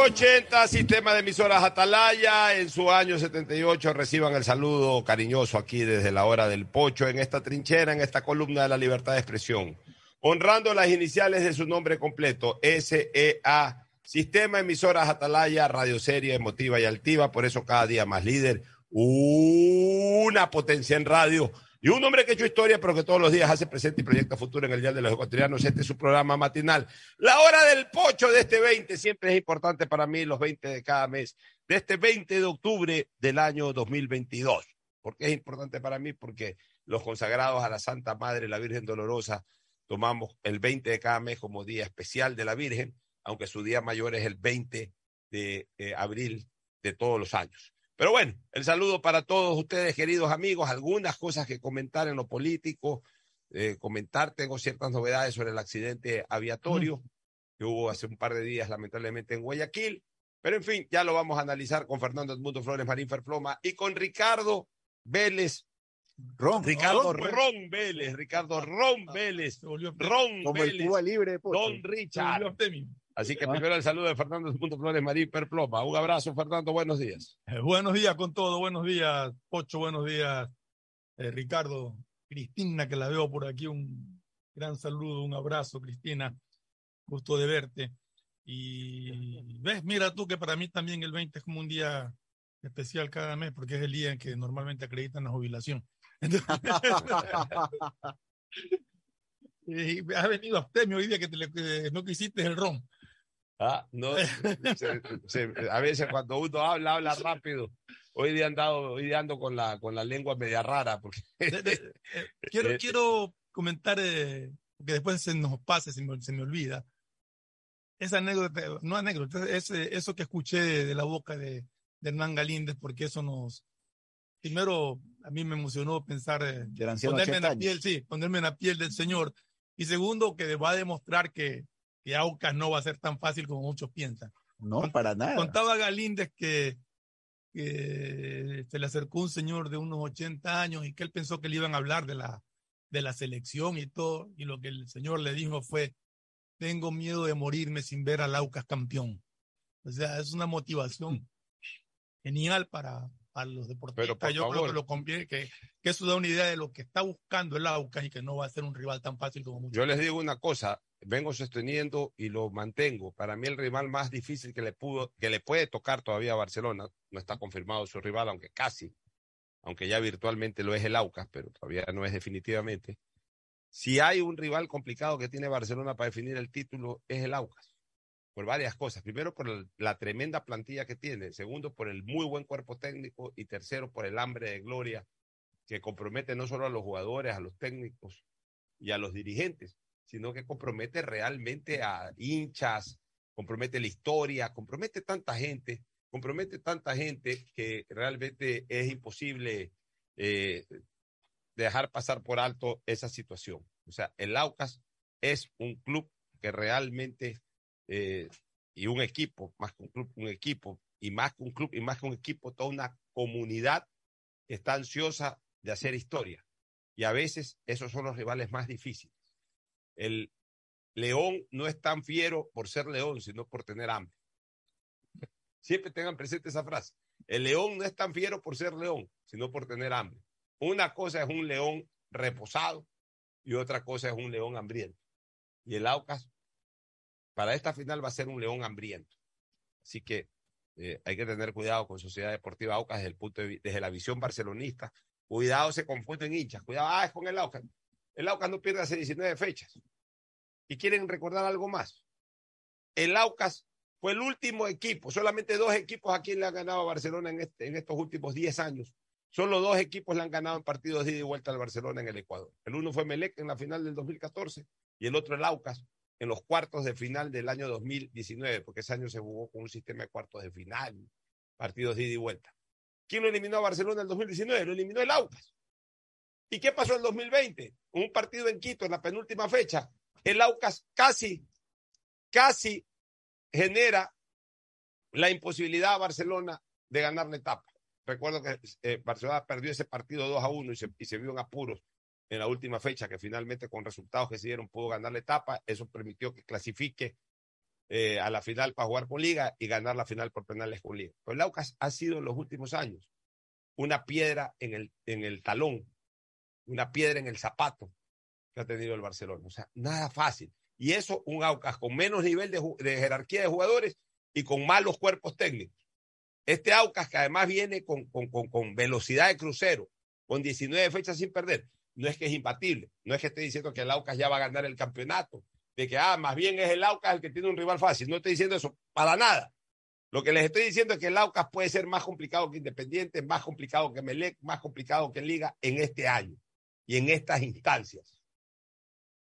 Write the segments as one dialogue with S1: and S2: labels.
S1: 880, sistema de emisoras Atalaya. En su año 78 reciban el saludo cariñoso aquí desde la hora del pocho en esta trinchera, en esta columna de la libertad de expresión. Honrando las iniciales de su nombre completo, SEA, Sistema Emisoras Atalaya, radioserie emotiva y altiva, por eso cada día más líder, una potencia en radio y un hombre que ha hecho historia, pero que todos los días hace presente y proyecta futuro en el Día de los Ecuatorianos. Este es su programa matinal. La hora del pocho de este 20 siempre es importante para mí, los 20 de cada mes, de este 20 de octubre del año 2022. ¿Por qué es importante para mí? Porque los consagrados a la Santa Madre, la Virgen Dolorosa, tomamos el 20 de cada mes como día especial de la Virgen, aunque su día mayor es el 20 de eh, abril de todos los años. Pero bueno, el saludo para todos ustedes, queridos amigos. Algunas cosas que comentar en lo político, eh, comentar, tengo ciertas novedades sobre el accidente aviatorio que hubo hace un par de días, lamentablemente, en Guayaquil. Pero en fin, ya lo vamos a analizar con Fernando Edmundo Flores Marín Ferfloma y con Ricardo Vélez.
S2: Ron,
S1: Ricardo Ron, Vélez, Ricardo Ron Vélez, Ron
S2: Como
S1: Vélez,
S2: el Cuba libre.
S1: Don Richard. Así que primero el saludo de Fernando Flores Marín Ferfloma. Un abrazo, Fernando, buenos días.
S3: Eh, buenos días con todo, buenos días, Pocho, buenos días, eh, Ricardo, Cristina, que la veo por aquí, un gran saludo, un abrazo, Cristina, gusto de verte. Y ves, mira tú que para mí también el 20 es como un día especial cada mes, porque es el día en que normalmente acreditan la jubilación. Y ha venido Abstemio hoy día que, te le- que no quisiste el ron.
S1: Ah, no, se- se- a veces cuando uno habla, habla rápido. Hoy día, andado, hoy día ando con la, con la lengua media rara. Porque,
S3: eh, quiero,
S1: Eh,
S3: quiero comentar, eh, porque después se nos pase, se me, se me olvida. Esa anécdota, no anécdota, es, eh, eso que escuché de, la boca de, de Hernán Galíndez, porque eso nos. Primero, a mí me emocionó pensar. eh, ponerme en
S2: 80
S3: la
S2: años.
S3: piel, sí, ponerme en la piel del Señor. Y segundo, que va a demostrar que, que Aucas no va a ser tan fácil como muchos piensan.
S2: No, para nada.
S3: Contaba Galíndez que, que se le acercó un señor de unos 80 años y que él pensó que le iban a hablar de la, de la selección y todo, y lo que el señor le dijo fue, tengo miedo de morirme sin ver al Aucas campeón. O sea, es una motivación genial para, los deportistas.
S1: Pero,
S3: Yo creo que, lo conviene, que, que eso da una idea de lo que está buscando el Aucas y que no va a ser un rival tan fácil como muchos.
S1: Yo les digo una cosa, vengo sosteniendo y lo mantengo. Para mí el rival más difícil que le pudo, que le puede tocar todavía a Barcelona, no está confirmado su rival, aunque casi, aunque ya virtualmente lo es el Aucas, pero todavía no es definitivamente. Si hay un rival complicado que tiene Barcelona para definir el título, es el Aucas. Por varias cosas. Primero, por la tremenda plantilla que tiene. Segundo, por el muy buen cuerpo técnico. Y tercero, por el hambre de gloria que compromete no solo a los jugadores, a los técnicos y a los dirigentes, sino que compromete realmente a hinchas, compromete la historia, compromete tanta gente, compromete tanta gente que realmente es imposible eh, dejar pasar por alto esa situación. O sea, el Aucas es un club que realmente, eh, y un equipo, más que un club, un equipo, y más que un club, y más que un equipo, toda una comunidad está ansiosa de hacer historia. Y a veces esos son los rivales más difíciles. El león no es tan fiero por ser león, sino por tener hambre. Siempre tengan presente esa frase. El león no es tan fiero por ser león, sino por tener hambre. Una cosa es un león reposado y otra cosa es un león hambriento. Y el Aucas, para esta final, va a ser un león hambriento. Así que eh, hay que tener cuidado con Sociedad Deportiva Aucas desde, el punto de desde la visión barcelonista. Cuidado, se confunden hinchas. Cuidado, ah, es con el Aucas. El Aucas no pierde hace 19 fechas. Y quieren recordar algo más. El Aucas fue el último equipo, solamente dos equipos a quien le han ganado a Barcelona en, este- en estos últimos 10 años. Solo dos equipos le han ganado en partidos de ida y vuelta al Barcelona en el Ecuador. El uno fue Melec en la final del 2014 y el otro el Aucas en los cuartos de final del año 2019, porque ese año se jugó con un sistema de cuartos de final, partidos de ida y vuelta. ¿Quién lo eliminó a Barcelona en el 2019? Lo eliminó el Aucas. ¿Y qué pasó en el 2020? Un partido en Quito en la penúltima fecha. El Aucas casi, casi genera la imposibilidad a Barcelona de ganar la etapa. Recuerdo que eh, Barcelona perdió ese partido 2 a 1 y se, y se vio en apuros en la última fecha, que finalmente con resultados que se dieron pudo ganar la etapa. Eso permitió que clasifique eh, a la final para jugar con Liga y ganar la final por penales con Liga. Pero el Aucas ha sido en los últimos años una piedra en el, en el talón, una piedra en el zapato que ha tenido el Barcelona. O sea, nada fácil. Y eso, un Aucas con menos nivel de, jerarquía de jugadores y con malos cuerpos técnicos. Este Aucas que además viene con, con, con, con, velocidad de crucero, con 19 fechas sin perder, no es que es imbatible, no es que esté diciendo que el Aucas ya va a ganar el campeonato, de que ah, más bien es el Aucas el que tiene un rival fácil, no estoy diciendo eso para nada. Lo que les estoy diciendo es que el Aucas puede ser más complicado que Independiente, más complicado que Melec, más complicado que Liga en este año y en estas instancias.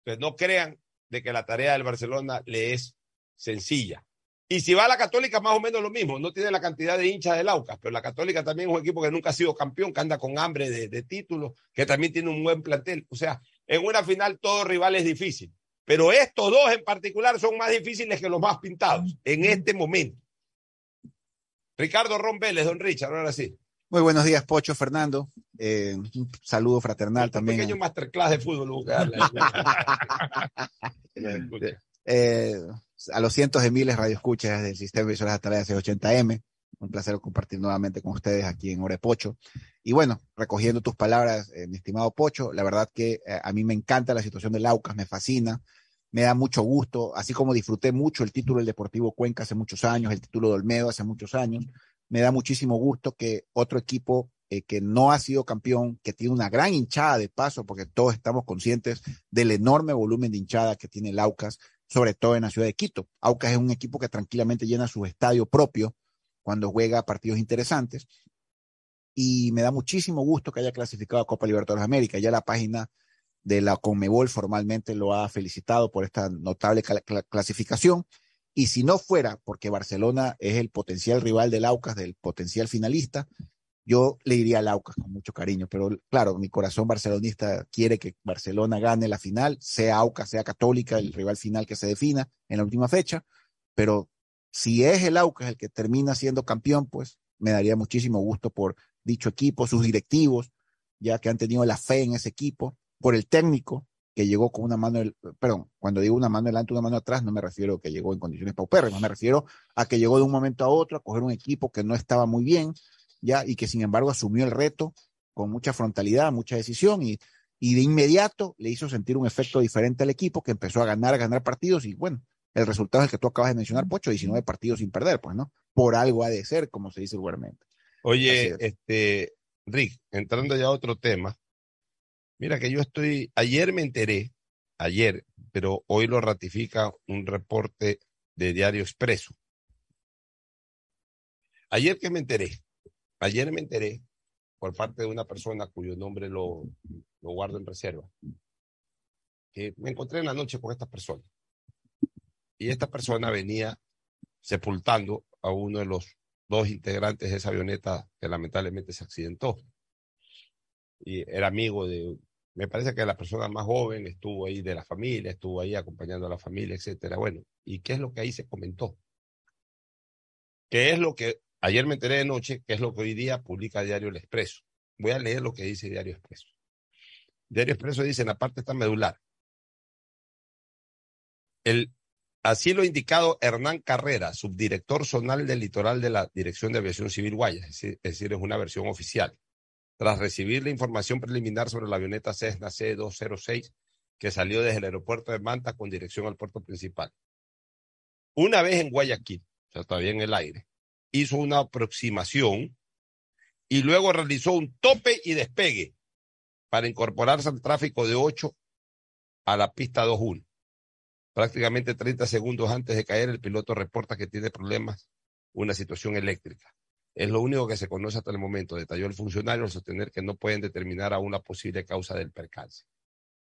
S1: Entonces no crean de que la tarea del Barcelona le es sencilla. Y si va a la Católica, más o menos lo mismo. No tiene la cantidad de hinchas del Aucas, pero la Católica también es un equipo que nunca ha sido campeón, que anda con hambre de, de títulos, que también tiene un buen plantel. O sea, en una final todo rival es difícil. Pero estos dos en particular son más difíciles que los más pintados en este momento. Ricardo Ron Vélez, don Richard, ahora sí.
S2: Muy buenos días, Pocho, Fernando. Eh, un saludo fraternal
S1: un
S2: también.
S1: pequeño masterclass de fútbol.
S2: eh, a los cientos de miles de radioescuchas del sistema de emisoras Atalaya 80M. Un placer compartir nuevamente con ustedes aquí en Orepocho. Y bueno, recogiendo tus palabras, eh, mi estimado Pocho, la verdad que eh, a mí me encanta la situación del Aucas, me fascina, me da mucho gusto, así como disfruté mucho el título del Deportivo Cuenca hace muchos años, el título de Olmedo hace muchos años, me da muchísimo gusto que otro equipo eh, que no ha sido campeón, que tiene una gran hinchada de paso, porque todos estamos conscientes del enorme volumen de hinchada que tiene el Aucas, sobre todo en la ciudad de Quito. Aucas es un equipo que tranquilamente llena su estadio propio cuando juega partidos interesantes. Y me da muchísimo gusto que haya clasificado a Copa Libertadores de América. Ya la página de la Conmebol formalmente lo ha felicitado por esta notable cl cl clasificación. Y si no fuera porque Barcelona es el potencial rival del Aucas, del potencial finalista, yo le diría al Aucas con mucho cariño, pero claro, mi corazón barcelonista quiere que Barcelona gane la final, sea Aucas, sea Católica, el rival final que se defina en la última fecha, pero si es el Aucas el que termina siendo campeón, pues me daría muchísimo gusto por dicho equipo, sus directivos, ya que han tenido la fe en ese equipo, por el técnico que llegó con una mano, del, perdón, cuando digo una mano delante, una mano atrás, no me refiero a que llegó en condiciones paupérrimas, me refiero a que llegó de un momento a otro a coger un equipo que no estaba muy bien, ya, y que sin embargo asumió el reto con mucha frontalidad, mucha decisión y, y de inmediato le hizo sentir un efecto diferente al equipo que empezó a ganar, a ganar partidos y bueno, el resultado es el que tú acabas de mencionar, Pocho, 19 partidos sin perder, pues, ¿no? Por algo ha de ser, como se dice vulgarmente.
S1: Oye, este, Rick, entrando ya a otro tema, mira que yo estoy, ayer me enteré, ayer, pero hoy lo ratifica un reporte de Diario Expreso. Ayer que me enteré, ayer me enteré por parte de una persona cuyo nombre lo, guardo en reserva, que me encontré en la noche con esta persona. Y esta persona venía sepultando a uno de los dos integrantes de esa avioneta que lamentablemente se accidentó. Y era amigo de, me parece que la persona más joven estuvo ahí de la familia, estuvo ahí acompañando a la familia, etcétera. Bueno, ¿y qué es lo que ahí se comentó? ¿Qué es lo que ayer me enteré de noche, qué es lo que hoy día publica Diario El Expreso? Voy a leer lo que dice Diario Expreso. Diario Expreso dice en la parte está medular. El Así lo ha indicado Hernán Carrera, subdirector zonal del litoral de la Dirección de Aviación Civil Guayas, es decir, es una versión oficial. Tras recibir la información preliminar sobre la avioneta Cessna C-206 que salió desde el aeropuerto de Manta con dirección al puerto principal. Una vez en Guayaquil, o sea, todavía en el aire, hizo una aproximación y luego realizó un tope y despegue para incorporarse al tráfico de 8 a la pista 21 prácticamente 30 segundos antes de caer, el piloto reporta que tiene problemas, una situación eléctrica. Es lo único que se conoce hasta el momento, detalló el funcionario al sostener que no pueden determinar aún la posible causa del percance.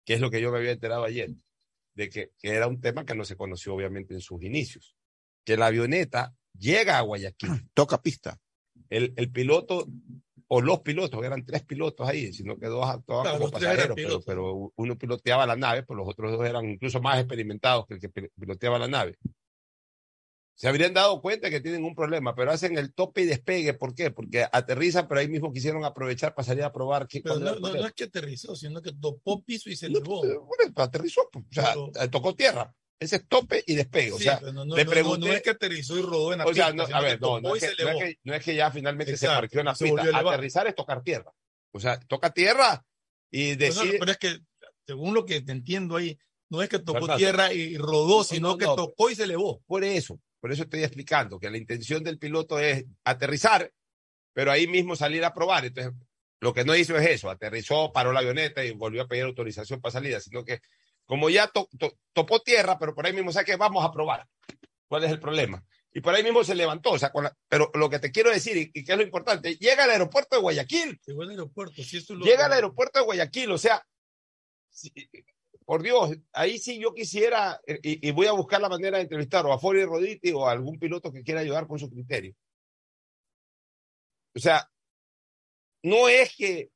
S1: ¿Qué es lo que yo me había enterado ayer? De que, que era un tema que no se conoció obviamente en sus inicios. Que la avioneta llega a Guayaquil.
S2: Toca pista.
S1: El, el piloto o los pilotos, eran tres pilotos ahí, sino que dos actuaban
S4: Claro,
S1: como pasajeros, pero, uno piloteaba la nave, pues los otros dos eran incluso más experimentados que el que pi- piloteaba la nave. Se habrían dado cuenta que tienen un problema, pero hacen el tope y despegue. ¿Por qué? Porque aterrizan, pero ahí mismo quisieron aprovechar para salir a probar qué
S4: Pero no, es que aterrizó, sino que topó piso y se
S1: No,
S4: elevó.
S1: pero, bueno, aterrizó, pues, o sea,
S4: Pero-
S1: eh, tocó tierra. Ese es tope y despegue. o sea,
S3: no, no,
S1: le
S3: no,
S1: pregunté-
S3: no es que aterrizó y rodó en la
S1: o sea,
S3: pista,
S1: a ver, no, es, que, no, es que, no es que ya finalmente se parqueó en la pista. Aterrizar es tocar tierra. O sea, toca tierra y decide.
S3: pero es que, según lo que te entiendo ahí, no es que tocó tierra y rodó,
S1: No,
S3: sino
S1: no,
S3: que tocó y se elevó.
S1: Por eso, por eso estoy explicando que la intención del piloto es aterrizar, pero ahí mismo salir a probar. Entonces, lo que no hizo es eso, aterrizó, paró la avioneta y volvió a pedir autorización para salida, sino que como ya to- to- topó tierra, pero por ahí mismo, o sea que vamos a probar. ¿Cuál es el problema? Y por ahí mismo se levantó, o sea, con la- pero lo que te quiero decir, y, y que es lo importante, llega al aeropuerto de Guayaquil,
S3: Llegó al aeropuerto. Si eso es lo
S1: llega
S3: que-
S1: al aeropuerto de Guayaquil, o sea, si- por Dios, ahí sí yo quisiera, y, y voy a buscar la manera de entrevistar o a Fori Roditi o a algún piloto que quiera ayudar con su criterio. O sea, no es que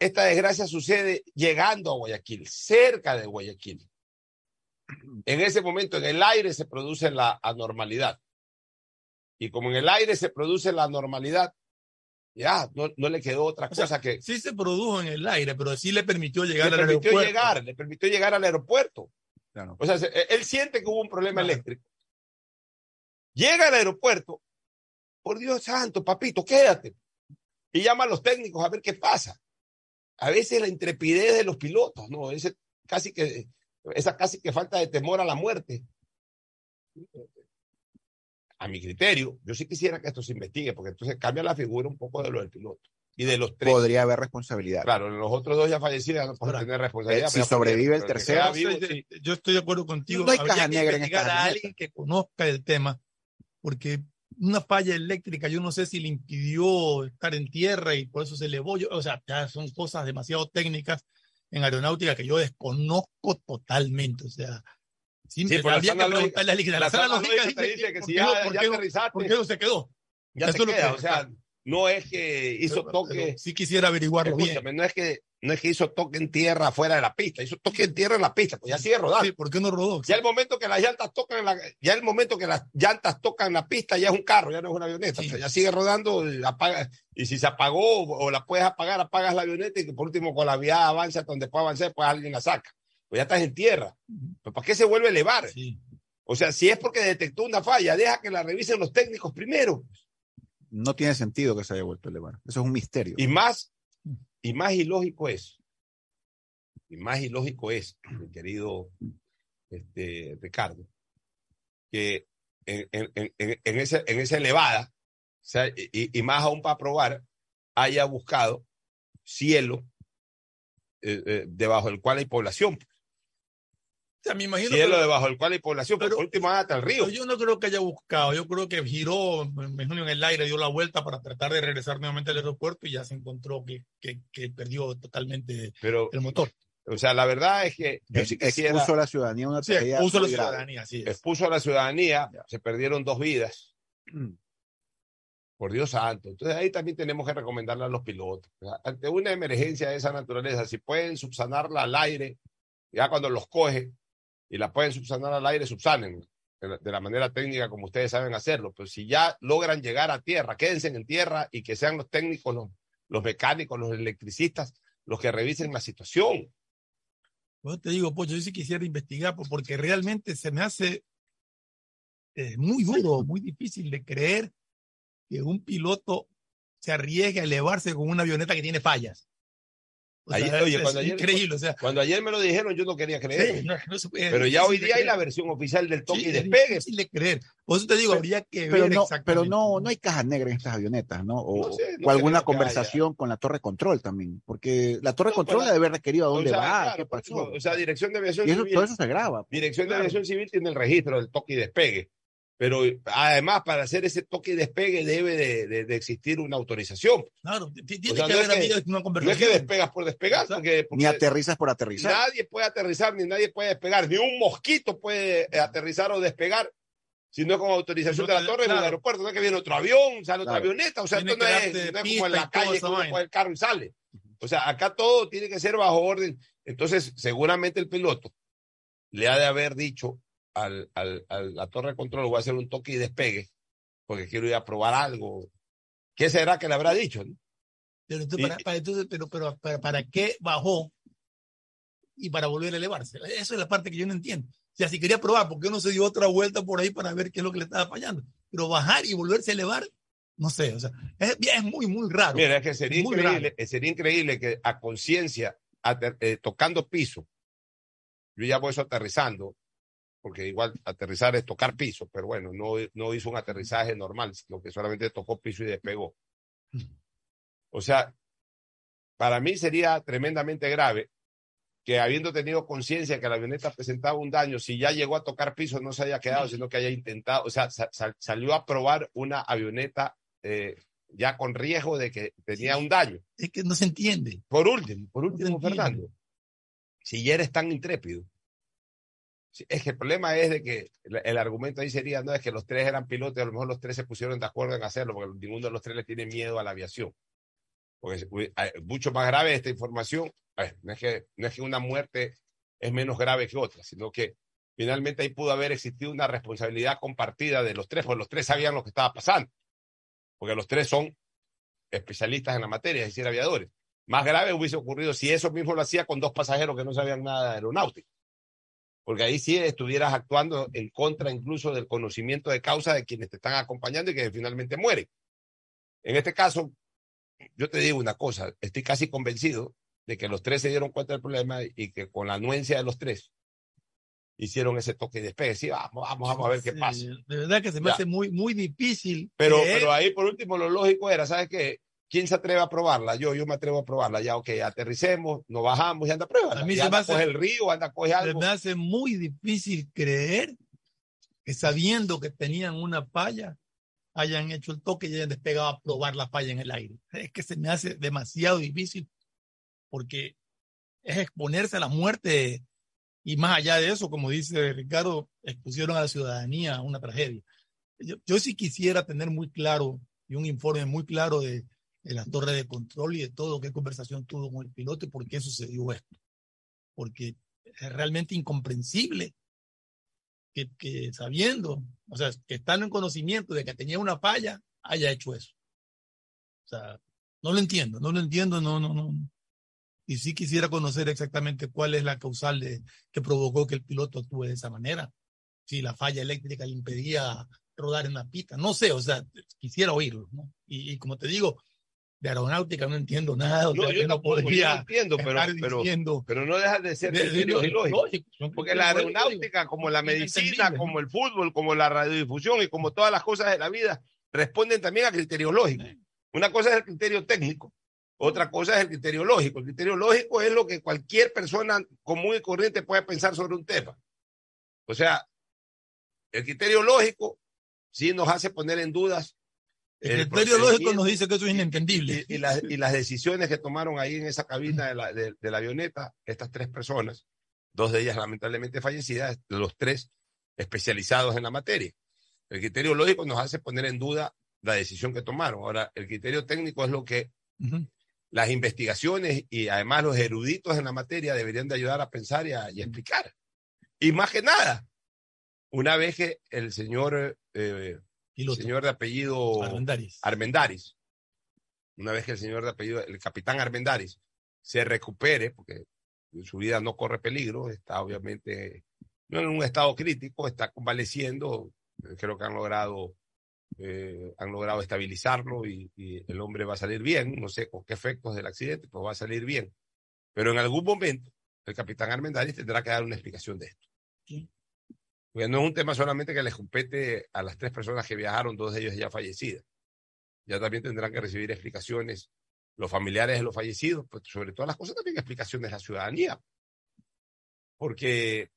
S1: esta desgracia sucede llegando a Guayaquil, cerca de Guayaquil. En ese momento en el aire se produce la anormalidad. Y como en el aire se produce la anormalidad, ya no, no le quedó otra
S3: O sea,
S1: cosa que
S3: Sí se produjo en el aire, pero sí le permitió llegar
S1: le
S3: al
S1: permitió
S3: aeropuerto.
S1: llegar, le permitió llegar al aeropuerto.
S2: Claro.
S1: O sea, se- él siente que hubo un problema
S3: Claro.
S1: eléctrico. Llega al aeropuerto, por Dios santo, papito, quédate. Y llama a los técnicos a ver qué pasa. A veces la intrepidez de los pilotos, ¿no? Ese casi que, esa casi que falta de temor a la muerte. A mi criterio, yo sí quisiera que esto se investigue, porque entonces cambia la figura un poco de lo del piloto. Y de los tres.
S2: Podría haber responsabilidad.
S1: Claro, los otros dos ya fallecidos no pueden tener responsabilidad.
S2: eh, si
S1: pero ya
S2: sobrevive el
S1: que
S2: tercero,
S1: vivo,
S3: estoy,
S1: sí.
S3: de- yo estoy de acuerdo contigo.
S2: No hay
S3: Habría
S2: caja
S3: que
S2: negra en
S3: investigar
S2: esta
S3: a alguien que conozca el tema, porque una falla eléctrica, yo no sé si le impidió estar en tierra y por eso se elevó. Yo, o sea, ya son cosas demasiado técnicas en aeronáutica que yo desconozco totalmente. O sea,
S1: Sí, por la
S3: habría que preguntarle a.
S1: La
S3: La sala
S1: sala
S3: lógica dice
S1: que
S3: ¿por
S1: si ya,
S3: por
S1: ya
S3: qué ¿Por qué no se quedó?
S1: ya se queda.
S3: que-
S1: o sea, no es que hizo
S3: Pero-
S1: toque.
S3: pero sí quisiera averiguarlo bien.
S1: No es que no es que hizo toque en tierra fuera de la pista, hizo toque en tierra en la pista, pues ya sigue rodando.
S3: Sí, ¿Por qué no rodó?
S1: Ya el momento que las llantas tocan la, ya el momento que las llantas tocan la pista ya es un carro, ya no es una avioneta,
S3: Sí.
S1: o sea, ya sigue rodando, y apaga, y si se apagó o la puedes apagar, apagas la avioneta y que por último con la vía avanza donde pueda avanzar, pues alguien la saca. Pues ya estás en tierra. Pues ¿Para qué se vuelve a elevar?
S3: Sí.
S1: O sea, si es porque detectó una falla, deja que la revisen los técnicos primero.
S2: No tiene sentido que se haya vuelto elevar. Eso es un misterio.
S1: Y más, y más ilógico es, y más ilógico es, mi querido este, Ricardo, que en, en, en, en esa, en esa elevada, o sea, y, y más aún para probar, haya buscado cielo eh, eh, debajo del cual hay población.
S3: O sea, me imagino
S1: Cielo debajo del cual hay población, pero por último hasta el río.
S3: Yo no creo que haya buscado, yo creo que giró, me imagino, en el aire, dio la vuelta para tratar de regresar nuevamente al aeropuerto y ya se encontró que, que, que perdió totalmente
S1: Pero,
S3: el motor.
S1: o sea, la verdad es que yo sí quisiera...
S2: Expuso a la ciudadanía a una
S3: Sí,
S2: tragedia
S3: uso la ciudadanía, sí.
S1: expuso a la ciudadanía, se perdieron dos vidas. Por Dios santo. Entonces ahí también tenemos que recomendarle a los pilotos. O sea, ante una emergencia de esa naturaleza, si pueden subsanarla al aire, ya cuando los coge y la pueden subsanar al aire, subsanen de la, manera técnica como ustedes saben hacerlo. Pero si ya logran llegar a tierra, quédense en tierra y que sean los técnicos, los, los mecánicos, los electricistas, los que revisen la situación.
S3: Yo te digo, Pocho, yo sí quisiera investigar po- porque realmente se me hace eh, muy duro, muy difícil de creer que un piloto se arriesgue a elevarse con una avioneta que tiene fallas. O sea,
S1: Ayer- oye,
S3: es,
S1: cuando
S3: es
S1: ayer-
S3: increíble, o sea,
S1: Cuando ayer me lo dijeron, yo no quería creer.
S3: sí, no, no se puede-
S1: Pero
S3: es
S1: ya hoy día hay la versión oficial del toque
S3: Sí,
S1: y
S3: es
S1: despegue.
S3: difícil de creer. Por eso te digo,
S2: Pero-
S3: habría que
S2: Pero
S3: ver
S2: no,
S3: exactamente.
S2: pero no, no hay caja negra en estas avionetas, ¿no? O,
S1: No sé, no
S2: o alguna conversación con la torre control también. Porque la torre control debe haber requerido a
S1: O
S2: dónde
S1: sea,
S2: va,
S1: claro,
S2: qué pasó.
S1: o sea, Dirección de Aviación
S2: y eso,
S1: Civil,
S2: todo eso se graba.
S1: Dirección de. Aviación Civil tiene el registro del toque y despegue. Pero además, para hacer ese toque y despegue debe de, de- de existir una autorización.
S3: Claro, tiene
S1: O sea,
S3: que
S1: no es
S3: haber
S1: que-
S3: habido una
S1: No es que
S3: conversación.
S1: despegas por despegar, porque, porque
S2: Ni aterrizas por aterrizar.
S1: nadie puede aterrizar, ni nadie puede despegar, ni un mosquito puede eh, aterrizar o despegar, si no es con autorización
S3: No
S1: de la torre en el
S3: claro.
S1: aeropuerto. No es que viene otro avión, sale otra
S2: Claro.
S1: avioneta, o sea,
S3: Tiene
S1: esto no es, no es como en la calle coge el carro y sale. O sea, acá todo tiene que ser bajo orden. Entonces, seguramente el piloto le ha de haber dicho al, al, a la torre de control, voy a hacer un toque y despegue, porque quiero ir a probar algo. ¿Qué será que le habrá dicho? no?
S3: Pero, entonces,
S1: Y-
S3: para, para- entonces, pero, pero para, ¿para qué bajó y para volver a elevarse? Esa es la parte que yo no entiendo. sea, si quería probar, ¿por qué no se dio otra vuelta por ahí para ver qué es lo que le estaba fallando? Pero bajar y volverse a elevar, no sé, o sea, es, es muy, muy raro.
S1: Mira, es que sería, increíble, sería increíble que a conciencia, eh, tocando piso, yo ya voy eso aterrizando, porque igual aterrizar es tocar piso, pero bueno, no, no hizo un aterrizaje normal, sino que solamente tocó piso y despegó. O sea, para mí sería tremendamente grave que habiendo tenido conciencia que la avioneta presentaba un daño, si ya llegó a tocar piso, no se haya quedado, sino que haya intentado, o sea, salió a probar una avioneta eh, ya con riesgo de que tenía un daño.
S3: Es que no se entiende.
S1: Por último, por último, Fernando, si ya eres tan intrépido, es que el problema es de que el, argumento ahí sería, no, es que los tres eran pilotos a lo mejor los tres se pusieron de acuerdo en hacerlo, porque ninguno de los tres le tiene miedo a la aviación. Porque es mucho más grave esta información. No es, que, no es que una muerte es menos grave que otra, sino que finalmente ahí pudo haber existido una responsabilidad compartida de los tres, porque los tres sabían lo que estaba pasando. Porque los tres son especialistas en la materia, es decir, aviadores. Más grave hubiese ocurrido si eso mismo lo hacía con dos pasajeros que no sabían nada de aeronáutica porque ahí sí estuvieras actuando en contra incluso del conocimiento de causa de quienes te están acompañando y que finalmente mueren. En este caso, yo te digo una cosa, estoy casi convencido de que los tres se dieron cuenta del problema y que con la anuencia de los tres hicieron ese toque de despegue. Sí, vamos, vamos, vamos a ver qué pasa.
S3: De verdad que se me hace muy, muy difícil.
S1: Pero, pero ahí por último lo lógico era, ¿sabes qué? ¿Quién se atreve a probarla? Yo, yo me atrevo a probarla. Ya, ok, aterricemos, nos bajamos y anda a prueba.
S3: A mí se me hace, el río, anda a coger algo. Se me hace muy difícil creer que sabiendo que tenían una falla, hayan hecho el toque y hayan despegado a probar la falla en el aire. Es que se me hace demasiado difícil porque es exponerse a la muerte y más allá de eso, como dice Ricardo, expusieron a la ciudadanía a una tragedia. Yo, yo sí quisiera tener muy claro y un informe muy claro de de la torre de control y de todo, qué conversación tuvo con el piloto y por qué sucedió esto. Porque es realmente incomprensible que, que sabiendo, o sea, que estando en conocimiento de que tenía una falla, haya hecho eso. O sea, no lo entiendo, no lo entiendo, no, no, no. Y sí quisiera conocer exactamente cuál es la causal de, que provocó que el piloto actúe de esa manera. Si la falla eléctrica le impedía rodar en la pista, no sé, o sea, quisiera oírlo, ¿no? Y, y como te digo, de aeronáutica no entiendo nada.
S1: No, yo no podría entiendo, pero, pero, pero, no deja de ser de, porque la aeronáutica, como la medicina, como el fútbol, como la radiodifusión y como todas las cosas de la vida, responden también a criterios lógicos. Una cosa es el criterio técnico, otra cosa es el criterio lógico. El criterio lógico es lo que cualquier persona común y corriente puede pensar sobre un tema. O sea, el criterio lógico sí nos hace poner en dudas
S3: el, criterio lógico nos dice que eso es inentendible.
S1: Y, las, y, las, decisiones que tomaron ahí en esa cabina de la, de, la, avioneta, estas tres personas, dos de ellas lamentablemente fallecidas, los tres especializados en la materia. El criterio lógico nos hace poner en duda la decisión que tomaron. Ahora, el criterio técnico es lo que las investigaciones y además los eruditos en la materia deberían de ayudar a pensar y a, explicar. Y más que nada, una vez que el señor eh, el señor de apellido Armendaris. Una vez que el señor de apellido, el capitán Armendaris, se recupere, porque su vida no corre peligro, está obviamente no en un estado crítico, está convaleciendo, creo que han logrado, eh, han logrado estabilizarlo y, el hombre va a salir bien, no sé con qué efectos del accidente, pero va a salir bien. Pero en algún momento el capitán Armendaris tendrá que dar una explicación de esto. Porque no es un tema solamente que les compete a las tres personas que viajaron, dos de ellos ya fallecidas. Ya también tendrán que recibir explicaciones los familiares de los fallecidos, pues sobre todas las cosas también explicaciones a la ciudadanía. Porque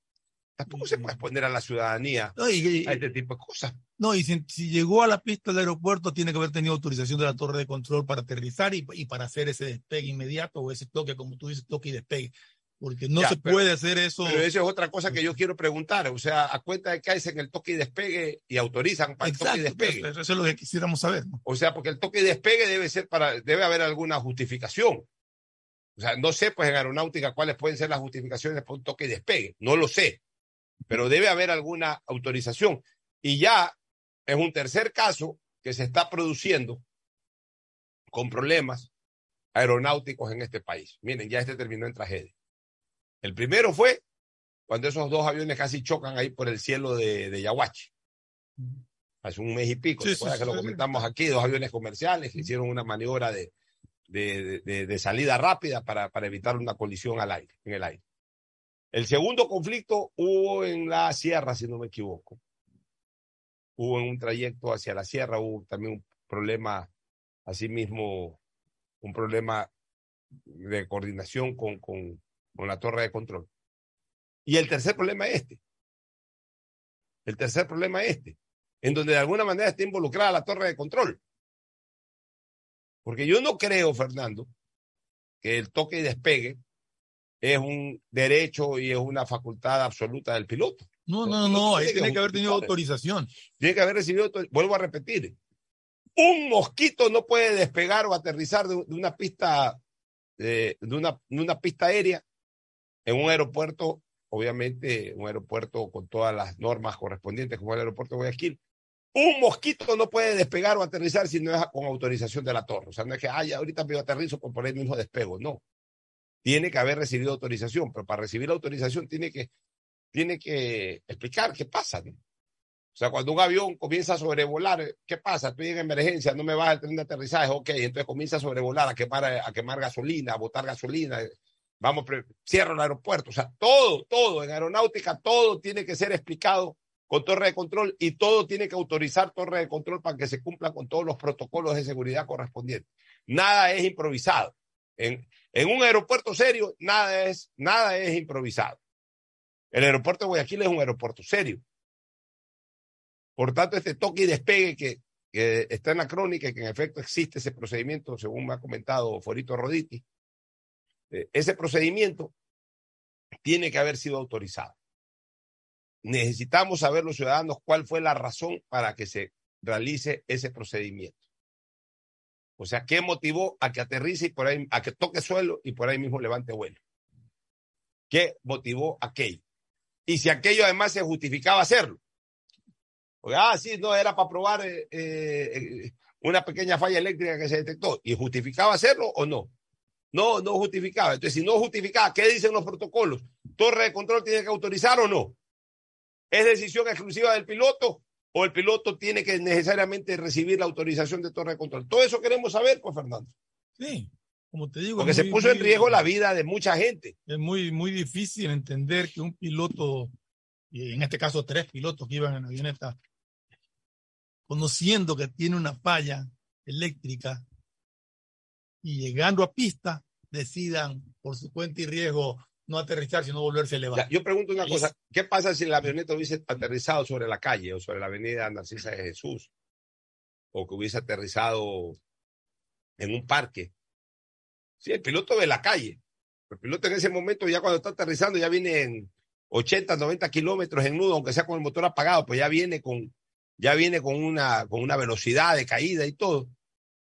S1: tampoco se puede exponer a la ciudadanía a este tipo de cosas.
S3: No, y si, llegó a la pista del aeropuerto, tiene que haber tenido autorización de la torre de control para aterrizar y, y para hacer ese despegue inmediato o ese toque, como tú dices, toque y despegue porque no se puede hacer eso.
S1: Pero eso es otra cosa que yo quiero preguntar, o sea, a cuenta de que hacen el toque y despegue y autorizan para el toque y despegue.
S3: Eso, es lo que quisiéramos saber.
S1: O sea, porque el toque y despegue debe ser para, debe haber alguna justificación. O sea, no sé, pues en aeronáutica cuáles pueden ser las justificaciones para un toque y despegue, no lo sé, pero debe haber alguna autorización. Y ya es un tercer caso que se está produciendo con problemas aeronáuticos en este país. Miren, ya este terminó en tragedia. El primero fue cuando esos dos aviones casi chocan ahí por el cielo de, de Yaguachi. Hace un mes y pico,
S4: Sí,
S1: ¿te acuerdas
S4: sí,
S1: que lo
S4: sí,
S1: comentamos aquí, dos aviones comerciales que hicieron una maniobra de, de, de- de salida rápida para, para evitar una colisión al aire, en el aire. El segundo conflicto hubo en la sierra, si no me equivoco. Hubo en un trayecto hacia la sierra, hubo también un problema, asimismo, un problema de coordinación con, con, con la torre de control. Y el tercer problema es este. El tercer problema es este, en donde de alguna manera está involucrada la torre de control. Porque yo no creo, Fernando, que el toque y despegue es un derecho y es una facultad absoluta del piloto.
S4: No, no,
S1: piloto
S4: no, ahí
S1: tiene que
S4: haber tenido autorización.
S1: Tiene que haber recibido, vuelvo a repetir, un mosquito no puede despegar o aterrizar de, de una pista de, de una, de una pista aérea en un aeropuerto, obviamente un aeropuerto con todas las normas correspondientes como el aeropuerto de Guayaquil. Un mosquito no puede despegar o aterrizar si no es con autorización de la torre. O sea, no es que, ay, ahorita me aterrizo por por ahí mismo despego. No. Tiene que haber recibido autorización, pero para recibir la autorización tiene que, tiene que explicar qué pasa. O sea, cuando un avión comienza a sobrevolar, ¿qué pasa? Estoy en emergencia, no me va el tren de aterrizaje, ok, entonces comienza a sobrevolar, a quemar, a quemar gasolina, a botar gasolina, vamos, cierro el aeropuerto, o sea, todo, todo, en aeronáutica, todo tiene que ser explicado con torre de control y todo tiene que autorizar torre de control para que se cumplan con todos los protocolos de seguridad correspondientes. Nada es improvisado. En, en un aeropuerto serio, nada es, nada es improvisado. El aeropuerto de Guayaquil es un aeropuerto serio. Por tanto, este toque y despegue que, que está en la crónica y que en efecto existe ese procedimiento, según me ha comentado Forito Roditi, eh, ese procedimiento tiene que haber sido autorizado. Necesitamos saber los ciudadanos cuál fue la razón para que se realice ese procedimiento. O sea, ¿qué motivó a que aterrice y por ahí, a que toque suelo y por ahí mismo levante vuelo? ¿Qué motivó aquello? Y si aquello además se justificaba hacerlo. Ah, sí, no, era para probar eh, eh, una pequeña falla eléctrica que se detectó. ¿Y justificaba hacerlo o no? No, no justificaba. Entonces, si no justificaba, ¿qué dicen los protocolos? ¿Torre de control tiene que autorizar o no? ¿Es decisión exclusiva del piloto o el piloto tiene que necesariamente recibir la autorización de torre de control? Todo eso queremos saber, pues, Fernando.
S4: Sí, como te digo.
S1: Porque se
S4: muy-
S1: puso en riesgo la vida de mucha gente.
S4: Es muy, muy difícil entender que un piloto, y en este caso tres pilotos que iban en la avioneta, conociendo que tiene una falla eléctrica y llegando a pista, decidan por su cuenta y riesgo no aterrizar, sino volverse a elevar.
S1: Ya, yo pregunto una cosa, ¿qué pasa si la avioneta hubiese aterrizado sobre la calle o sobre la avenida Narcisa de Jesús? O que hubiese aterrizado en un parque. Sí, el piloto ve la calle. El piloto en ese momento, ya cuando está aterrizando, ya viene en 80, 90 kilómetros en nudo, aunque sea con el motor apagado, pues ya viene con, ya viene con una, con una velocidad de caída y todo.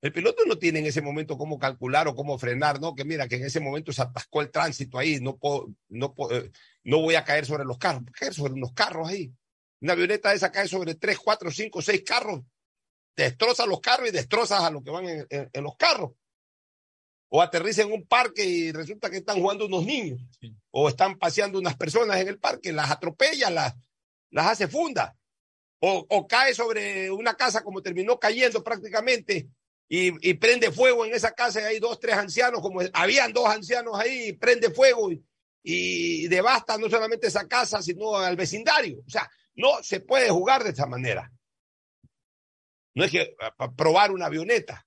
S1: El piloto no tiene en ese momento cómo calcular o cómo frenar, ¿no? Que mira, que en ese momento se atascó el tránsito ahí, no puedo, no puedo, eh, no voy a caer sobre los carros, voy a caer sobre unos carros ahí. Una avioneta esa cae sobre tres, cuatro, cinco, seis carros, destroza los carros y destrozas a los que van en, en- en los carros. O aterriza en un parque y resulta que están jugando unos niños.
S4: Sí.
S1: O están paseando unas personas en el parque, las atropella, las, las hace funda. O, o cae sobre una casa como terminó cayendo prácticamente y, prende fuego en esa casa y hay dos, tres ancianos, como habían dos ancianos ahí, prende fuego y, y devasta no solamente esa casa, sino al vecindario. O sea, no se puede jugar de esta manera. No es que a- a probar una avioneta.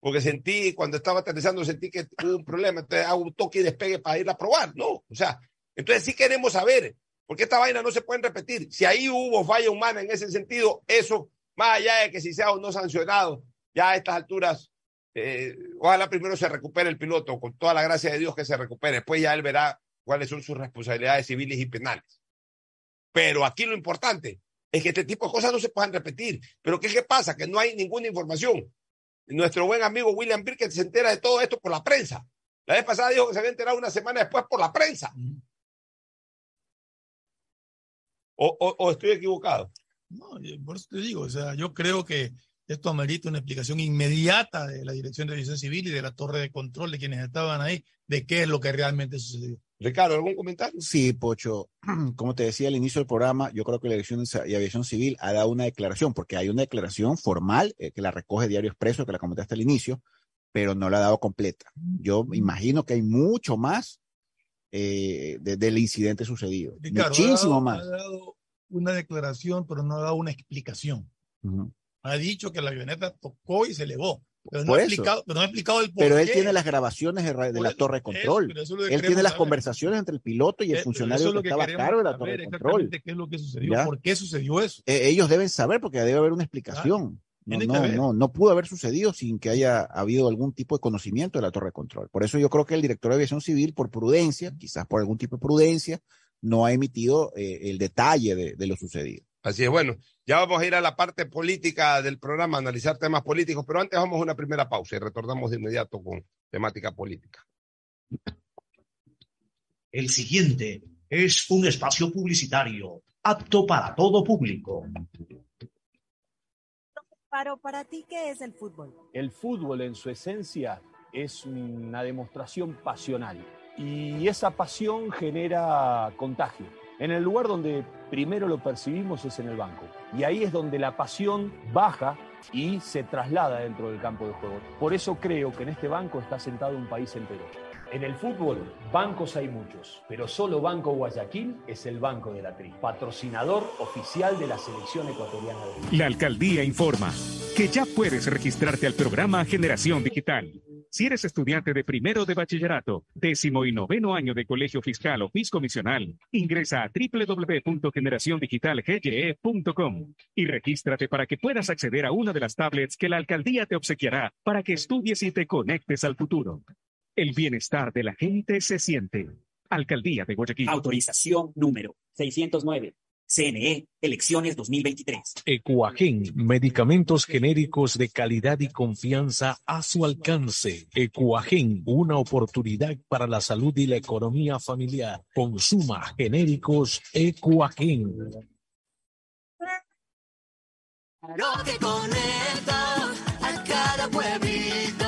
S1: Porque sentí, cuando estaba aterrizando, sentí que hubo un problema, entonces hago un toque y despegue para ir a probar. No, o sea, entonces sí queremos saber, porque esta vaina no se puede repetir. Si ahí hubo falla humana en ese sentido, eso, más allá de que si sea o no sancionado, ya a estas alturas, eh, ojalá primero se recupere el piloto, con toda la gracia de Dios que se recupere. Después ya él verá cuáles son sus responsabilidades civiles y penales. Pero aquí lo importante es que este tipo de cosas no se puedan repetir. Pero ¿qué, qué pasa? Que no hay ninguna información. Nuestro buen amigo William Birket se entera de todo esto por la prensa. La vez pasada dijo que se había enterado una semana después por la prensa. ¿O, o- o estoy equivocado?
S4: No, y por eso te digo, o sea, yo creo que esto amerita una explicación inmediata de la Dirección de Aviación Civil y de la torre de control de quienes estaban ahí, de qué es lo que realmente sucedió.
S1: Ricardo, ¿algún comentario?
S2: Sí, Pocho. Como te decía al inicio del programa, yo creo que la Dirección de Aviación Civil ha dado una declaración, porque hay una declaración formal eh, que la recoge Diario Expreso, que la comentaste al inicio, pero no la ha dado completa. Yo imagino que hay mucho más eh, del incidente sucedido. Muchísimo más.
S4: Ha dado una declaración, pero no ha dado una explicación. Ha dicho que la avioneta tocó y se elevó. Pero no, ha explicado, pero no, ha explicado, el por
S2: Pero él tiene las grabaciones de, la torre de control. él tiene las conversaciones entre el piloto y el funcionario que, estaba a cargo de la torre de control.
S4: ¿Qué es lo que sucedió? ¿Por qué sucedió eso?
S2: Eh, ellos deben saber porque debe haber una explicación. No, no, no, no pudo haber sucedido sin que haya habido algún tipo de conocimiento de la torre de control. Por eso yo creo que el director de aviación civil, por prudencia, quizás por algún tipo de prudencia, no ha emitido eh, el detalle de, lo sucedido.
S1: Así es, bueno, ya vamos a ir a la parte política del programa, analizar temas políticos, pero antes vamos a una primera pausa y retornamos de inmediato con temática política.
S5: El siguiente es un espacio publicitario apto para todo público.
S6: Paro, para ti, ¿qué es el fútbol?
S7: El fútbol en su esencia es una demostración pasional y esa pasión genera contagio. En el lugar donde primero lo percibimos es en el banco y ahí es donde la pasión baja y se traslada dentro del campo de juego. Por eso creo que en este banco está sentado un país entero. En el fútbol, bancos hay muchos, pero solo Banco Guayaquil es el banco de la TRI, patrocinador oficial de la selección ecuatoriana de
S8: La alcaldía informa que ya puedes registrarte al programa Generación Digital. Si eres estudiante de primero de bachillerato, décimo y noveno año de colegio fiscal o fiscomisional, ingresa a www.generaciondigitalgye.com y regístrate para que puedas acceder a una de las tablets que la alcaldía te obsequiará para que estudies y te conectes al futuro. El bienestar de la gente se siente. Alcaldía de Guayaquil.
S9: Autorización número 609. CNE, elecciones 2023.
S10: Ecuagen, medicamentos genéricos de calidad y confianza a su alcance. Ecuagen, una oportunidad para la salud y la economía familiar. Consuma genéricos Ecuagen.
S11: Lo que conecta a cada pueblito,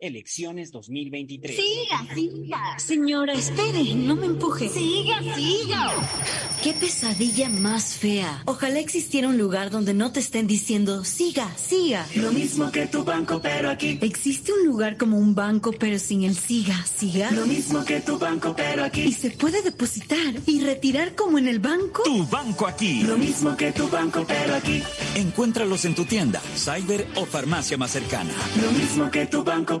S9: Elecciones 2023.
S12: Siga, siga. Señora, espere, no me empuje.
S13: Siga, siga.
S12: Qué pesadilla más fea. Ojalá existiera un lugar donde no te estén diciendo, siga, siga.
S11: Lo mismo que tu banco, pero aquí.
S12: ¿Existe un lugar como un banco, pero sin el siga, siga?
S11: Lo mismo que tu banco, pero aquí.
S12: ¿Y se puede depositar y retirar como en el banco?
S8: Tu banco aquí.
S11: Lo mismo que tu banco, pero aquí.
S8: Encuéntralos en tu tienda, cyber o farmacia más cercana.
S11: Lo mismo que tu banco,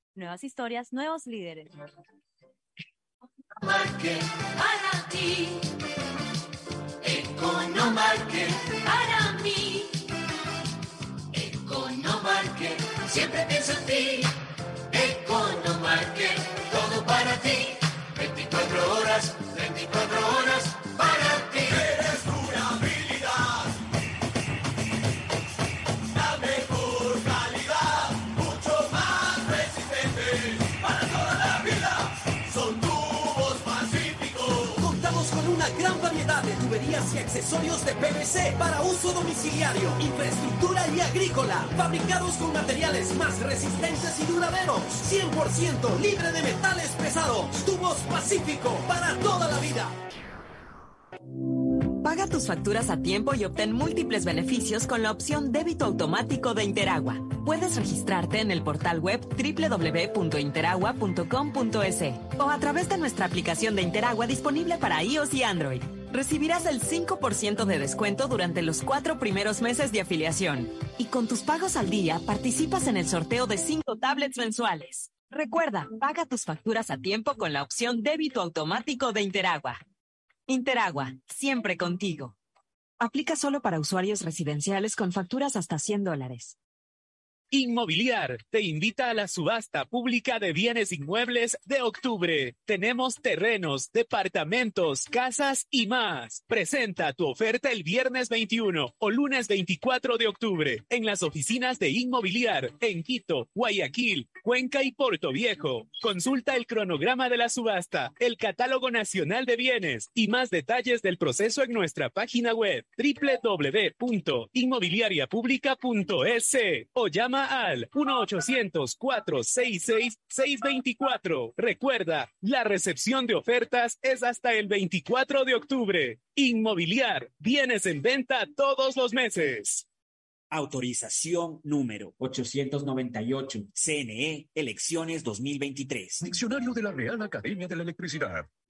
S14: Nuevas historias, nuevos líderes.
S11: Market para ti. Economarket para mí. Economarket siempre pienso en ti. Economarket, todo para ti. 24 horas, 24 horas para ti.
S13: Accesorios de PVC para uso domiciliario, infraestructura y agrícola, fabricados con materiales más resistentes y duraderos, 100% libre de metales pesados. Tubos Pacífico para toda la vida.
S15: Paga tus facturas a tiempo y obtén múltiples beneficios con la opción débito automático de Interagua. Puedes registrarte en el portal web www.interagua.com.es o a través de nuestra aplicación de Interagua disponible para iOS y Android. Recibirás el 5% de descuento durante los cuatro primeros meses de afiliación. Y con tus pagos al día participas en el sorteo de cinco tablets mensuales. Recuerda, paga tus facturas a tiempo con la opción débito automático de Interagua. Interagua, siempre contigo. Aplica solo para usuarios residenciales con facturas hasta 100 dólares.
S16: Inmobiliar te invita a la subasta pública de bienes inmuebles de octubre. Tenemos terrenos, departamentos, casas y más. Presenta tu oferta el viernes 21 o lunes 24 de octubre en las oficinas de Inmobiliar en Quito, Guayaquil, Cuenca y Puerto Viejo. Consulta el cronograma de la subasta, el catálogo nacional de bienes y más detalles del proceso en nuestra página web www.inmobiliariapublica.es o llama al 1-800-466-624. Recuerda, la recepción de ofertas es hasta el 24 de octubre. Inmobiliar, bienes en venta todos los meses.
S9: Autorización número 898. CNE, elecciones 2023.
S17: Diccionario de la Real Academia de la Electricidad.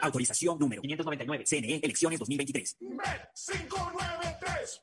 S9: Autorización número 599. CNE, elecciones 2023.
S11: 593.es.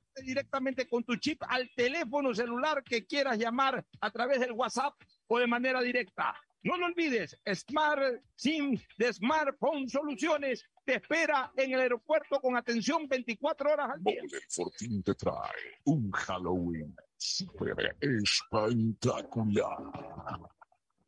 S18: directamente con tu chip al teléfono celular que quieras llamar a través del WhatsApp o de manera directa. No lo olvides, Smart SIM de Smartphone Soluciones te espera en el aeropuerto con atención 24 horas al día.
S17: Un Halloween super.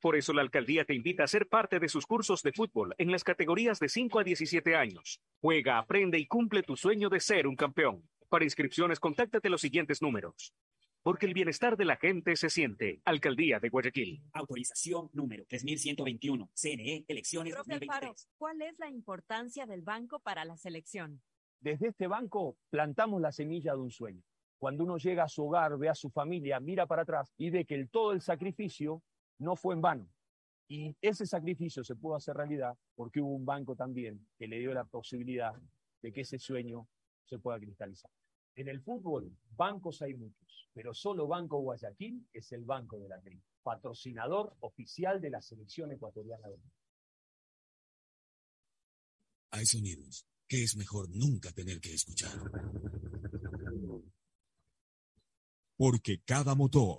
S8: Por eso la alcaldía te invita a ser parte de sus cursos de fútbol en las categorías de 5 a 17 años. Juega, aprende y cumple tu sueño de ser un campeón. Para inscripciones, contáctate los siguientes números. Porque el bienestar de la gente se siente. Alcaldía de Guayaquil.
S9: Autorización número 3121. CNE, elecciones
S14: Profe Alfaro,
S9: 2023.
S14: ¿cuál es la importancia del banco para la selección?
S7: Desde este banco plantamos la semilla de un sueño. Cuando uno llega a su hogar, ve a su familia, mira para atrás y ve que el, todo el sacrificio no fue en vano. Y ese sacrificio se pudo hacer realidad porque hubo un banco también que le dio la posibilidad de que ese sueño se pueda cristalizar. En el fútbol, bancos hay muchos, pero solo Banco Guayaquil es el banco de la tri, patrocinador oficial de la selección ecuatoriana.
S19: Hay sonidos que es mejor nunca tener que escuchar. Porque cada motor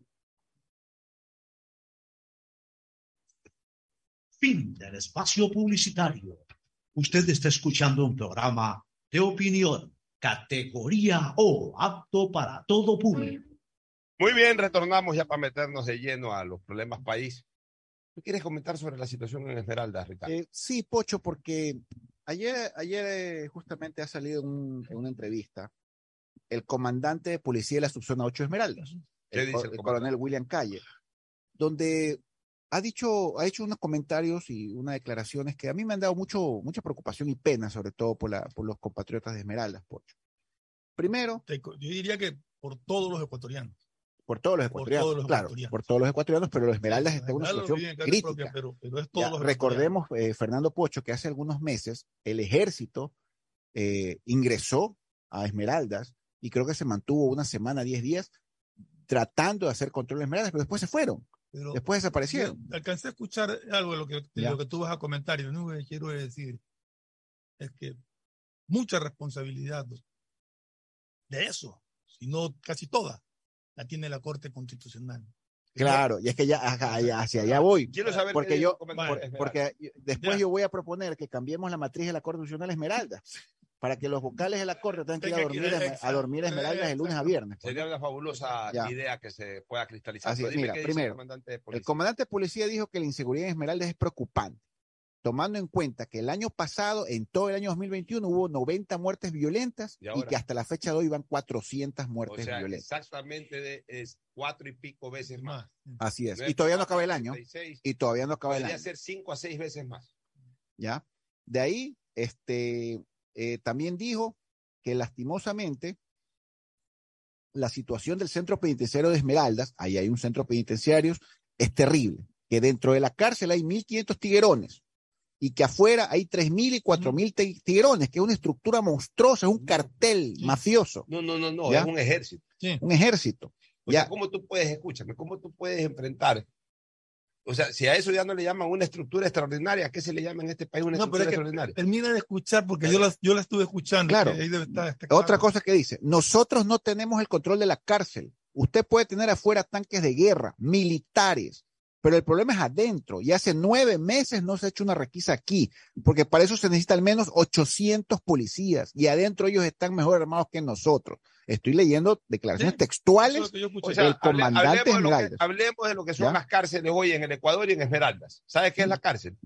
S5: Fin del espacio publicitario. Usted está escuchando un programa de opinión, categoría O, apto para todo público.
S1: Muy bien, retornamos ya para meternos de lleno a los problemas país. ¿Tú quieres comentar sobre la situación en Esmeralda, Ricardo?
S2: Eh, sí, Pocho, porque ayer, ayer eh, justamente ha salido un- en una entrevista el comandante de policía de la subzona 8 Esmeraldas,
S1: ¿Qué
S2: el,
S1: el
S2: coronel William Calle, donde ha dicho, ha hecho unos comentarios y unas declaraciones que a mí me han dado mucho, mucha preocupación y pena, sobre todo por, la, por los compatriotas de Esmeraldas, Pocho. Primero,
S3: Te- Yo diría que por todos los ecuatorianos.
S2: por todos los
S3: Por
S2: ecuatorianos,
S3: todos los
S2: claro,
S3: ecuatorianos.
S2: por todos los ecuatorianos, pero los Esmeraldas está en una situación crítica.
S3: propia, pero, pero es todos
S2: Ya,
S3: los
S2: recordemos, eh, Fernando Pocho, que hace algunos meses el ejército eh, ingresó a Esmeraldas y creo que se mantuvo una semana, 10 días, tratando de hacer control de Esmeraldas, pero después se fueron,
S3: Pero
S2: después desaparecieron.
S3: alcancé a escuchar algo de lo que, de lo que tú vas a comentar y lo único que quiero decir es que mucha responsabilidad de eso, si no casi toda, la tiene la Corte Constitucional.
S2: Claro, y es que ya hacia allá voy.
S1: Quiero saber
S2: porque yo, porque después
S3: Ya.
S2: yo voy a proponer que cambiemos la matriz de la Corte Constitucional a Esmeraldas, para que los vocales de la Corte tengan que ir a dormir, a, dormir Esmeraldas de lunes a viernes. pues,
S1: Sería una fabulosa
S2: Ya.
S1: idea que se pueda cristalizar.
S2: Así es, mira,
S1: el
S2: primero,
S1: comandante de
S2: el
S1: policía.
S2: comandante de policía dijo que la inseguridad en Esmeraldas es preocupante, tomando en cuenta que el año pasado, en todo el año 2021, hubo 90 muertes violentas
S1: Y
S2: que hasta la fecha de hoy van 400
S1: O
S2: muertes
S1: sea,
S2: violentas.
S1: exactamente de- es cuatro y pico veces más.
S2: Así es. Y todavía no acaba el año.
S1: 36.
S2: Y todavía no acaba el
S1: Podría
S2: año.
S1: ser cinco a seis veces más.
S2: ¿ya? De ahí, este, eh, también dijo que lastimosamente la situación del centro penitenciario de Esmeraldas, ahí hay un centro penitenciario, es terrible, que dentro de la cárcel hay 1.500 tiguerones y que afuera hay 3.000 y 4.000 ti- tiguerones, que es una estructura monstruosa, es un cartel mafioso,
S1: No, no, no, no,
S2: ¿Ya?
S1: es un ejército.
S2: un ejército.
S1: O sea, ¿cómo tú puedes, escúchame, cómo tú puedes enfrentar? O sea, si a eso ya no le llaman una estructura extraordinaria, ¿a qué se le llama en este país una
S3: No, pero
S1: estructura
S3: es que
S1: extraordinaria?
S3: termina de escuchar porque yo la, yo la estuve escuchando.
S2: Claro.
S3: que ahí debe estar
S2: Otra cosa que dice, nosotros no tenemos el control de la cárcel. Usted puede tener afuera tanques de guerra, militares, pero el problema es adentro. Y hace nueve meses no se ha hecho una requisa aquí, porque para eso se necesita al menos 800 policías y adentro ellos están mejor armados que nosotros. Estoy leyendo declaraciones textuales
S1: O sea,
S2: del comandante
S1: hablemos, de que, hablemos de lo que son
S2: ¿Ya?
S1: las cárceles hoy en el Ecuador y en Esmeraldas. ¿Sabes qué es la cárcel?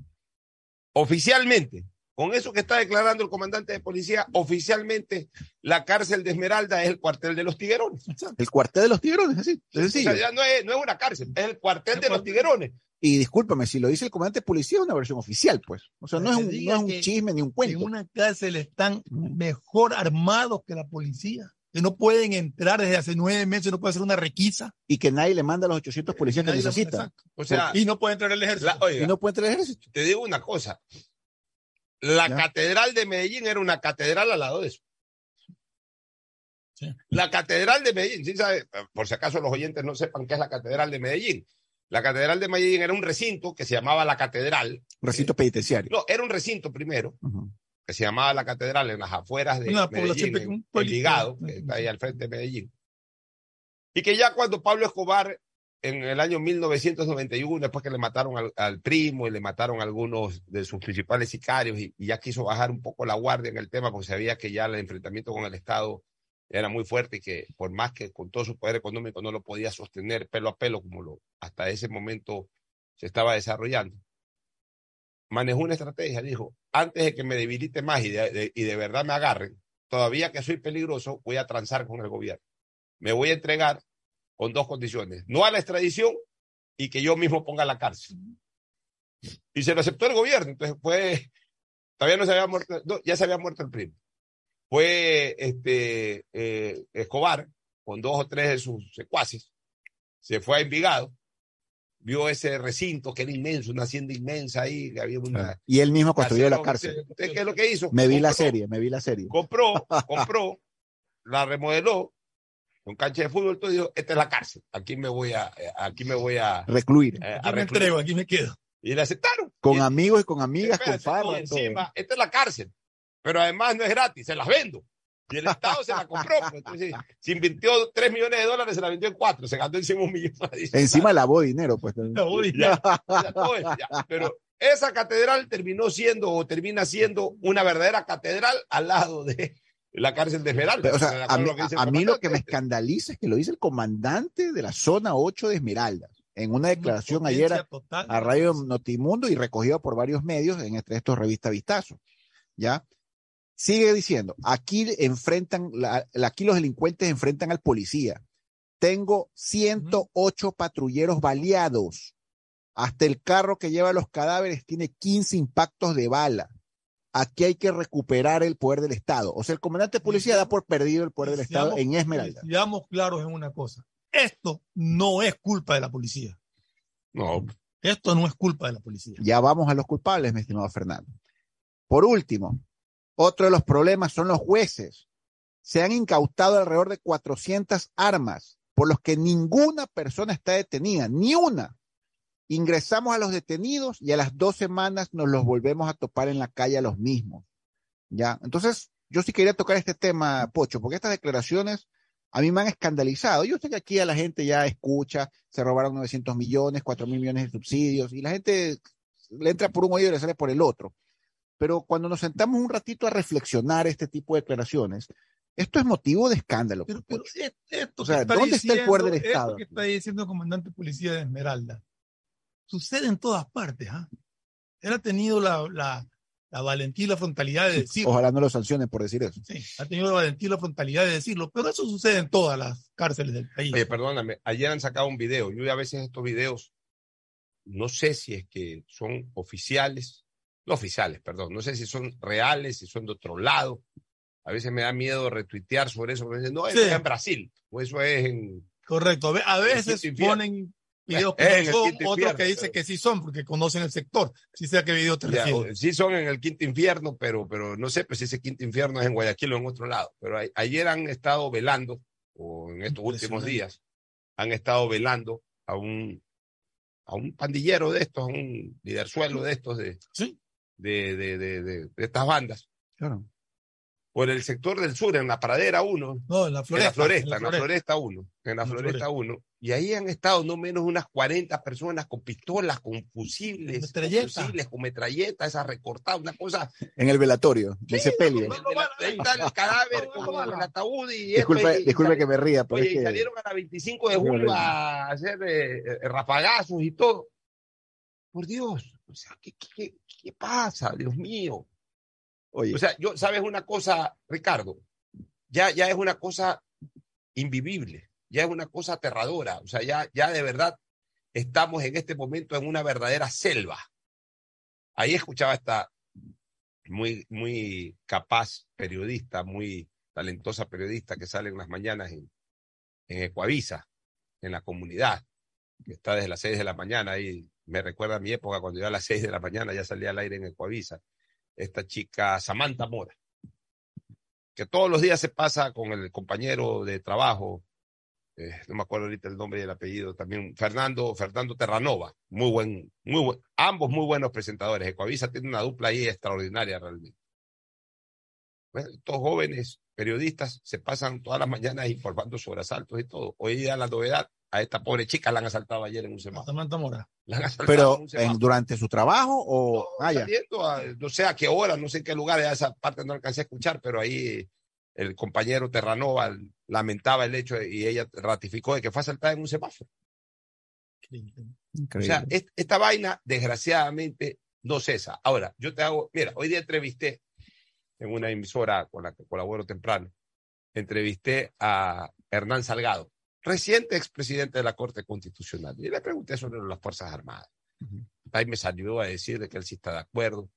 S1: Oficialmente, con eso que está declarando el comandante de policía, oficialmente la cárcel de Esmeralda es el cuartel de los tiguerones.
S2: El cuartel de los tiguerones, así,
S1: O
S2: sencillo.
S1: sea, ya no es, no es una cárcel, es el cuartel de los tiguerones.
S2: Y discúlpame, si lo dice el comandante de policía, es una versión oficial, pues. O sea, no es un, no es un chisme ni un
S3: En
S2: cuento.
S3: una cárcel están mejor armados que la policía, que no pueden entrar desde hace nueve meses, no puede hacer una requisa.
S2: Y que nadie le manda a los 800 policías que necesita.
S3: exacto.
S1: O sea,
S3: y no puede entrar el ejército.
S1: la- oiga,
S2: Y no puede entrar el ejército.
S1: te digo una cosa. La
S2: ¿Ya?
S1: catedral de Medellín era una catedral al lado de eso. La catedral de Medellín, ¿sí sabe? por si acaso los oyentes no sepan qué es la catedral de Medellín. La catedral de Medellín era un recinto que se llamaba la catedral.
S2: Recinto penitenciario.
S1: No, era un recinto primero, que se llamaba la catedral en las afueras de
S3: Una
S1: Medellín, en
S3: un.
S1: Envigado, que está ahí al frente de Medellín. Y que ya cuando Pablo Escobar en el año 1991, después que le mataron al, primo y le mataron algunos de sus principales sicarios y, ya quiso bajar un poco la guardia en el tema porque sabía que ya el enfrentamiento con el Estado era muy fuerte y que por más que con todo su poder económico no lo podía sostener pelo a pelo como lo hasta ese momento se estaba desarrollando. Manejó una estrategia, dijo, antes de que me debilite más y de- y de verdad me agarren, todavía que soy peligroso, voy a transar con el gobierno. Me voy a entregar con dos condiciones, no a la extradición y que yo mismo ponga la cárcel. Y se lo aceptó el gobierno, entonces fue, todavía no se había muerto, no, ya se había muerto el primo fue este eh, Escobar con dos o tres de sus secuaces, se fue a Envigado, vio ese recinto que era inmenso, una hacienda inmensa ahí, que había una...
S2: Y él mismo construyó la cárcel.
S1: ¿Usted qué es lo que hizo?
S2: Me vi la serie, me vi la serie.
S1: Compró, compró, la remodeló, con cancha de fútbol, todo, y dijo, esta es la cárcel, aquí me voy a, eh, aquí me voy a...
S2: Recluir.
S1: eh, a
S3: Aquí me
S1: recluir".
S3: entrego, aquí me quedo.
S1: Y le aceptaron.
S2: Con amigos y con amigas, con todo.
S1: encima, esta es la cárcel, pero además no es gratis, se las vendo. Y el Estado se la compró. pues, entonces, si invirtió 3 millones de dólares, se la vendió en 4, se gastó encima un millón.
S2: Encima lavó dinero, pues.
S1: Ya, ya, todo eso, ya. Pero esa catedral terminó siendo o termina siendo una verdadera catedral al lado de la cárcel de Esmeralda.
S2: Pero, o sea, a mí,
S1: lo que dice el
S2: a mí lo que me escandaliza es que lo dice el comandante de la zona 8 de Esmeraldas en una declaración ayer a,
S3: total.
S2: a Radio Notimundo y recogido por varios medios, en entre estos revista Vistazo. ¿Ya? Sigue diciendo, aquí enfrentan, la- la- aquí los delincuentes enfrentan al policía. Tengo 108 patrulleros baleados. Hasta el carro que lleva los cadáveres tiene 15 impactos de bala. Aquí hay que recuperar el poder del Estado. O sea, el comandante de policía da por perdido el poder del Estado
S3: Seamos-
S2: en Esmeralda.
S3: Seamos claros en una cosa. Esto no es culpa de la policía.
S1: No.
S3: Esto no es culpa de la policía.
S2: Ya vamos a los culpables, mi estimado Fernando. Por último, otro de los problemas son los jueces. Se han incautado alrededor de 400 armas, por los que ninguna persona está detenida, ni una. Ingresamos a los detenidos y a las dos semanas nos los volvemos a topar en la calle a los mismos. ¿Ya? Entonces, yo sí quería tocar este tema, Pocho, porque estas declaraciones a mí me han escandalizado. Yo sé que aquí a la gente ya escucha, se robaron 900 millones, 4 mil millones de subsidios, y la gente le entra por un oído y le sale por el otro. Pero cuando nos sentamos un ratito a reflexionar este tipo de declaraciones, esto es motivo de escándalo. pues, Pocho.
S3: Esto
S2: O sea, ¿dónde está el poder del Estado?
S3: Esto que está diciendo el comandante policía de Esmeralda. Sucede en todas partes. ¿ah? Él ha tenido la, la, la valentía y la frontalidad de decirlo.
S2: Ojalá no lo sancionen por decir eso.
S3: Sí, ha tenido la valentía y la frontalidad de decirlo, pero eso sucede en todas las cárceles del país.
S1: Oye, perdóname, ayer han sacado un video. Yo a veces estos videos, no sé si es que son oficiales, no oficiales, perdón, no sé si son reales, si son de otro lado. A veces me da miedo retuitear sobre eso, porque dicen, no, eso
S3: Sí.
S1: es en Brasil, o eso es en...
S3: Correcto. A ve- A veces ponen videos que no son, otros
S1: infierno,
S3: que dicen que sí son, porque conocen el sector. Si sea qué video te
S1: Ya,
S3: refieres.
S1: o- sí son en el quinto infierno, pero, pero no sé pues, si ese quinto infierno es en Guayaquil o en otro lado. Pero a- ayer han estado velando, o en estos últimos días, han estado velando a un, a un pandillero de estos, a un liderzuelo de estos, de, de, de, de, de- de estas bandas.
S2: Claro.
S1: Por el sector del sur, en la pradera 1.
S3: No, en la floresta.
S1: En la floresta,
S3: en la
S1: en la floresta 1. En la
S3: En
S1: floresta 1. Y ahí han estado no menos unas 40 personas con pistolas, con fusibles, con,
S3: Metralleta.
S1: fusiles, con metralletas, esa recortada, una cosa.
S2: En el velatorio, del sepelio.
S1: De la- ahí está el cadáver con el ataúd y
S2: Disculpe,
S1: y- y
S2: disculpe
S1: sal-
S2: que me ría, pero
S1: Oye,
S2: es
S1: y
S2: que
S1: salieron a la 25 de julio a hacer eh, eh, rafagazos y todo. Por Dios, o sea, ¿qué, qué, qué- qué pasa? Dios mío.
S2: Oye.
S1: O sea, yo, ¿sabes una cosa, Ricardo? Ya, ya es una cosa invivible, ya es una cosa aterradora. O sea, ya, ya de verdad estamos en este momento en una verdadera selva. Ahí escuchaba esta muy, muy capaz periodista, muy talentosa periodista que sale en las mañanas en, en Ecuavisa, en la comunidad, que está desde las seis de la mañana. Ahí me recuerda a mi época cuando yo a las seis de la mañana ya salía al aire en Ecuavisa. Esta chica Samantha Mora, que todos los días se pasa con el compañero de trabajo, eh, no me acuerdo ahorita el nombre y el apellido, también Fernando, Fernando Terranova, muy buen, muy buen, ambos muy buenos presentadores. Ecuavisa tiene una dupla ahí extraordinaria realmente. Bueno, estos jóvenes periodistas se pasan todas las mañanas informando sobre asaltos y todo. Hoy día la novedad, a esta pobre chica la han asaltado ayer en un semáforo.
S3: Samantha Mora.
S1: La han asaltado
S2: Pero
S1: en un semáforo.
S2: en- durante su trabajo o ah, ya.
S1: saliendo a- no sé a qué hora, no sé en qué lugar, ya esa parte no alcancé a escuchar, pero ahí el compañero Terranova lamentaba el hecho de- y ella ratificó de que fue asaltada en un semáforo. O sea, es- esta vaina, desgraciadamente, no cesa. Ahora, yo te hago, mira, hoy día entrevisté en una emisora con la que colaboro temprano, entrevisté a Hernán Salgado, reciente expresidente de la Corte Constitucional, y le pregunté sobre las Fuerzas Armadas. Ahí me salió a decir de que él sí está de acuerdo.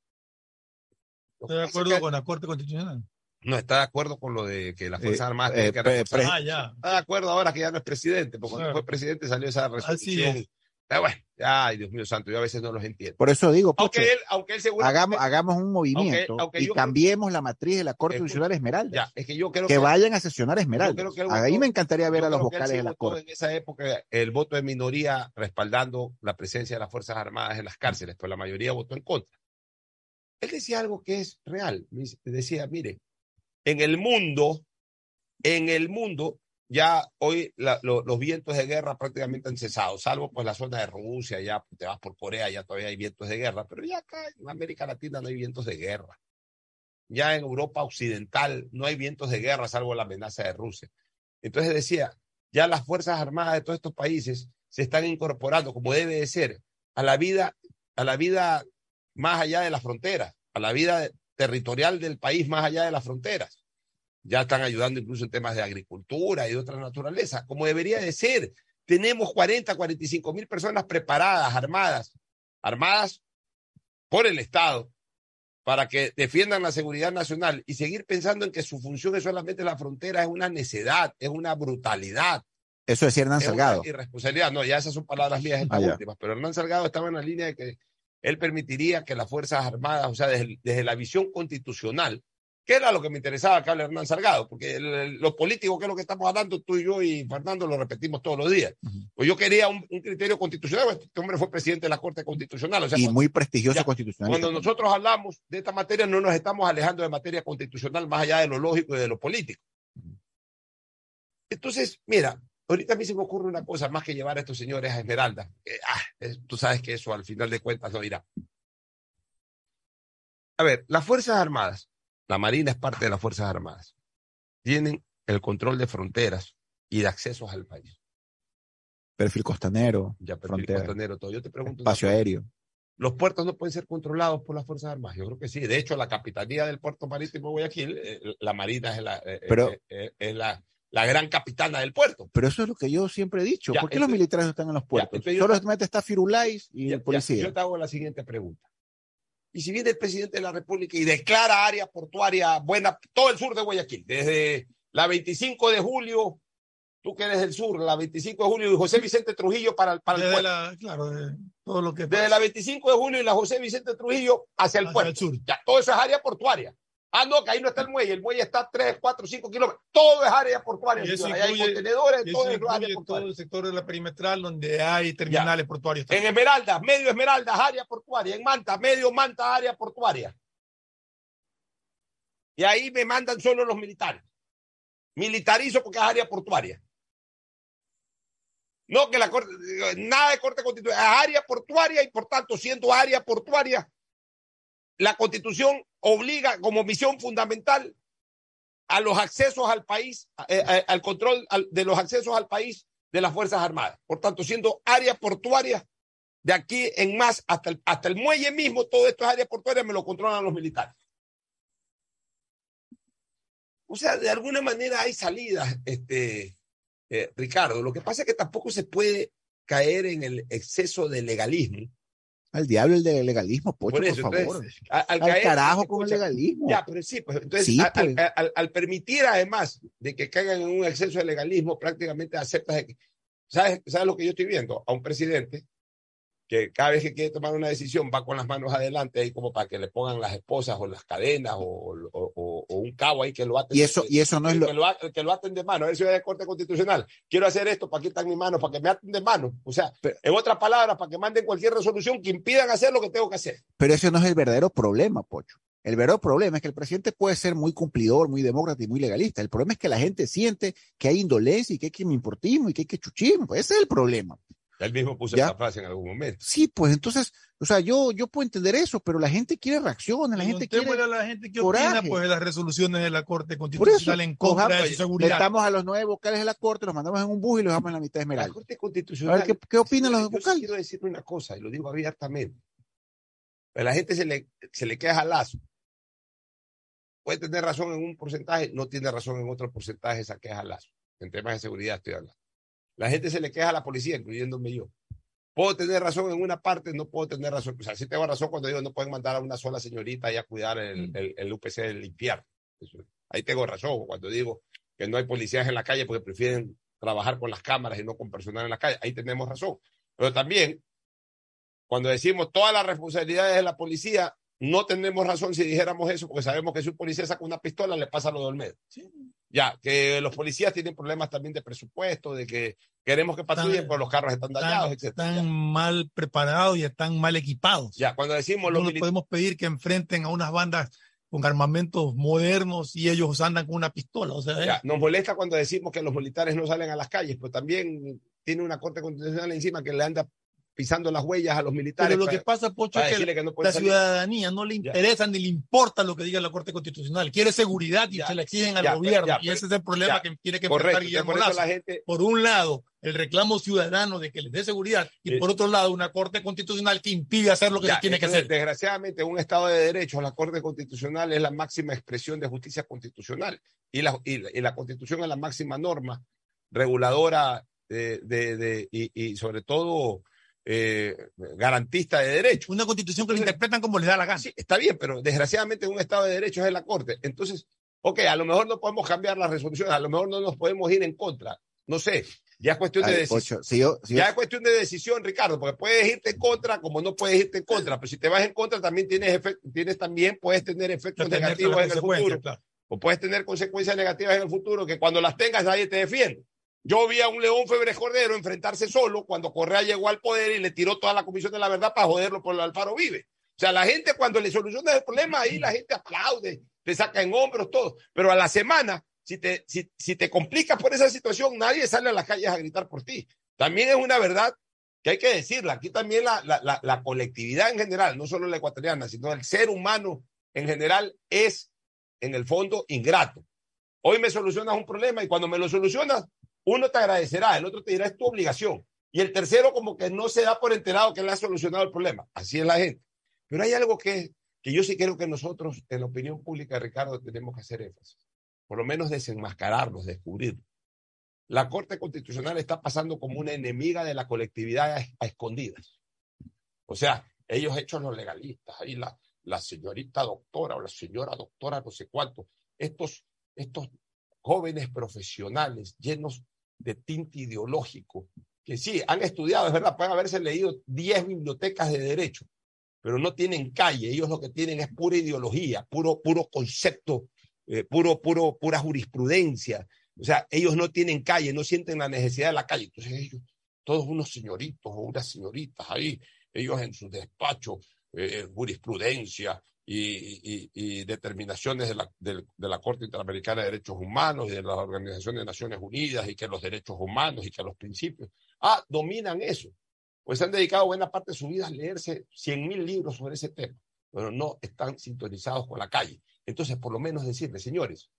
S3: Estoy de acuerdo con la Corte Constitucional.
S1: No está de acuerdo con lo de que las Fuerzas
S2: Eh,
S1: Armadas
S2: eh,
S1: tienen que
S2: pre-
S1: reforzar.
S3: Ah, ya.
S1: Está de acuerdo ahora que ya no es presidente, porque cuando
S3: Claro.
S1: fue presidente salió esa resolución.
S3: es.
S1: Pero bueno, ay, Dios mío santo, yo a veces no los entiendo.
S2: Por eso digo, Pocho,
S1: Aunque él, aunque él seguramente-
S2: hagamos, hagamos un movimiento
S1: aunque
S2: y
S1: yo-
S2: cambiemos la matriz de la Corte Constitucional Esmeralda.
S1: Ya, es que yo creo
S2: que,
S1: que,
S2: vayan a sesionar Esmeralda.
S1: él
S2: Ahí
S1: votó-
S2: me encantaría ver a los vocales de la
S1: votó
S2: Corte.
S1: En esa época, el voto de minoría respaldando la presencia de las Fuerzas Armadas en las cárceles, pero la mayoría votó en contra. Él decía algo que es real. Decía, mire, en el mundo, en el mundo, ya hoy los vientos de guerra prácticamente han cesado, salvo pues la zona de Rusia, ya te vas por Corea, ya todavía hay vientos de guerra, pero ya acá en América Latina no hay vientos de guerra. Ya en Europa Occidental no hay vientos de guerra, salvo la amenaza de Rusia. Entonces decía, ya las Fuerzas Armadas de todos estos países se están incorporando, como debe de ser, a la vida, a la vida más allá de las fronteras, a la vida territorial del país más allá de las fronteras. Ya están ayudando incluso en temas de agricultura y de otra naturaleza, como debería de ser. Tenemos 40, 45 mil personas preparadas, armadas, armadas por el Estado, para que defiendan la seguridad nacional y seguir pensando en que su función es solamente la frontera es una necedad, es una brutalidad.
S2: Eso decía Hernán
S1: Es una
S2: Salgado.
S1: irresponsabilidad. No, ya esas son palabras mías estas
S2: Ah,
S1: últimas. Pero Hernán Salgado estaba en la línea de que él permitiría que las Fuerzas Armadas, o sea, desde, desde la visión constitucional, que era lo que me interesaba que hable Hernán Salgado, porque el- el- lo político, que es lo que estamos hablando tú y yo y Fernando, lo repetimos todos los días. Pues yo quería un, un criterio constitucional, pues, este hombre fue presidente de la Corte Constitucional. O sea,
S2: y
S1: cuando-
S2: muy prestigioso constitucional.
S1: cuando nosotros hablamos de esta materia, no nos estamos alejando de materia constitucional más allá de lo lógico y de lo político. Entonces, mira, ahorita a mí se me ocurre una cosa más que llevar a estos señores a Esmeralda. ah, es- tú sabes que eso al final de cuentas no irá. A ver, las Fuerzas Armadas, la Marina es parte de las Fuerzas Armadas, tienen el control de fronteras y de accesos al país.
S2: Perfil costanero,
S1: Ya perfil
S2: frontera,
S1: costanero, todo. Yo te pregunto.
S2: espacio aéreo.
S1: los puertos no pueden ser controlados por las Fuerzas Armadas. Yo creo que sí. De hecho, la Capitanía del Puerto Marítimo de Guayaquil, eh, la Marina es, la, eh,
S2: Pero-
S1: eh, eh, es la, la gran capitana del puerto.
S2: Pero eso es lo que yo siempre he dicho.
S1: Ya,
S2: ¿Por qué los militares no están en los puertos?
S1: yo-
S2: Solamente está Firulais y
S1: Ya-
S2: el
S1: ya,
S2: policía.
S1: yo te hago la siguiente pregunta. Y si viene el presidente de la República y declara área portuaria buena, todo el sur de Guayaquil, desde la 25 de julio, tú que eres del sur, la 25 de julio y José Vicente Trujillo para, el- para el
S3: Desde
S1: puerto.
S3: la, claro, de todo lo que
S1: Desde la 25 de julio y la José Vicente Trujillo hacia el
S3: Hacia
S1: puerto.
S3: el sur.
S1: Ya, todo eso es área portuaria. Ah, no, que ahí no está el muelle. El muelle está a 3, 4, 5 kilómetros. Todo es área portuaria.
S3: Y
S1: hay contenedores,
S3: y
S1: todo es área portuaria.
S3: todo el sector de la perimetral donde hay terminales portuarios.
S1: En Esmeraldas, medio Esmeraldas, área portuaria. En Manta, medio Manta, área portuaria. Y ahí me mandan solo los militares. Militarizo porque es área portuaria. No que la corte, nada de corte constitucional, es área portuaria y por tanto, siendo área portuaria, la constitución obliga como misión fundamental a los accesos al país, eh, eh, al control de los accesos al país de las Fuerzas Armadas. Por tanto, siendo área portuaria, de aquí en más hasta el, hasta el muelle mismo, todo esto es área portuaria, me lo controlan los militares. O sea, de alguna manera hay salidas, este, eh, Ricardo. Lo que pasa es que tampoco se puede caer en el exceso de legalismo.
S2: Al diablo el de legalismo, Pocho,
S1: Por
S2: por,
S1: eso,
S2: favor.
S1: entonces, al,
S2: Al
S1: caer-
S2: carajo con el legalismo.
S1: Ya, pero sí, pues entonces,
S2: Sí,
S1: a- al,
S2: pues.
S1: al- al permitir además de que caigan en un exceso de legalismo, prácticamente aceptas. de que- ¿Sabes, ¿Sabes lo que yo estoy viendo? A un presidente que cada vez que quiere tomar una decisión va con las manos adelante ahí como para que le pongan las esposas o las cadenas o, o- o- o un cabo ahí que lo aten.
S2: Y eso, y eso no es
S1: que,
S2: lo.
S1: que lo aten de mano. Voy a la Corte Constitucional. Quiero hacer esto, para que están mis manos, para que me aten de mano. O sea, en otras palabras, para que manden cualquier resolución que impidan hacer lo que tengo que hacer.
S2: Pero ese no es el verdadero problema, Pocho. El verdadero problema es que el presidente puede ser muy cumplidor, muy demócrata y muy legalista. El problema es que la gente siente que hay indolencia y que hay que importismo y que hay que chuchismo. Ese es el problema.
S1: Él mismo puso
S2: Ya.
S1: esa frase en algún momento.
S2: Sí, pues entonces, o sea, yo, yo puedo entender eso, pero la gente quiere reacciones, la gente quiere
S3: a la gente qué
S2: coraje.
S3: opina pues, de las resoluciones de la Corte
S2: Por eso,
S3: Constitucional en contra de su seguridad.
S2: metamos a los nueve vocales de la corte, los mandamos en un bus y los dejamos en la mitad de
S1: La
S2: Esmeralda.
S1: Corte
S2: A
S1: Constitucional.
S2: ver, ¿qué, qué opinan los
S1: Yo
S2: vocales?
S1: quiero decir una cosa, y lo digo abiertamente. A la gente se le, se le queja al lazo. Puede tener razón en un porcentaje, no tiene razón en otro porcentaje esa queja al lazo. En temas de seguridad estoy hablando. La gente se le queja a la policía, incluyéndome yo. Puedo tener razón en una parte, no puedo tener razón. O sea, sí tengo razón cuando digo no pueden mandar a una sola señorita ahí a cuidar el, el, el UPC del limpiar. Eso- ahí tengo razón cuando digo que no hay policías en la calle porque prefieren trabajar con las cámaras y no con personal en la calle. Ahí tenemos razón. Pero también, cuando decimos todas las responsabilidades de la policía, no tenemos razón si dijéramos eso, porque sabemos que si un policía saca una pistola, le pasa lo de Olmedo. Ya, que los policías tienen problemas también de presupuesto, de que queremos que patrullen, pero los carros están dañados, etc.
S3: Están mal preparados y están mal equipados.
S1: Ya, cuando decimos
S3: no
S1: los
S3: les podemos pedir que enfrenten a unas bandas con armamentos modernos y ellos andan con una pistola. O sea,
S1: Ya, nos molesta cuando decimos que los militares no salen a las calles, pero también tiene una corte constitucional encima que le anda pisando las huellas a los militares.
S3: pero lo que pasa, Pocho, es que
S1: que no
S3: la
S1: salir.
S3: ciudadanía no le interesa ni le importa lo que diga la Corte Constitucional. Quiere seguridad y se la exigen al
S1: ya,
S3: gobierno. y
S1: pero-
S3: ese es el problema que tiene que enfrentar Guillermo
S1: por
S3: Lazo.
S1: gente-
S3: Por un lado, el reclamo ciudadano de que les dé seguridad y
S1: Sí.
S3: por otro lado, una Corte Constitucional que impide hacer lo que se tiene que hacer.
S1: Desgraciadamente, un Estado de Derecho, la Corte Constitucional es la máxima expresión de justicia constitucional y la, y la, y la Constitución es la máxima norma reguladora de, de- de- y, y sobre todo eh, garantista de derechos.
S3: Una constitución que la interpretan como les da la gana.
S1: Sí, está bien, pero desgraciadamente un Estado de Derecho es la Corte. Entonces, ok, a lo mejor no podemos cambiar las resoluciones, a lo mejor no nos podemos ir en contra. No sé, ya es cuestión de
S2: Ay,
S1: decisión.
S2: Pocho, si yo- si yo-
S1: Ya es cuestión de decisión, Ricardo, porque puedes irte en contra como no puedes irte en contra, pero si te vas en contra también tienes efectos, tienes también puedes tener efectos
S3: Tener
S1: negativos en el futuro.
S3: claro.
S1: O puedes tener consecuencias negativas en el futuro que cuando las tengas nadie te defiende. Yo vi a un León Febre Cordero enfrentarse solo cuando Correa llegó al poder y le tiró toda la Comisión de la Verdad para joderlo por el Alfaro Vive. O sea, la gente cuando le soluciona el problema, ahí la gente aplaude, te saca en hombros todo. Pero a la semana, si te, si, si te complicas por esa situación, nadie sale a las calles a gritar por ti. También es una verdad que hay que decirla. Aquí también la, la, colectividad en general, no solo la ecuatoriana, sino el ser humano en general es, en el fondo, ingrato. Hoy me solucionas un problema y cuando me lo solucionas, uno te agradecerá, el otro te dirá es tu obligación. Y el tercero como que no se da por enterado que le ha solucionado el problema. Así es la gente. Pero hay algo que, que yo sí creo que nosotros, en la opinión pública, Ricardo, tenemos que hacer énfasis. Por lo menos desenmascararlos, descubrirlos. La Corte Constitucional está pasando como una enemiga de la colectividad a, escondidas. O sea, ellos hechos los legalistas, ahí la, la señorita doctora o la señora doctora, no sé cuánto, estos, estos jóvenes profesionales llenos de tinte ideológico, que sí, han estudiado, es verdad, pueden haberse leído 10 bibliotecas de derecho, pero no tienen calle, ellos lo que tienen es pura ideología, puro, puro concepto, eh, puro, puro, pura jurisprudencia. O sea, ellos no tienen calle, no sienten la necesidad de la calle. Entonces ellos, todos unos señoritos o unas señoritas ahí, ellos en su despacho, eh, jurisprudencia y, determinaciones de la, Corte Interamericana de Derechos Humanos y de la Organización de Naciones Unidas y que los derechos humanos y que los principios, ah, dominan eso. Pues han dedicado buena parte de su vida a leerse 100 mil libros sobre ese tema, pero no están sintonizados con la calle. Entonces, por lo menos decirles, señores,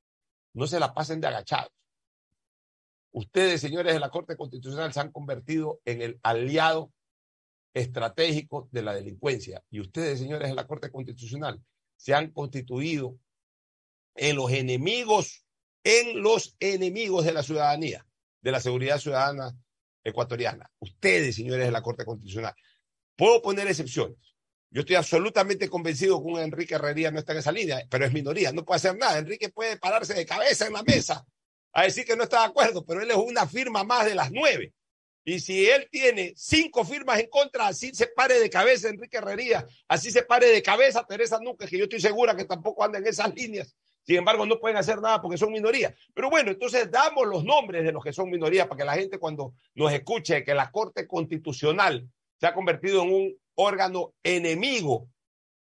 S1: no se la pasen de agachados. Ustedes, señores de la Corte Constitucional, se han convertido en el aliado estratégico de la delincuencia. Y ustedes, señores de la Corte Constitucional, se han constituido en los enemigos, en los enemigos de la ciudadanía, de la seguridad ciudadana ecuatoriana. Ustedes, señores de la Corte Constitucional. Puedo poner excepciones. Yo estoy absolutamente convencido que un Enrique Herrería no está en esa línea, pero es minoría, no puede hacer nada. Enrique puede pararse de cabeza en la mesa a decir que no está de acuerdo, pero él es una firma más de las nueve. Y si él tiene cinco firmas en contra, así se pare de cabeza Enrique Herrería, así se pare de cabeza Teresa Núñez, que yo estoy segura que tampoco anda en esas líneas. Sin embargo, no pueden hacer nada porque son minoría. Pero bueno, entonces damos los nombres de los que son minoría para que la gente cuando nos escuche que la Corte Constitucional se ha convertido en un órgano enemigo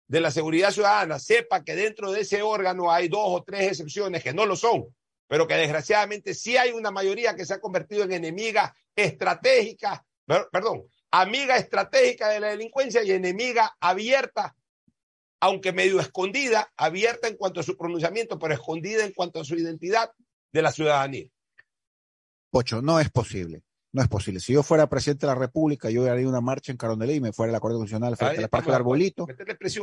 S1: de la seguridad ciudadana sepa que dentro de ese órgano hay dos o tres excepciones que no lo son, pero que desgraciadamente sí hay una mayoría que se ha convertido en enemiga estratégica, per- perdón, amiga estratégica de la delincuencia y enemiga abierta, aunque medio escondida, abierta en cuanto a su pronunciamiento, pero escondida en cuanto a su identidad de la ciudadanía.
S2: Pocho, no es posible. No es posible. Si yo fuera presidente de la República, yo haría una marcha en Carondelet y me fuera a la Corte Constitucional frente al Parque del
S1: de acuerdo.
S2: Arbolito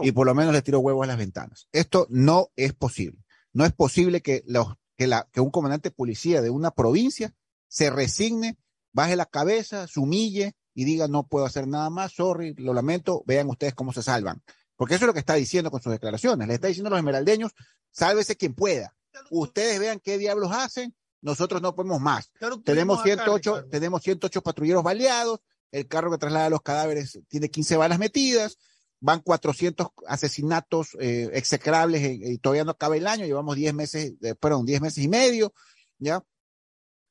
S2: y por lo menos le tiro huevos a las ventanas. Esto no es posible. No es posible que, los, que, la, que un comandante de policía de una provincia se resigne, baje la cabeza, se humille y diga no puedo hacer nada más, sorry, lo lamento, vean ustedes cómo se salvan. Porque eso es lo que está diciendo con sus declaraciones. Le está diciendo a los esmeraldeños, sálvese quien pueda. Ustedes vean qué diablos hacen, nosotros no podemos más. Tenemos
S3: tuvimos acá,
S2: 108,
S3: Ricardo.
S2: tenemos 108 patrulleros baleados, el carro que traslada los cadáveres tiene 15 balas metidas, van 400 asesinatos eh, execrables y, y todavía no acaba el año, llevamos 10 meses, eh, perdón, 10 meses y medio, ¿ya?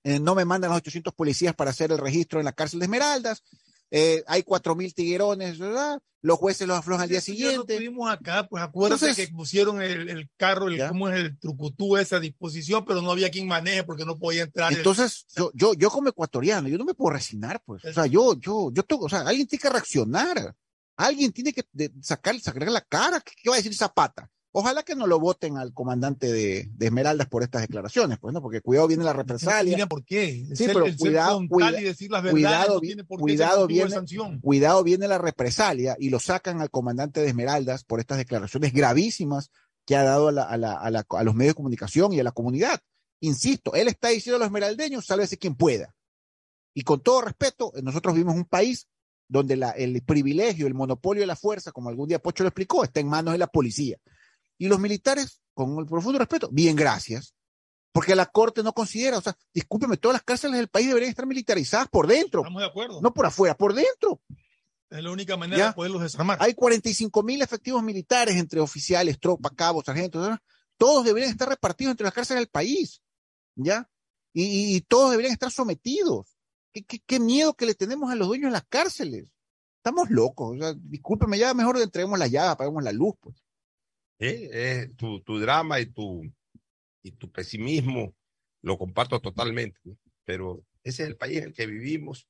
S2: Eh, no me mandan los 800 policías para hacer el registro en la cárcel de Esmeraldas, eh, hay 4.000 tiguerones, ¿verdad? Los jueces los aflojan al día
S3: lo
S2: siguiente.
S3: tuvimos acá, pues acuérdate
S2: Entonces-
S3: que pusieron el, el carro, el, ¿cómo es el trucutú esa disposición, pero no había quien maneje porque no podía entrar. el-
S2: Entonces, yo, yo, yo como ecuatoriano, yo no me puedo resignar, pues. O sea, yo, yo, yo tengo, o sea, alguien tiene que reaccionar. Alguien tiene que de- sacar, sacar la cara. ¿Qué, qué va a decir Zapata? Ojalá que no lo voten al comandante de, de Esmeraldas por estas declaraciones, pues, ¿no? Porque cuidado viene la represalia.
S3: Mira por qué.
S2: Sí, pero cuidado,
S3: frontal
S2: cuida-
S3: y decir las verdades
S2: cuidado,
S3: no por
S2: viene, cuidado viene la represalia y lo sacan al comandante de Esmeraldas por estas declaraciones gravísimas que ha dado a, la- a la- a la- a los medios de comunicación y a la comunidad. Insisto, él está diciendo a los esmeraldeños, sálvese quien pueda. Y con todo respeto, nosotros vivimos un país donde la- el privilegio, el monopolio de la fuerza, como algún día Pocho lo explicó, está en manos de la policía. Y los militares, con el profundo respeto, bien, gracias. Porque la Corte no considera, o sea, discúlpeme, todas las cárceles del país deberían estar militarizadas por dentro,
S3: Estamos de acuerdo.
S2: no por afuera, por dentro.
S3: Es la única manera
S2: Ya.
S3: de poderlos desarmar.
S2: Hay 45 mil efectivos militares entre oficiales, tropas, cabos, sargentos, todos deberían estar repartidos entre las cárceles del país, ¿ya? Y, y- y todos deberían estar sometidos. ¿Qué, qué, qué miedo que le tenemos a los dueños de las cárceles. Estamos locos. O sea, discúlpeme, ya mejor entreguemos la llave, apaguemos la luz, pues.
S1: Sí, tu, tu drama y tu, y tu pesimismo lo comparto totalmente, ¿no? pero ese es el país en el que vivimos.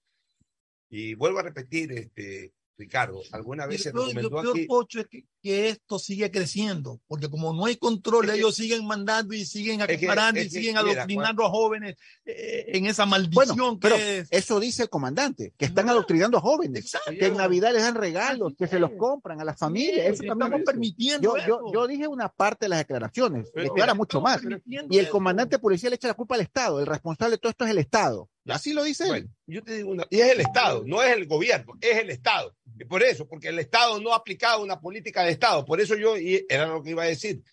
S1: Y vuelvo a repetir, este, Ricardo, alguna
S3: Y
S1: vez se
S3: lo, peor- lo
S1: recomendó
S3: peor,
S1: aquí.
S3: Pocho, es que, que esto sigue creciendo, porque como no hay control, ellos siguen mandando y siguen
S2: es que-
S3: acaparando
S2: es
S3: y
S2: que,
S3: siguen
S2: mira,
S3: adoctrinando a jóvenes eh, en esa maldición
S2: Bueno,
S3: que
S2: pero
S3: es.
S2: eso dice el comandante, que están adoctrinando a jóvenes, que en Navidad les dan regalos, que se los compran a las familias. Eso también
S3: estamos permitiendo
S2: yo, yo,
S3: eso.
S2: yo dije una parte de las declaraciones,
S3: Pero-
S2: declara mucho más. Y el comandante policial le echa la culpa al Estado, el responsable de todo esto es el Estado. Así lo dice él.
S1: Yo te digo una, y es el Estado, no es el gobierno, es el Estado. Por eso, porque el Estado no ha aplicado una política de Estado. Por eso yo, y era lo que iba a decir,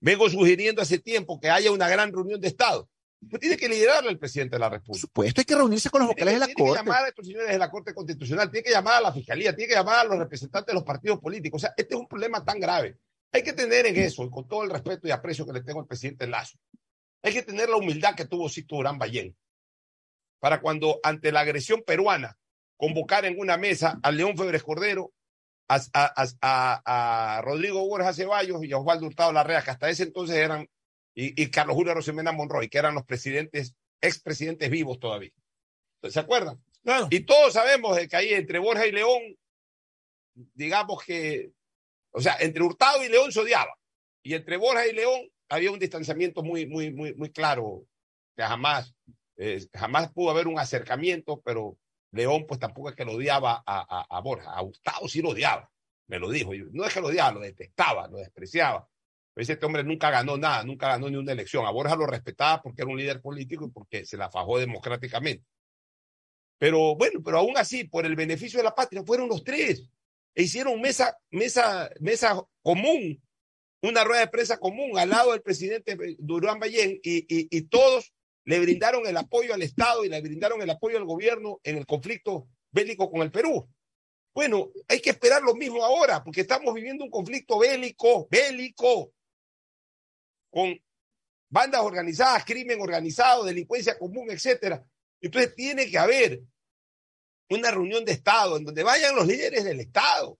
S1: vengo sugiriendo hace tiempo que haya una gran reunión de Estado. Pues tiene que liderarla el presidente de la República.
S2: Pues esto hay que reunirse con los vocales de la
S1: tiene que
S2: Corte.
S1: llamar a estos señores de la Corte Constitucional, tiene que llamar a la Fiscalía, tiene que llamar a los representantes de los partidos políticos. O sea, este es un problema tan grave. Hay que tener en eso, y con todo el respeto y aprecio que le tengo al presidente Lazo, hay que tener la humildad que tuvo Sito Durán Ballén para cuando ante la agresión peruana convocar en una mesa a León Febres Cordero, a, a- a- a Rodrigo Borja Ceballos y a Osvaldo Hurtado Larrea, que hasta ese entonces eran, y, y Carlos Julio Rosemena Monroy, que eran los presidentes, expresidentes vivos todavía. ¿Se acuerdan? Y todos sabemos que ahí entre Borja y León, digamos que, o sea, entre Hurtado y León se odiaba. Y entre Borja y León había un distanciamiento muy, muy, muy, muy claro, que jamás, eh, jamás pudo haber un acercamiento, pero León pues tampoco es que lo odiaba a, a, a Borja. A Hurtado sí lo odiaba, me lo dijo. No es que lo odiaba, lo detestaba, lo despreciaba. Pero este hombre nunca ganó nada, nunca ganó ni una elección. A Borja lo respetaba porque era un líder político y porque se la fajó democráticamente. Pero bueno, pero aún así, por el beneficio de la patria, fueron los tres. E hicieron mesa, mesa, mesa común, una rueda de prensa común al lado del presidente Durán Ballén y, y todos le brindaron el apoyo al Estado y le brindaron el apoyo al gobierno en el conflicto bélico con el Perú. Bueno, hay que esperar lo mismo ahora, porque estamos viviendo un conflicto bélico, bélico, con bandas organizadas, crimen organizado, delincuencia común, etcétera. Entonces tiene que haber una reunión de Estado en donde vayan los líderes del Estado.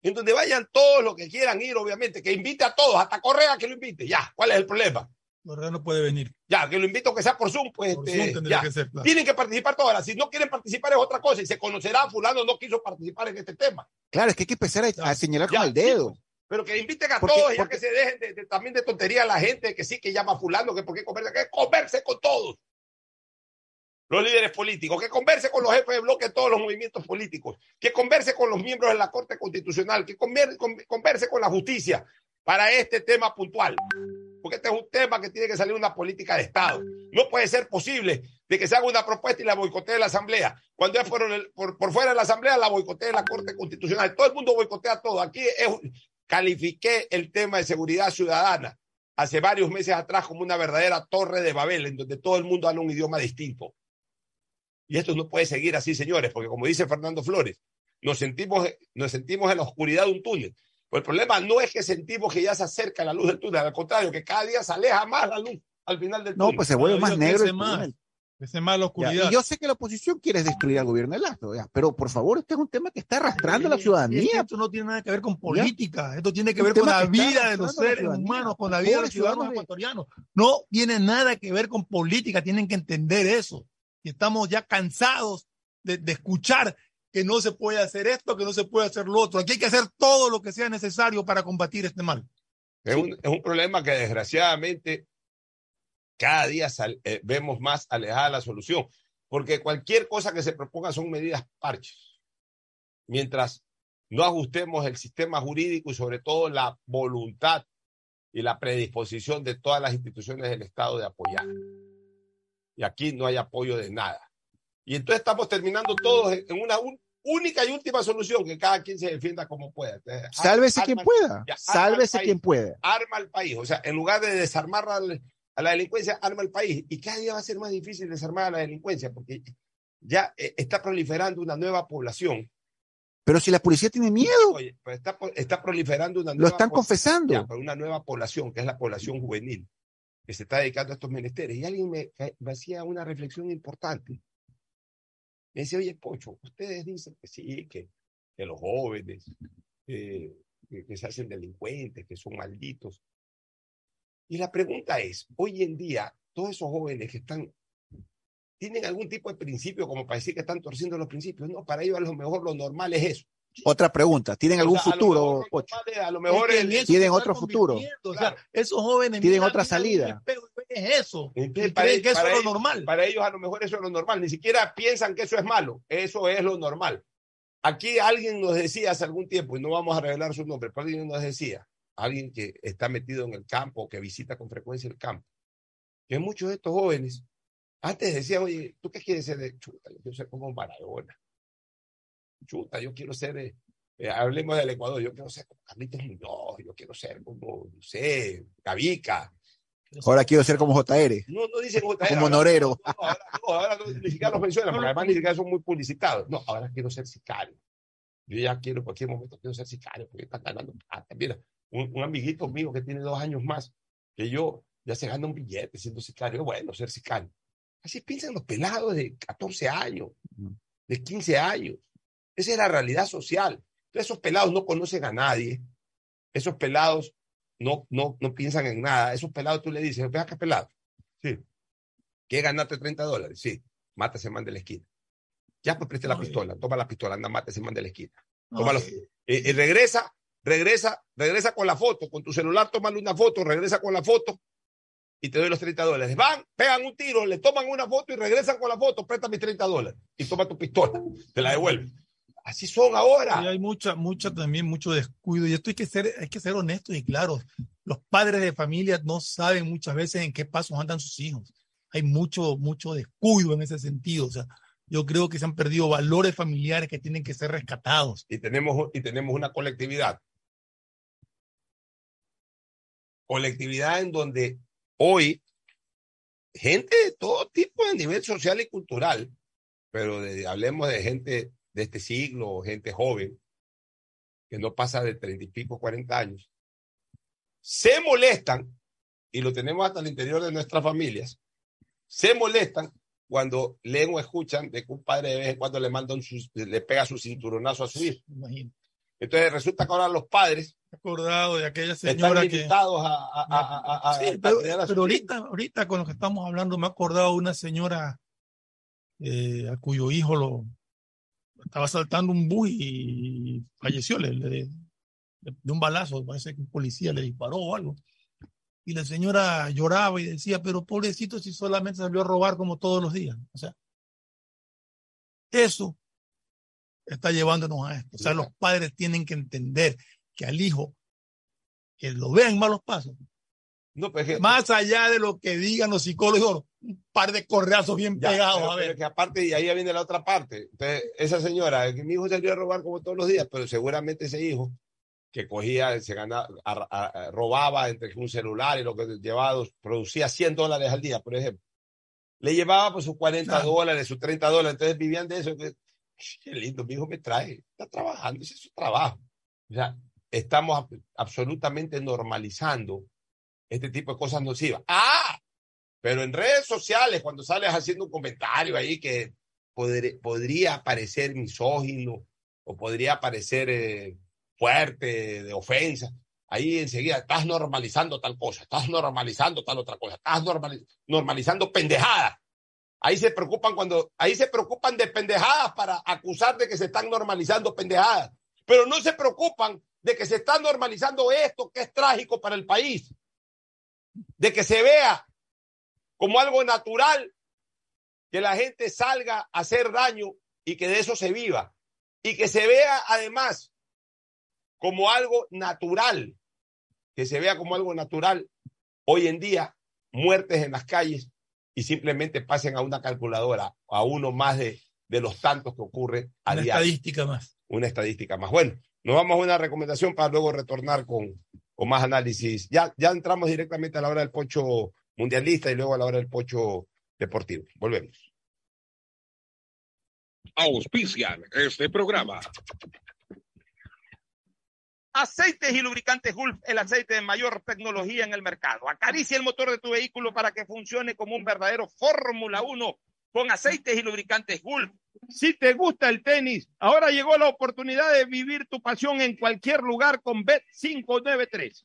S1: en donde vayan todos los que quieran ir, obviamente, que invite a todos, hasta Correa que lo invite. Ya, ¿cuál es el problema?
S3: Correa no puede venir.
S1: Ya, que lo invito que sea por Zoom, pues
S3: Por
S1: este,
S3: Zoom tendría
S1: ya.
S3: que ser, claro.
S1: tienen que participar. Ahora, si no quieren participar es otra cosa y se conocerá, fulano no quiso participar en este tema.
S2: Claro, es que hay que empezar a, a señalar con el dedo.
S1: Pero que inviten a
S2: Porque-
S1: todos, ya que se dejen de, de- también de tontería a la gente, que sí, que llama a fulano, que por qué conversa, que converse con todos. Los líderes políticos, que converse con los jefes de bloque de todos los movimientos políticos, que converse con los miembros de la Corte Constitucional, que conver- con- converse con la justicia para este tema puntual. Porque este es un tema que tiene que salir una política de Estado. No puede ser posible de que se haga una propuesta y la boicotee la Asamblea. Cuando es por, el- por, fuera de la Asamblea, la boicotee la Corte Constitucional. Todo el mundo boicotea todo. Aquí califiqué el tema de seguridad ciudadana hace varios meses atrás como una verdadera torre de Babel, en donde todo el mundo habla un idioma distinto. Y esto no puede seguir así, señores, porque como dice Fernando Flores, nos sentimos, nos sentimos en la oscuridad de un túnel. Pero el problema no es que sentimos que ya se acerca la luz del túnel, al contrario, que cada día se aleja más la luz al final del
S2: No,
S1: túnel.
S2: pues se vuelve más negro el
S3: más. más la
S2: Ya,
S3: oscuridad.
S2: y yo sé que la oposición quiere destruir al gobierno de Lazo, ya, pero por favor, este es un tema que está arrastrando a la
S3: Es que
S2: ciudadanía.
S3: esto no tiene nada que ver con política, esto tiene que
S2: Un
S3: ver con la vida de los seres humanos, con la vida de los ciudadanos
S2: ciudadanos de-
S3: ecuatorianos. No tiene nada que ver con política, tienen que entender eso. Y estamos ya cansados de, de escuchar que no se puede hacer esto, que no se puede hacer lo otro. Aquí hay que hacer todo lo que sea necesario para combatir este mal.
S1: Es un, problema que desgraciadamente cada día eh, vemos más alejada la solución, porque cualquier cosa que se proponga son medidas parches. Mientras no ajustemos el sistema jurídico y sobre todo la voluntad y la predisposición de todas las instituciones del Estado de apoyar. Y aquí no hay apoyo de nada. Y entonces estamos terminando todos en una un- única y última solución, que cada quien se defienda como pueda. Entonces,
S2: Sálvese
S1: arma-
S2: quien pueda.
S1: ya,
S2: Sálvese quien pueda.
S1: arma al país. O sea, en lugar de desarmar al- a la delincuencia, arma el país. Y cada día va a ser más difícil desarmar a la delincuencia porque ya eh, está proliferando una nueva población.
S2: Pero si la policía tiene miedo,
S1: Oye, pues está, está proliferando una
S2: lo
S1: nueva
S2: están
S1: po-
S2: confesando.
S1: ya, pero una nueva población, que es la población juvenil, que se está dedicando a estos menesteres. Y alguien me, me hacía una reflexión importante. Me decía, oye, Pocho, ustedes dicen que sí, que, que los jóvenes eh, que, que se hacen delincuentes, que son malditos. Y la pregunta es, hoy en día, todos esos jóvenes que están, ¿tienen algún tipo de principio como para decir que están torciendo los principios? No, para ellos a lo mejor lo normal es eso.
S2: Otra pregunta, ¿tienen
S1: O
S2: algún
S1: sea, a lo
S2: futuro,
S1: mejor A lo mejor
S3: Es que
S1: el-
S2: ¿Tienen otro futuro?
S3: convirtiendo, O sea, esos jóvenes
S2: ¿Tienen
S3: miran-
S2: otra salida?
S3: Es eso.
S1: Entonces,
S3: Y creen que eso
S1: para
S3: lo
S1: ellos-
S3: normal.
S1: Para ellos a lo mejor eso es lo normal, ni siquiera piensan que eso es malo, eso es lo normal. Aquí alguien nos decía hace algún tiempo, y no vamos a revelar su nombre, pero alguien nos decía, alguien que está metido en el campo, que visita con frecuencia el campo, que muchos de estos jóvenes antes decían, oye, ¿tú qué quieres ser de chuta? Yo quiero ser como Maradona. Chuta, yo quiero ser, eh, eh, hablemos del Ecuador, yo quiero ser como Carlitos Muñoz, yo quiero ser como, no sé, Gavica.
S2: Ahora quiero ser como JR.
S1: No, no dicen JR,
S2: Como
S1: ahora-
S2: Norero.
S1: no, ahora, no, ahora no, ni siquiera los mencionan, porque además ni siquiera son muy publicitados. No, ahora quiero ser sicario. Yo ya quiero, en cualquier momento quiero ser sicario, porque están ganando plata. Mira, un, un amiguito mío que tiene dos años más que yo, ya se gana un billete siendo sicario. Bueno, ser sicario. Así piensan los pelados de 14 años, de 15 años. Esa es la realidad social. Entonces, esos pelados no conocen a nadie. Esos pelados no, no, no piensan en nada. Esos pelados tú le dices, ve acá pelado. Sí. ¿Quieres ganarte 30 dólares? Sí. Mata ese man de la esquina. Ya pues preste la pistola. Toma la pistola, anda, mata ese man de la esquina. Tómalo. Y, y regresa, regresa, regresa con la foto. Con tu celular, tómale una foto, regresa con la foto y te doy los 30 dólares. Van, pegan un tiro, le toman una foto y regresan con la foto, presta mis 30 dólares y toma tu pistola, te la devuelve. Así son ahora.
S3: Y hay mucha, mucha también, mucho descuido. Y esto hay que ser, hay que ser honestos y claros. Los padres de familia no saben muchas veces en qué pasos andan sus hijos. Hay mucho, mucho descuido en ese sentido. O sea, yo creo que se han perdido valores familiares que tienen que ser rescatados.
S1: Y tenemos, y tenemos una colectividad. Colectividad en donde hoy gente de todo tipo de nivel social y cultural, pero de- hablemos de gente de este siglo, gente joven, que no pasa de treinta y pico, cuarenta años, se molestan, y lo tenemos hasta el interior de nuestras familias, se molestan cuando leen o escuchan de que un padre de vez en cuando le manda un le pega su cinturonazo a su hijo.
S3: Imagínate.
S1: Entonces resulta que ahora los padres
S3: acordado de aquella
S1: están
S3: señora que
S1: limitados a, a, a,
S3: Sí, pero,
S1: a
S3: ahorita, ahorita con lo que estamos hablando, me he acordado de una señora eh, a cuyo hijo lo estaba saltando un bus y falleció le- le- de un balazo, parece que un policía le disparó o algo. Y la señora lloraba y decía, pero pobrecito si solamente salió a robar como todos los días. O sea, eso está llevándonos a esto. O sea, los padres tienen que entender que al hijo que lo vean malos pasos,
S1: No, pues
S3: más allá de lo que digan los psicólogos, un par de correazos bien
S1: Ya,
S3: pegados,
S1: pero-
S3: a
S1: pero
S3: ver.
S1: que aparte, y ahí viene la otra parte. Entonces, esa señora, mi hijo salió a robar como todos los días, pero seguramente ese hijo que cogía, se ganaba, a- a- robaba entre un celular y lo que llevaba, producía 100 dólares al día, por ejemplo. Le llevaba pues sus 40
S3: Claro.
S1: dólares, sus 30 dólares, entonces vivían de eso. que, Qué lindo, mi hijo me trae, está trabajando, ese es su trabajo. O sea, estamos ab- absolutamente normalizando este tipo de cosas nocivas. ¡Ah! Pero en redes sociales, cuando sales haciendo un comentario ahí que podr- podría parecer misógino o podría parecer eh, fuerte, de ofensa, ahí enseguida estás normalizando tal cosa, estás normalizando tal otra cosa, estás normali- normalizando pendejadas. Ahí se preocupan cuando, ahí se preocupan de pendejadas para acusar de que se están normalizando pendejadas, pero no se preocupan de que se está normalizando esto que es trágico para el país, de que se vea como algo natural que la gente salga a hacer daño y que de eso se viva. Y que se vea además como algo natural, que se vea como algo natural hoy en día, muertes en las calles y simplemente pasen a una calculadora, a uno más de, de los tantos que ocurren a
S3: Una
S1: diario.
S3: estadística más.
S1: Una estadística más. Bueno, nos vamos a una recomendación para luego retornar con, con más análisis. Ya, ya entramos directamente a la hora del pocho mundialista y luego a la hora del pocho deportivo. Volvemos.
S20: Auspician este programa.
S18: Aceites y lubricantes Gulf, el aceite de mayor tecnología en el mercado. Acaricia el motor de tu vehículo para que funcione como un verdadero Fórmula 1 con aceites y lubricantes Gulf. Si te gusta el tenis, ahora llegó la oportunidad de vivir tu pasión en cualquier lugar con Bet593.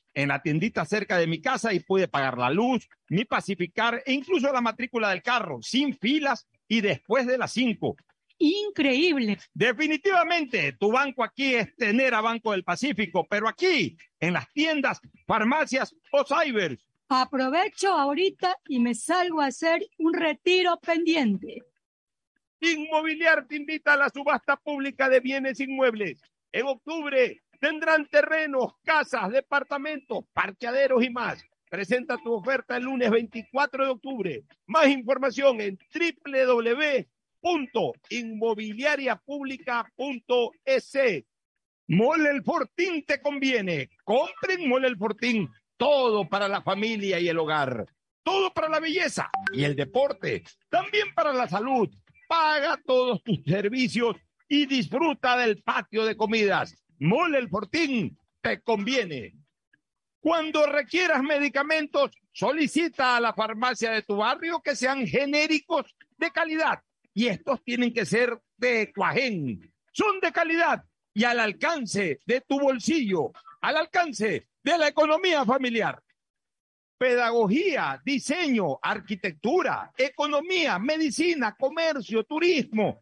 S18: en la tiendita cerca de mi casa, y pude pagar la luz, mi pacificar e incluso la matrícula del carro, sin filas y después de las cinco.
S21: Increíble.
S18: Definitivamente, tu banco aquí es tener a Banco del Pacífico, pero aquí, en las tiendas, farmacias o cybers.
S21: Aprovecho ahorita y me salgo a hacer un retiro pendiente.
S18: Inmobiliar te invita a la subasta pública de bienes inmuebles. En octubre tendrán terrenos, casas, departamentos, parqueaderos y más. Presenta tu oferta el lunes 24 de octubre. Más información en www.inmobiliariapublica.es. Mole el Fortín te conviene. Compren Mole el Fortín. Todo para la familia y el hogar. Todo para la belleza y el deporte. También para la salud. Paga todos tus servicios y disfruta del patio de comidas. Mole el Fortín te conviene. Cuando requieras medicamentos, solicita a la farmacia de tu barrio que sean genéricos de calidad. Y estos tienen que ser de Cuajén. Son de calidad y al alcance de tu bolsillo, al alcance de la economía familiar. Pedagogía, diseño, arquitectura, economía, medicina, comercio, turismo,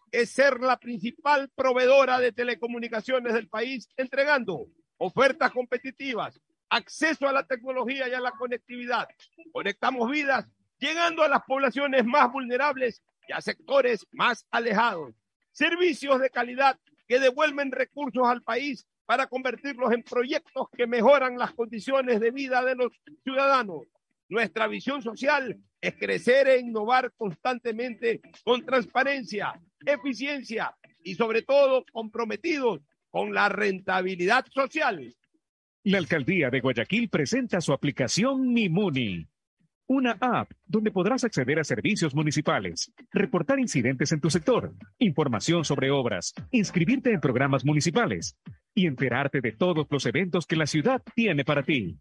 S18: es ser la principal proveedora de telecomunicaciones del país, entregando ofertas competitivas, acceso a la tecnología y a la conectividad. Conectamos vidas, llegando a las poblaciones más vulnerables y a sectores más alejados. Servicios de calidad que devuelven recursos al país para convertirlos en proyectos que mejoran las condiciones de vida de los ciudadanos. Nuestra visión social es crecer e innovar constantemente con transparencia, eficiencia y sobre todo comprometidos con la rentabilidad social.
S8: La alcaldía de Guayaquil presenta su aplicación Mimuni, una app donde podrás acceder a servicios municipales, reportar incidentes en tu sector, información sobre obras, inscribirte en programas municipales y enterarte de todos los eventos que la ciudad tiene para ti.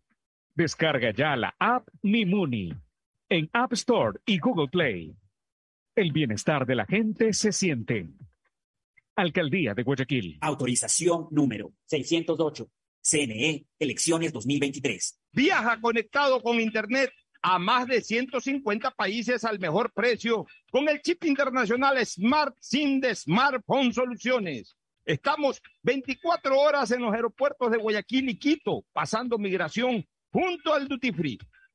S8: Descarga ya la app Mimuni en App Store y Google Play. El bienestar de la gente se siente. Alcaldía de Guayaquil.
S9: Autorización número 608. CNE, elecciones 2023.
S18: Viaja conectado con Internet a más de 150 países al mejor precio con el chip internacional Smart SIM de Smartphone Soluciones. Estamos 24 horas en los aeropuertos de Guayaquil y Quito, pasando migración junto al Duty Free.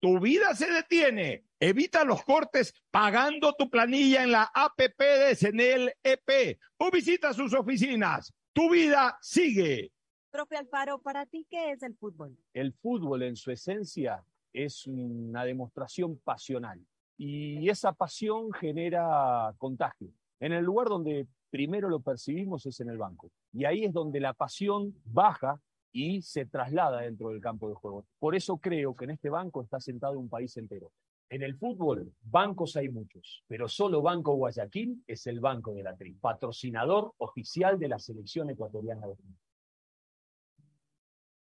S18: tu vida se detiene. Evita los cortes pagando tu planilla en la APP de Senel EP o visita sus oficinas. Tu vida sigue.
S14: Profe Alfaro, ¿para ti qué es el fútbol?
S7: El fútbol en su esencia es una demostración pasional y esa pasión genera contagio. En el lugar donde primero lo percibimos es en el banco y ahí es donde la pasión baja y se traslada dentro del campo de juego. Por eso creo que en este banco está sentado un país entero. En el fútbol, bancos hay muchos, pero solo Banco Guayaquil es el banco de la tri, patrocinador oficial de la selección ecuatoriana de fútbol.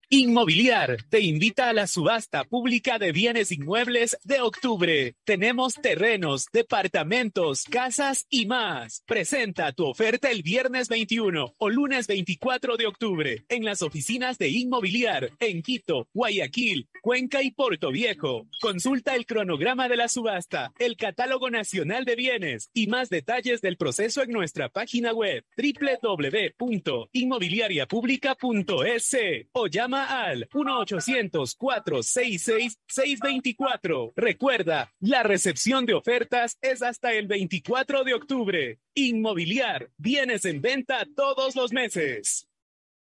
S16: Inmobiliar te invita a la subasta pública de bienes inmuebles de octubre. Tenemos terrenos, departamentos, casas y más. Presenta tu oferta el viernes 21 o lunes 24 de octubre en las oficinas de Inmobiliar en Quito, Guayaquil, Cuenca y Puerto Viejo. Consulta el cronograma de la subasta, el catálogo nacional de bienes y más detalles del proceso en nuestra página web www.inmobiliariapublica.es o llama al 1-800-466-624. Recuerda, la recepción de ofertas es hasta el 24 de octubre. Inmobiliar, bienes en venta todos los meses.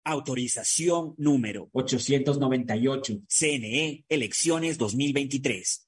S9: Autorización número 898. CNE, elecciones 2023.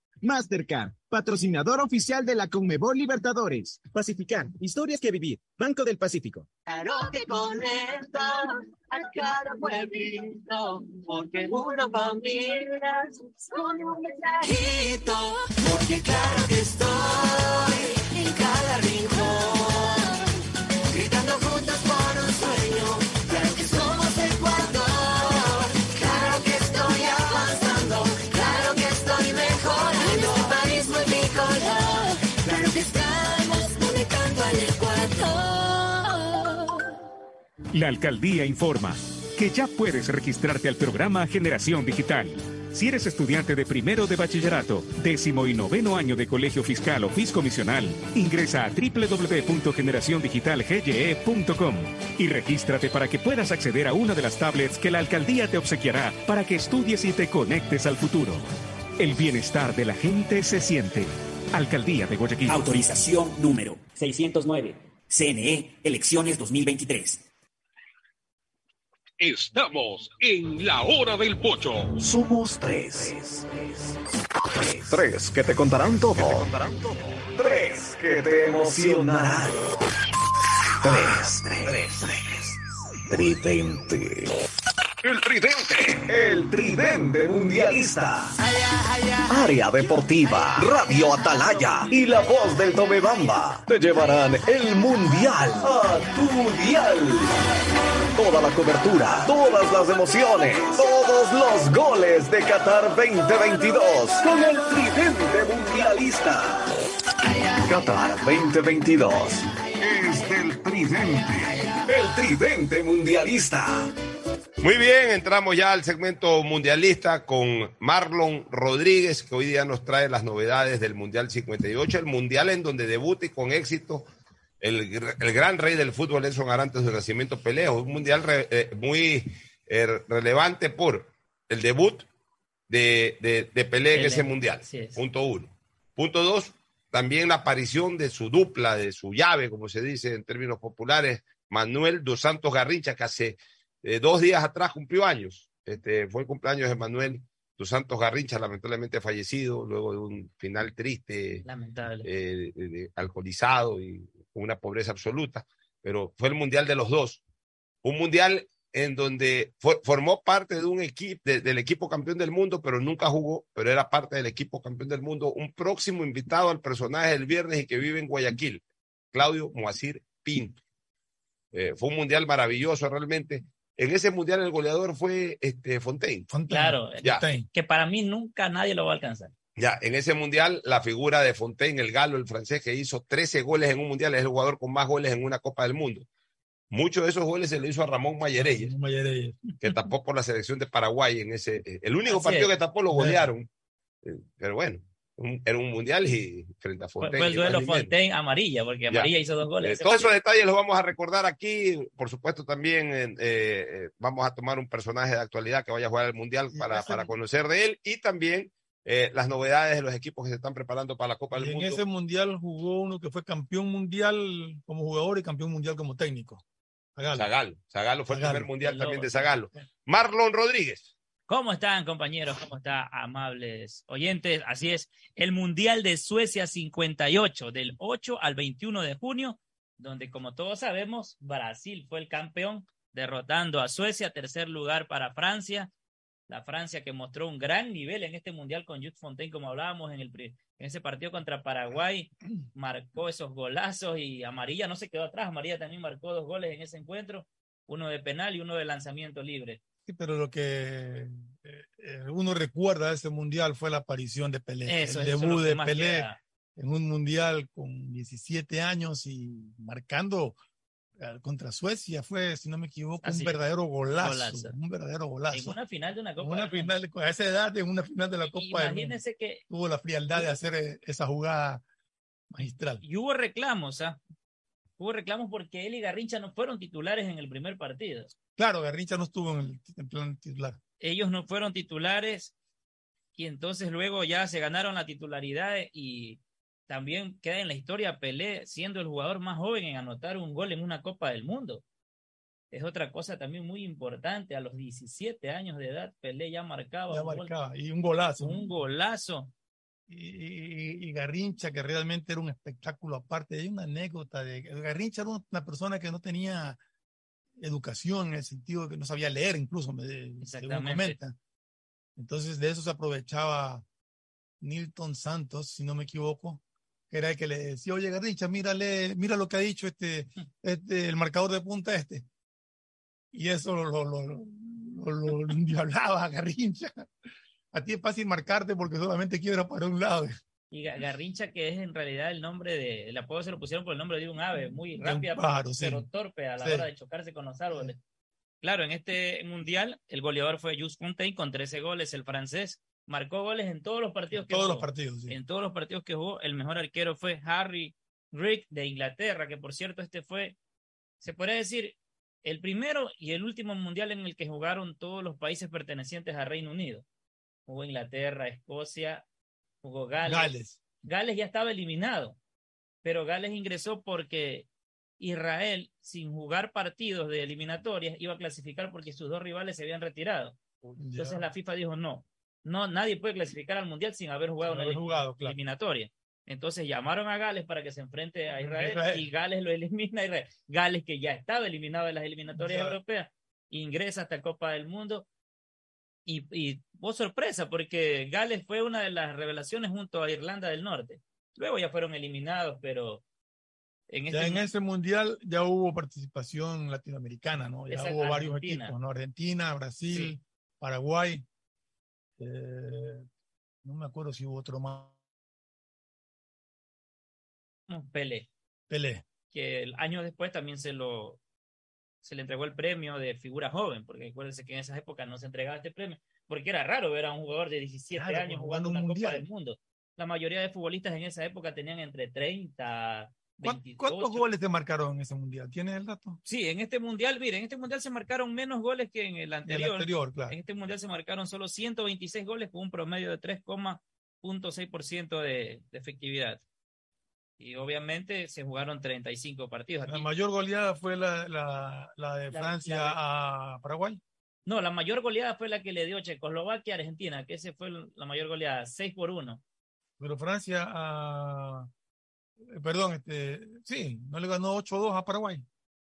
S22: Mastercard, patrocinador oficial de la Conmebol Libertadores. Pacificar, historias que vivir. Banco del Pacífico.
S11: Claro que conecta a cada pueblito, porque una familia con un mensajito, porque claro que estoy en cada rincón,
S8: La alcaldía informa que ya puedes registrarte al programa Generación Digital. Si eres estudiante de primero de bachillerato, décimo y noveno año de colegio fiscal o fiscomisional, ingresa a www.generaciondigitalgye.com y regístrate para que puedas acceder a una de las tablets que la alcaldía te obsequiará para que estudies y te conectes al futuro. El bienestar de la gente se siente. Alcaldía de Guayaquil.
S9: Autorización número 609. CNE, elecciones 2023.
S17: Estamos en la hora del pocho.
S23: Somos tres. Tres que te contarán todo. Tres
S20: que te emocionarán. Tres, tres, tres. Tridente. El tridente. El tridente mundialista. Área Deportiva, Radio Atalaya y la voz del Tomebamba te llevarán el mundial a tu dial. Toda la cobertura, todas las emociones, todos los goles de Qatar 2022 con el tridente mundialista. Qatar 2022 es del tridente, el tridente mundialista.
S1: Muy bien, entramos ya al segmento mundialista con Marlon Rodríguez, que hoy día nos trae las novedades del Mundial 58, el Mundial en donde debuta y con éxito el, el gran rey del fútbol, Nelson Arantes de Nacimiento Peleo. Un Mundial re- eh, muy eh, relevante por el debut de, de, de Pelé en ese Mundial.
S24: es.
S1: Punto uno. Punto dos, también la aparición de su dupla, de su llave, como se dice en términos populares, Manuel dos Santos Garrincha, que hace eh, dos días atrás cumplió años. Este, fue el cumpleaños de Manuel dos Santos Garrincha, lamentablemente fallecido luego de un final triste,
S24: Lamentable.
S1: eh, alcoholizado y con una pobreza absoluta, pero fue el mundial de los dos. Un mundial en donde formó parte de un equipo, del equipo campeón del mundo, pero nunca jugó, pero era parte del equipo campeón del mundo. Un próximo invitado al personaje del viernes y que vive en Guayaquil, Claudio Moacir Pinto. Eh, fue un mundial maravilloso realmente. En ese mundial el goleador fue este, Fontaine.
S24: Claro,
S1: Ya.
S24: que para mí nunca nadie lo va a alcanzar.
S1: Ya, en ese mundial, la figura de Fontaine, el galo, el francés, que hizo 13 goles en un mundial, es el jugador con más goles en una Copa del Mundo. Muchos de esos goles se le hizo a Ramón Mayereyes, que tapó por la selección de Paraguay en ese. eh, El único
S24: Así
S1: partido
S24: es.
S1: que tapó lo golearon. Eh, Pero bueno, un- era un mundial y frente a Fontaine.
S24: fue el duelo. Fontaine amarilla, porque
S1: Ya.
S24: amarilla hizo dos goles.
S1: Eh, todos esos detalles los vamos a recordar aquí. Por supuesto, también eh, eh, vamos a tomar un personaje de actualidad que vaya a jugar al Mundial para, para conocer de él y también eh, las novedades de los equipos que se están preparando para la Copa
S3: Y
S1: del
S3: en
S1: Mundo.
S3: ese mundial jugó uno que fue campeón mundial como jugador y campeón mundial como técnico. Zagalo.
S1: Zagalo. Zagalo fue el primer mundial también de. Zagalo. Marlon Rodríguez.
S24: ¿Cómo están, compañeros? ¿Cómo están, amables oyentes? Así es, el Mundial de Suecia 58, del 8 al 21 de junio, donde, como todos sabemos, Brasil fue el campeón, derrotando a Suecia, tercer lugar para Francia. La Francia que mostró un gran nivel en este Mundial con Jules Fontaine, como hablábamos en, en ese partido contra Paraguay, marcó esos golazos y Amarilla no se quedó atrás. Amarilla también marcó dos goles en ese encuentro, uno de penal y uno de lanzamiento libre.
S3: Sí, pero lo que eh, eh, uno recuerda de ese mundial fue la aparición de Pelé.
S24: Eso,
S3: el
S24: eso
S3: debut de Pelé
S24: queda.
S3: en un mundial con 17 años y marcando eh, contra Suecia fue, si no me equivoco,
S24: Así
S3: un verdadero golazo,
S24: Golazo.
S3: Un verdadero
S24: En
S3: golazo.
S24: una final de una Copa
S3: En una final, a esa edad, en una final de la Copa del
S24: Imagínense que
S3: tuvo la frialdad de hacer eh, esa jugada magistral.
S24: y hubo reclamos, ¿ah? Hubo reclamos porque él y Garrincha no fueron titulares en el primer partido.
S3: Claro, Garrincha no estuvo en el en plan titular.
S24: Ellos no fueron titulares y entonces luego ya se ganaron la titularidad y también queda en la historia Pelé siendo el jugador más joven en anotar un gol en una Copa del Mundo. Es otra cosa también muy importante. A los 17 años de edad, Pelé ya marcaba.
S3: Ya
S24: un gol-
S3: y un golazo.
S24: Un golazo.
S3: Y, y- Garrincha, que realmente era un espectáculo aparte. Hay una anécdota de Garrincha era una persona que no tenía educación en el sentido de que no sabía leer, incluso, me, según comenta. Entonces, de eso se aprovechaba Nilton Santos, si no me equivoco, que era el que le decía, oye, Garrincha, mírale, mira lo que ha dicho este, este, el marcador de punta este. Y eso lo, lo, lo, lo, lo- lo Garrincha. A ti es fácil marcarte porque solamente quiebra para un lado.
S24: Y Ga- Garrincha, que es en realidad el nombre de, el apodo se lo pusieron por el nombre de un ave, muy rápida, pero,
S3: sí.
S24: torpe a la
S3: Sí.
S24: hora de chocarse con los árboles. Claro, en este mundial, el goleador fue Jules Fontaine con 13 goles, el francés. Marcó goles en todos los partidos que
S3: Todos
S24: jugó.
S3: los partidos, sí.
S24: En todos los partidos que jugó, el mejor arquero fue Harry Rick de Inglaterra, que por cierto, este fue, se podría decir, el primero y el último mundial en el que jugaron todos los países pertenecientes a Reino Unido. Jugó Inglaterra, Escocia, jugó Gales.
S3: Gales.
S24: Gales ya estaba eliminado, pero Gales ingresó porque Israel, sin jugar partidos de eliminatorias, iba a clasificar porque sus dos rivales se habían retirado. Entonces
S3: Ya.
S24: la FIFA dijo no, no, nadie puede clasificar al mundial sin haber jugado
S3: Sin
S24: una
S3: haber claro.
S24: eliminatoria. Entonces llamaron a Gales para que se enfrente a Israel,
S3: Israel.
S24: y Gales lo elimina a Israel. Gales que ya estaba eliminado de las eliminatorias
S3: Ya.
S24: europeas, ingresa hasta Copa del Mundo. Y, y hubo sorpresa porque Gales fue una de las revelaciones junto a Irlanda del Norte. Luego ya fueron eliminados, pero en
S3: Ya
S24: este
S3: en ese mundial ya hubo participación latinoamericana, ¿no? Ya hubo varios
S24: Argentina.
S3: equipos, ¿no? Argentina, Brasil, Paraguay. eh, no me acuerdo si hubo otro más.
S24: Pelé.
S3: Pelé.
S24: que el año después también se lo se le entregó el premio de figura joven, porque acuérdense que en esas épocas no se entregaba este premio, porque era raro ver a un jugador de 17
S3: Claro,
S24: años jugando
S3: jugando un
S24: una
S3: mundial.
S24: Copa del Mundo. La mayoría de futbolistas en esa época tenían entre 30,
S3: ¿Cuán-
S24: 28.
S3: ¿Cuántos goles te marcaron en ese mundial? ¿Tienes el dato?
S24: Sí, en este mundial, mire, en este mundial se marcaron menos goles que en el
S3: El
S24: anterior.
S3: anterior, claro.
S24: En este mundial se marcaron solo 126 goles con un promedio de 3,6% de, de efectividad. Y obviamente se jugaron 35 partidos.
S3: La mayor goleada fue la, la, la de
S24: La-
S3: Francia
S24: la
S3: a Paraguay.
S24: No, la mayor goleada fue la que le dio Checoslovaquia a Argentina, que ese fue la mayor goleada, 6 por 1.
S3: Pero Francia a. Perdón, este, sí, no le ganó 8-2 a Paraguay.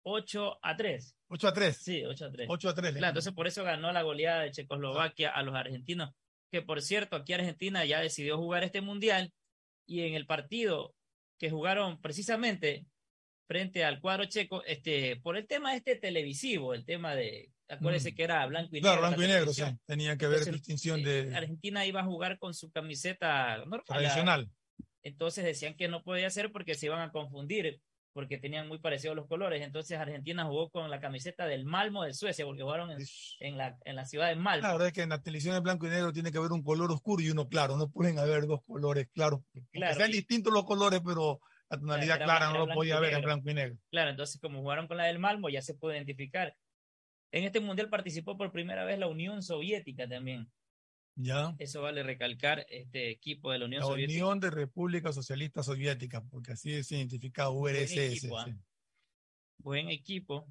S24: 8 a 3.
S3: 8 a 3.
S24: Sí, 8 a 3.
S3: 8 a 3. le
S24: Claro,
S3: ganó.
S24: entonces por eso ganó la goleada de Checoslovaquia a los argentinos. Que por cierto, aquí Argentina ya decidió jugar este mundial y en el partido que jugaron precisamente frente al cuadro checo, este, por el tema este televisivo, el tema de, acuérdense
S3: Mm.
S24: que era blanco y
S3: Claro,
S24: negro.
S3: blanco y negro, sí.
S24: televisión.
S3: Tenía que haber
S24: Entonces,
S3: distinción
S24: eh,
S3: de
S24: Argentina iba a jugar con su camiseta normal,
S3: tradicional.
S24: entonces decían que no podía ser porque se iban a confundir, porque tenían muy parecidos los colores. Entonces Argentina jugó con la camiseta del Malmo de Suecia, porque jugaron en, en la, en la ciudad de Malmo.
S3: La verdad es que en la televisión de blanco y negro tiene que haber un color oscuro y uno claro. No pueden haber dos colores claros.
S24: Claro,
S3: sean distintos los colores, pero la tonalidad clara no lo podía ver en blanco y negro.
S24: Claro, entonces como jugaron con la del Malmo ya se puede identificar. En este mundial participó por primera vez la Unión Soviética también.
S3: Ya.
S24: Eso vale recalcar, este equipo de la Unión
S3: La
S24: Soviética.
S3: Unión de Repúblicas Socialistas Soviéticas, porque así se identifica URSS.
S24: equipo, ¿ah? buen equipo.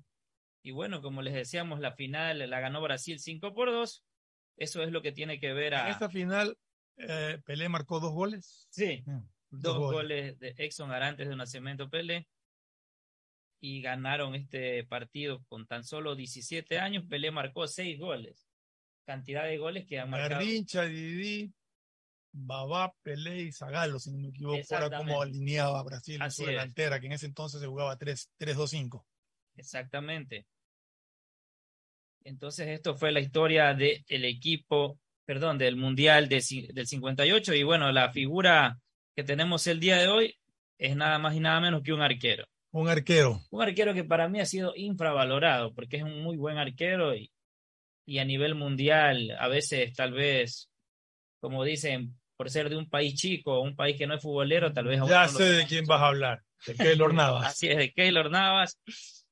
S24: Y bueno, como les decíamos, la final la ganó Brasil 5 por 2. Eso es lo que tiene que ver
S3: En
S24: a
S3: esta final, eh, Pelé marcó dos goles.
S24: Sí,
S3: Mm,
S24: dos goles de Exxon Arantes de Nacimiento Pelé. Y ganaron este partido con tan solo 17 años. Pelé marcó 6 goles. Cantidad de goles que han marcado.
S3: Garrincha, Didi, Babá, Pelé y Zagalo, si no me equivoco, era como alineaba Brasil en su
S24: es.
S3: delantera, que en ese entonces se jugaba 3 3-2-5.
S24: Exactamente. Entonces, esto fue la historia del equipo, perdón, del Mundial de del 58. Y bueno, la figura que tenemos el día de hoy es nada más y nada menos que un arquero.
S3: Un arquero.
S24: Un arquero que para mí ha sido infravalorado porque es un muy buen arquero y, y a nivel mundial a veces tal vez, como dicen, por ser de un país chico un país que no es futbolero, tal vez...
S3: Ya sé de quién vas a hablar, de Keylor Navas,
S24: Así es, de Keylor Navas.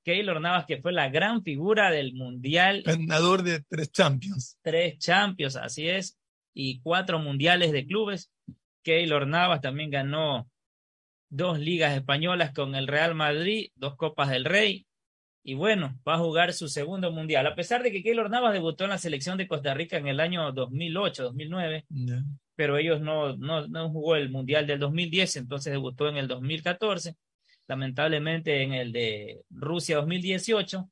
S24: Keylor Navas, que fue la gran figura del Mundial,
S3: ganador de tres Champions.
S24: tres Champions, así es, y cuatro Mundiales de clubes. Keylor Navas también ganó dos ligas españolas con el Real Madrid, dos Copas del Rey, y bueno, va a jugar su segundo Mundial. A pesar de que Keylor Navas debutó en la selección de Costa Rica en el año 2008, 2009,
S3: Ya.
S24: pero ellos no, no, no jugó el Mundial del 2010, entonces debutó en el 2014. Lamentablemente en el de Rusia 2018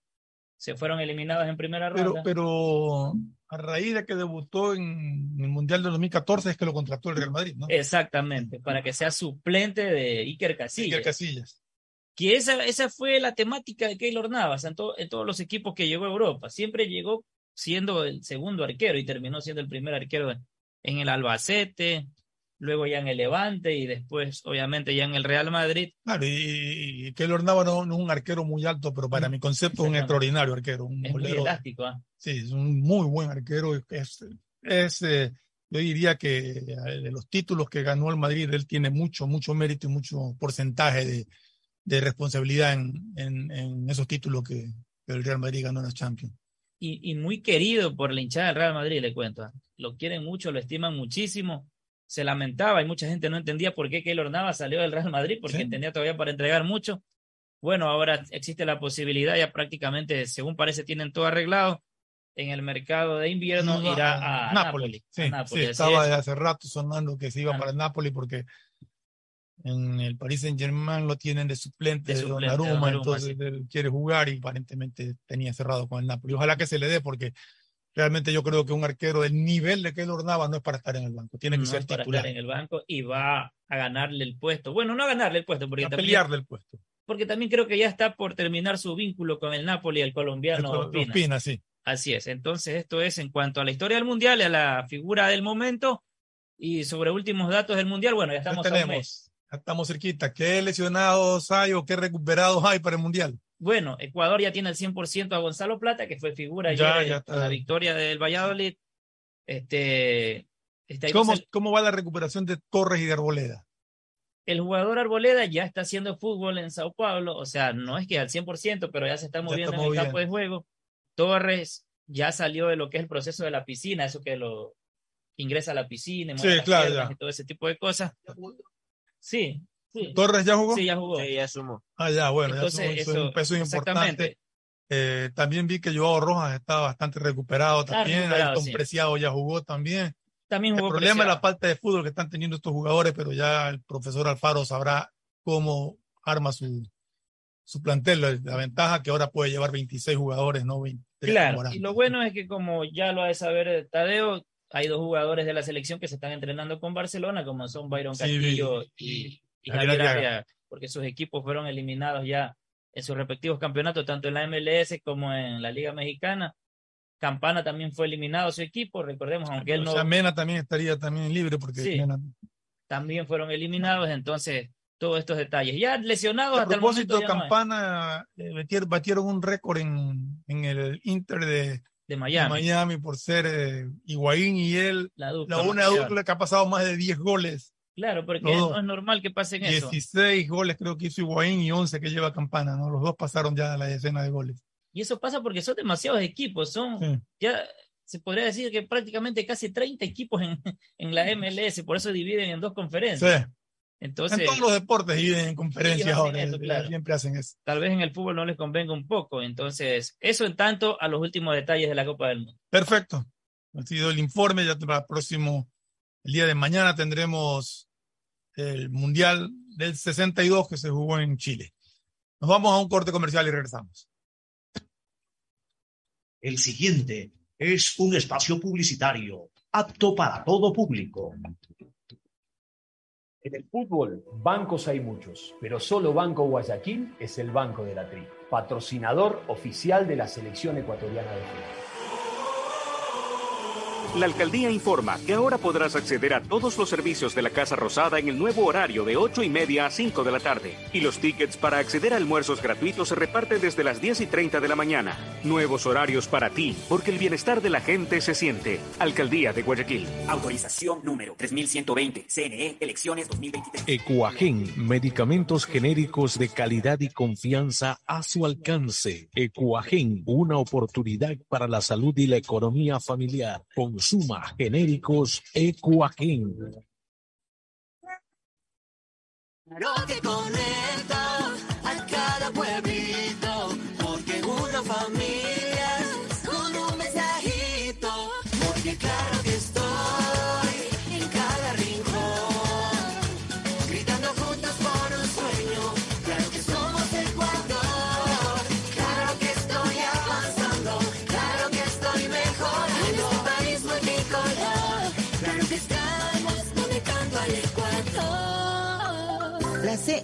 S24: se fueron eliminados en primera
S3: Pero,
S24: ronda.
S3: pero a raíz de que debutó en el Mundial del 2014 es que lo contrató el Real Madrid, ¿no?
S24: Exactamente, para que sea suplente de Iker Casillas.
S3: Iker Casillas.
S24: Que esa, esa fue la temática de Keylor Navas en, to- en todos los equipos que llegó a Europa. Siempre llegó siendo el segundo arquero y terminó siendo el primer arquero en, el Albacete, luego ya en el Levante y después, obviamente, ya en el Real Madrid.
S3: Claro, y, y Keylor Navas no, no es un arquero muy alto, pero para mi concepto es un extraordinario arquero. Un
S24: Es muy
S3: golero.
S24: elástico. ¿ah?
S3: Sí, es un muy buen arquero. Es, es, eh, yo diría que eh, de los títulos que ganó el Madrid, él tiene mucho, mucho mérito y mucho porcentaje de, de responsabilidad en, en, en esos títulos que, que el Real Madrid ganó en la Champions.
S24: y, y muy querido por la hinchada del Real Madrid, le cuento. ¿ah? Lo quieren mucho, lo estiman muchísimo. Se lamentaba y mucha gente no entendía por qué Keylor Navas salió del Real Madrid, porque
S3: Sí.
S24: tenía todavía para entregar mucho. Bueno, ahora existe la posibilidad, ya prácticamente, según parece, tienen todo arreglado. En el mercado de invierno
S3: Iba
S24: irá a Nápoles.
S3: Sí,
S24: a Nápoles,
S3: sí,
S24: así
S3: estaba
S24: es.
S3: de hace rato sonando que se iba para el Nápoles porque En el Paris Saint Germain lo tienen de suplente
S24: De suplente,
S3: Donnarumma,
S24: Donnarumma,
S3: entonces él quiere jugar y aparentemente tenía cerrado con el Napoli. Ojalá que se le dé porque realmente yo creo que un arquero del nivel de Keylor Navas no es para estar en el banco, tiene que
S24: no
S3: ser
S24: es para
S3: titular.
S24: estar en el banco y va a ganarle el puesto. Bueno, no a ganarle el puesto, porque
S3: A
S24: también,
S3: pelearle el puesto.
S24: porque también creo que ya está por terminar su vínculo con el Napoli, el colombiano Ospina.
S3: Pina, sí.
S24: Así es. Entonces, esto es en cuanto a la historia del Mundial y a la figura del momento. Y sobre últimos datos del Mundial, bueno, ya
S3: Ya
S24: estamos a un mes.
S3: Ya estamos cerquita. ¿Qué lesionados hay o qué recuperados hay para el Mundial?
S24: Bueno, Ecuador ya tiene al 100% a Gonzalo Plata, que fue figura
S3: Ya,
S24: ayer
S3: ya
S24: en
S3: está.
S24: la victoria del Valladolid. Este, este,
S3: ¿Cómo, ¿Cómo va la recuperación de Torres y de Arboleda?
S24: el jugador Arboleda ya está haciendo fútbol en Sao Paulo, o sea, no es que al 100%, pero ya se está moviendo
S3: está
S24: en el campo de juego. Torres ya salió de lo que es el proceso de la piscina, eso que lo ingresa a la piscina,
S3: Sí, claro,
S24: y todo ese tipo de cosas. Sí, sí.
S3: ¿Torres ya jugó?
S24: Sí, ya jugó.
S25: Sí, ya sumó.
S3: Ah, ya, bueno, ya
S24: Entonces,
S3: son
S24: eso-
S3: un peso importante. Eh, también vi que Joao Rojas está bastante recuperado
S24: Está
S3: también.
S24: recuperado,
S3: Ayrton
S24: sí.
S3: Preciado ya jugó también.
S24: También
S3: El
S24: jugó
S3: problema es la falta de fútbol que están teniendo estos jugadores, pero ya el profesor Alfaro sabrá cómo arma su, su plantel. La, la ventaja que ahora puede llevar 26 jugadores, no 23.
S24: Claro, y lo bueno es que como ya lo ha de saber Tadeo, hay dos jugadores de la selección que se están entrenando con Barcelona, como son Byron
S3: Sí,
S24: Castillo y, y
S3: Javier Arriaga.
S24: Porque sus equipos fueron eliminados ya en sus respectivos campeonatos, tanto en la MLS como en la Liga Mexicana. Campana también fue eliminado su equipo, recordemos, aunque él
S3: O
S24: no
S3: sea, Mena también estaría también libre porque
S24: Sí.
S3: Mena-
S24: también fueron eliminados, entonces todos estos detalles. Ya lesionados
S3: A
S24: hasta el
S3: propósito,
S24: momento ya no.
S3: Campana eh, batier- batieron un récord en, en el Inter de,
S24: de Miami.
S3: Miami por ser eh, Higuaín y él,
S24: La dupla
S3: la una dupla que ha pasado más de 10 goles.
S24: Claro, porque no es normal que pasen eso.
S3: 16 goles creo que hizo Higuaín y 11 que lleva Campana, ¿no? Los dos pasaron ya a la decena de goles.
S24: Y eso pasa porque son demasiados equipos, son
S3: Sí.
S24: ya se podría decir que prácticamente casi 30 equipos en, en la MLS, por eso dividen en dos conferencias.
S3: Sí.
S24: Entonces,
S3: en todos los deportes y en conferencias ahora,
S24: eso,
S3: eh,
S24: claro.
S3: siempre hacen eso.
S24: tal vez en el fútbol no les convenga un poco. Entonces, eso en tanto a los últimos detalles de la Copa del Mundo.
S3: Perfecto. Ha sido el informe. Ya para el próximo, el día de mañana tendremos el Mundial del 62 que se jugó en Chile. Nos vamos a un corte comercial y regresamos.
S5: El siguiente es un espacio publicitario apto para todo público.
S7: En el fútbol, bancos hay muchos, pero solo Banco Guayaquil es el banco de la tri, patrocinador oficial de la selección ecuatoriana de fútbol.
S8: La alcaldía informa que ahora podrás acceder a todos los servicios de la Casa Rosada en el nuevo horario de 8 y media a 5 de la tarde. Y los tickets para acceder a almuerzos gratuitos se reparten desde las 10 y 30 de la mañana. Nuevos horarios para ti, porque el bienestar de la gente se siente. Alcaldía de Guayaquil.
S9: Autorización número 3120. CNE, elecciones 2023.
S10: Ecuagen, medicamentos genéricos de calidad y confianza a su alcance. Ecuagen, una oportunidad para la salud y la economía familiar. Consuma genéricos Ecuagen.
S11: Lo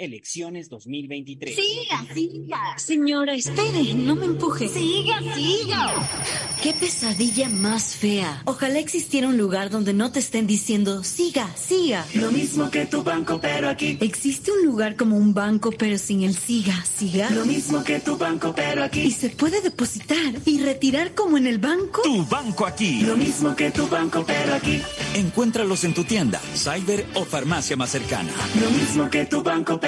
S9: Elecciones 2023.
S26: Siga, siga. Señora, espere, no me empuje. Siga, siga. Qué pesadilla más fea. Ojalá existiera un lugar donde no te estén diciendo, siga, siga.
S11: Lo mismo que tu banco, pero aquí.
S26: ¿Existe un lugar como un banco, pero sin el siga, siga?
S11: Lo mismo que tu banco, pero aquí.
S26: ¿Y se puede depositar y retirar como en el banco?
S27: Tu banco aquí.
S11: Lo mismo que tu banco, pero aquí.
S27: Encuéntralos en tu tienda, cyber o farmacia más cercana.
S11: Lo mismo que tu banco, pero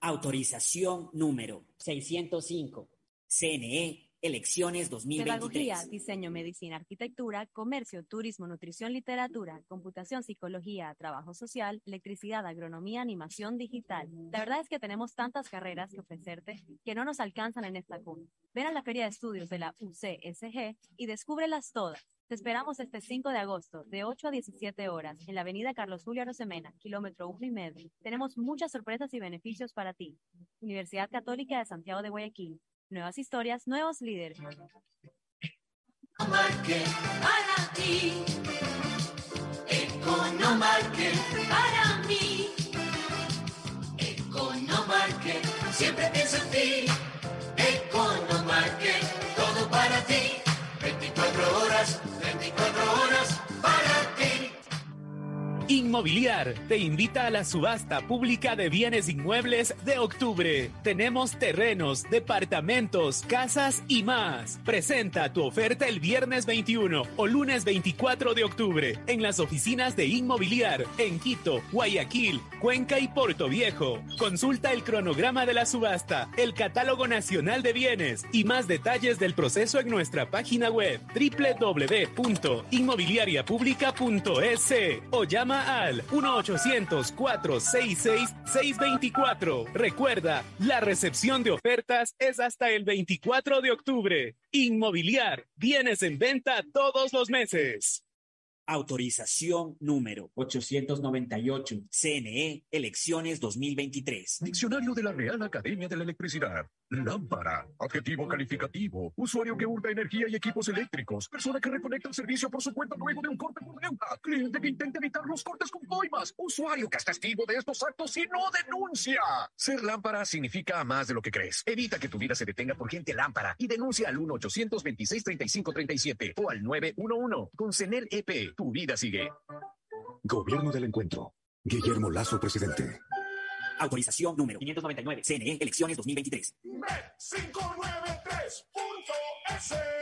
S9: Autorización número 605. CNE Elecciones 2023.
S14: Pedagogía, diseño, medicina, arquitectura, comercio, turismo, nutrición, literatura, computación, psicología, trabajo social, electricidad, agronomía, animación digital. La verdad es que tenemos tantas carreras que ofrecerte que no nos alcanzan en esta cuna. Ven a la Feria de Estudios de la UCSG y descúbrelas todas. Te esperamos este 5 de agosto, de 8 a 17 horas, en la avenida Carlos Julio Arosemena, kilómetro 1 y medio. Tenemos muchas sorpresas y beneficios para ti. Universidad Católica de Santiago de Guayaquil. Nuevas historias, nuevos líderes.
S11: Economarket para ti. Economarket para mí. Economarket siempre pienso en ti.
S16: Inmobiliar te invita a la subasta pública de bienes inmuebles de octubre. Tenemos terrenos, departamentos, casas y más. Presenta tu oferta el viernes 21 o lunes 24 de octubre en las oficinas de Inmobiliar en Quito, Guayaquil, Cuenca y Puerto Viejo. Consulta el cronograma de la subasta, el catálogo nacional de bienes y más detalles del proceso en nuestra página web www.inmobiliariapublica.es o llama al 1-800-466-624. Recuerda, la recepción de ofertas es hasta el 24 de octubre. Inmobiliar, bienes en venta todos los meses.
S9: Autorización número 898. CNE Elecciones 2023.
S17: Diccionario de la Real Academia de la Electricidad. Lámpara. Adjetivo calificativo. Usuario que hurta energía y equipos eléctricos. Persona que reconecta el servicio por su cuenta luego de un corte por deuda. Cliente que intenta evitar los cortes con coimas. Usuario que es testigo de estos actos y no denuncia. Ser lámpara significa más de lo que crees. Evita que tu vida se detenga por gente lámpara y denuncia al 1-826-3537 o al 911. Con CENEL EP, tu vida sigue.
S23: Gobierno del Encuentro. Guillermo Lazo, presidente.
S9: Autorización número 599. CNE Elecciones 2023.
S28: 593.es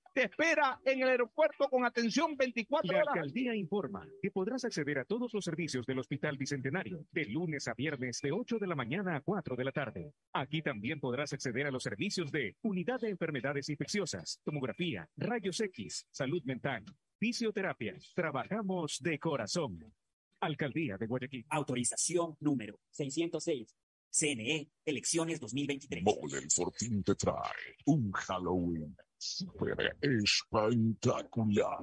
S18: te espera en el aeropuerto con atención 24
S8: La
S18: horas.
S8: alcaldía informa que podrás acceder a todos los servicios del Hospital Bicentenario de lunes a viernes de 8 de la mañana a 4 de la tarde. Aquí también podrás acceder a los servicios de Unidad de Enfermedades Infecciosas, Tomografía, Rayos X, Salud Mental, Fisioterapia. Trabajamos de corazón. Alcaldía de Guayaquil.
S9: Autorización número 606. CNE, elecciones 2023.
S17: Mole el Fortín te trae un Halloween espectacular.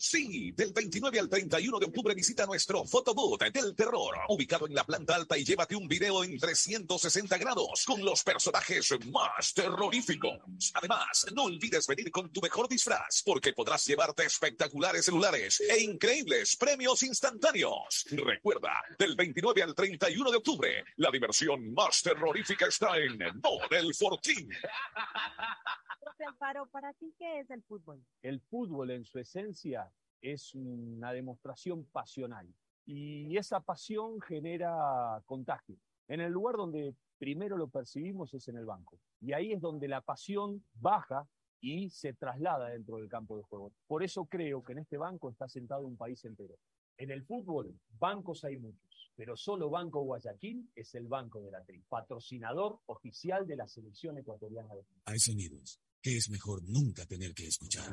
S19: Sí, del 29 al 31 de octubre visita nuestro Photobooth del terror, ubicado en la planta alta y llévate un video en 360 grados con los personajes más terroríficos. Además, no olvides venir con tu mejor disfraz porque podrás llevarte espectaculares celulares e increíbles premios instantáneos. Recuerda, del 29 al 31 de octubre, la diversión más terrorífica está en Mole el Fortín.
S14: Profe Alfaro, ¿para ti qué es el fútbol?
S7: El fútbol en su esencia es una demostración pasional y esa pasión genera contagio. En el lugar donde primero lo percibimos es en el banco y ahí es donde la pasión baja y se traslada dentro del campo de juego. Por eso creo que en este banco está sentado un país entero. En el fútbol, bancos hay muchos, pero solo Banco Guayaquil es el banco de la tri, patrocinador oficial de la selección ecuatoriana.
S19: Hay sonidos que es mejor nunca tener que escuchar.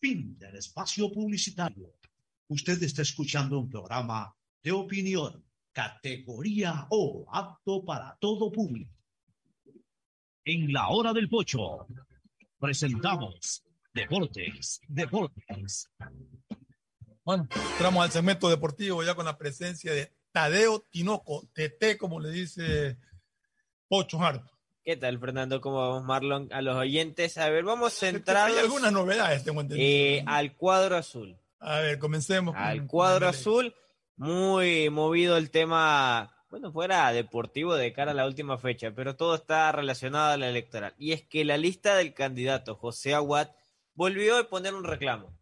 S5: Fin del espacio publicitario. Usted está escuchando un programa de opinión, categoría O, apto para todo público. En la hora del pocho, presentamos Deportes, Deportes.
S3: Bueno, entramos al segmento deportivo ya con la presencia de Tadeo Tinoco, TT, como le dice Pocho Harto.
S25: ¿Qué tal, Fernando? ¿Cómo vamos, Marlon? A los oyentes. A ver, vamos centrados.
S3: Hay algunas novedades, tengo entendido.
S25: eh, al cuadro azul.
S3: A ver, comencemos. con-
S25: Al cuadro azul, muy movido el tema, bueno, fuera deportivo de cara a la última fecha, pero todo está relacionado a la electoral. Y es que la lista del candidato José Aguad volvió a poner un reclamo.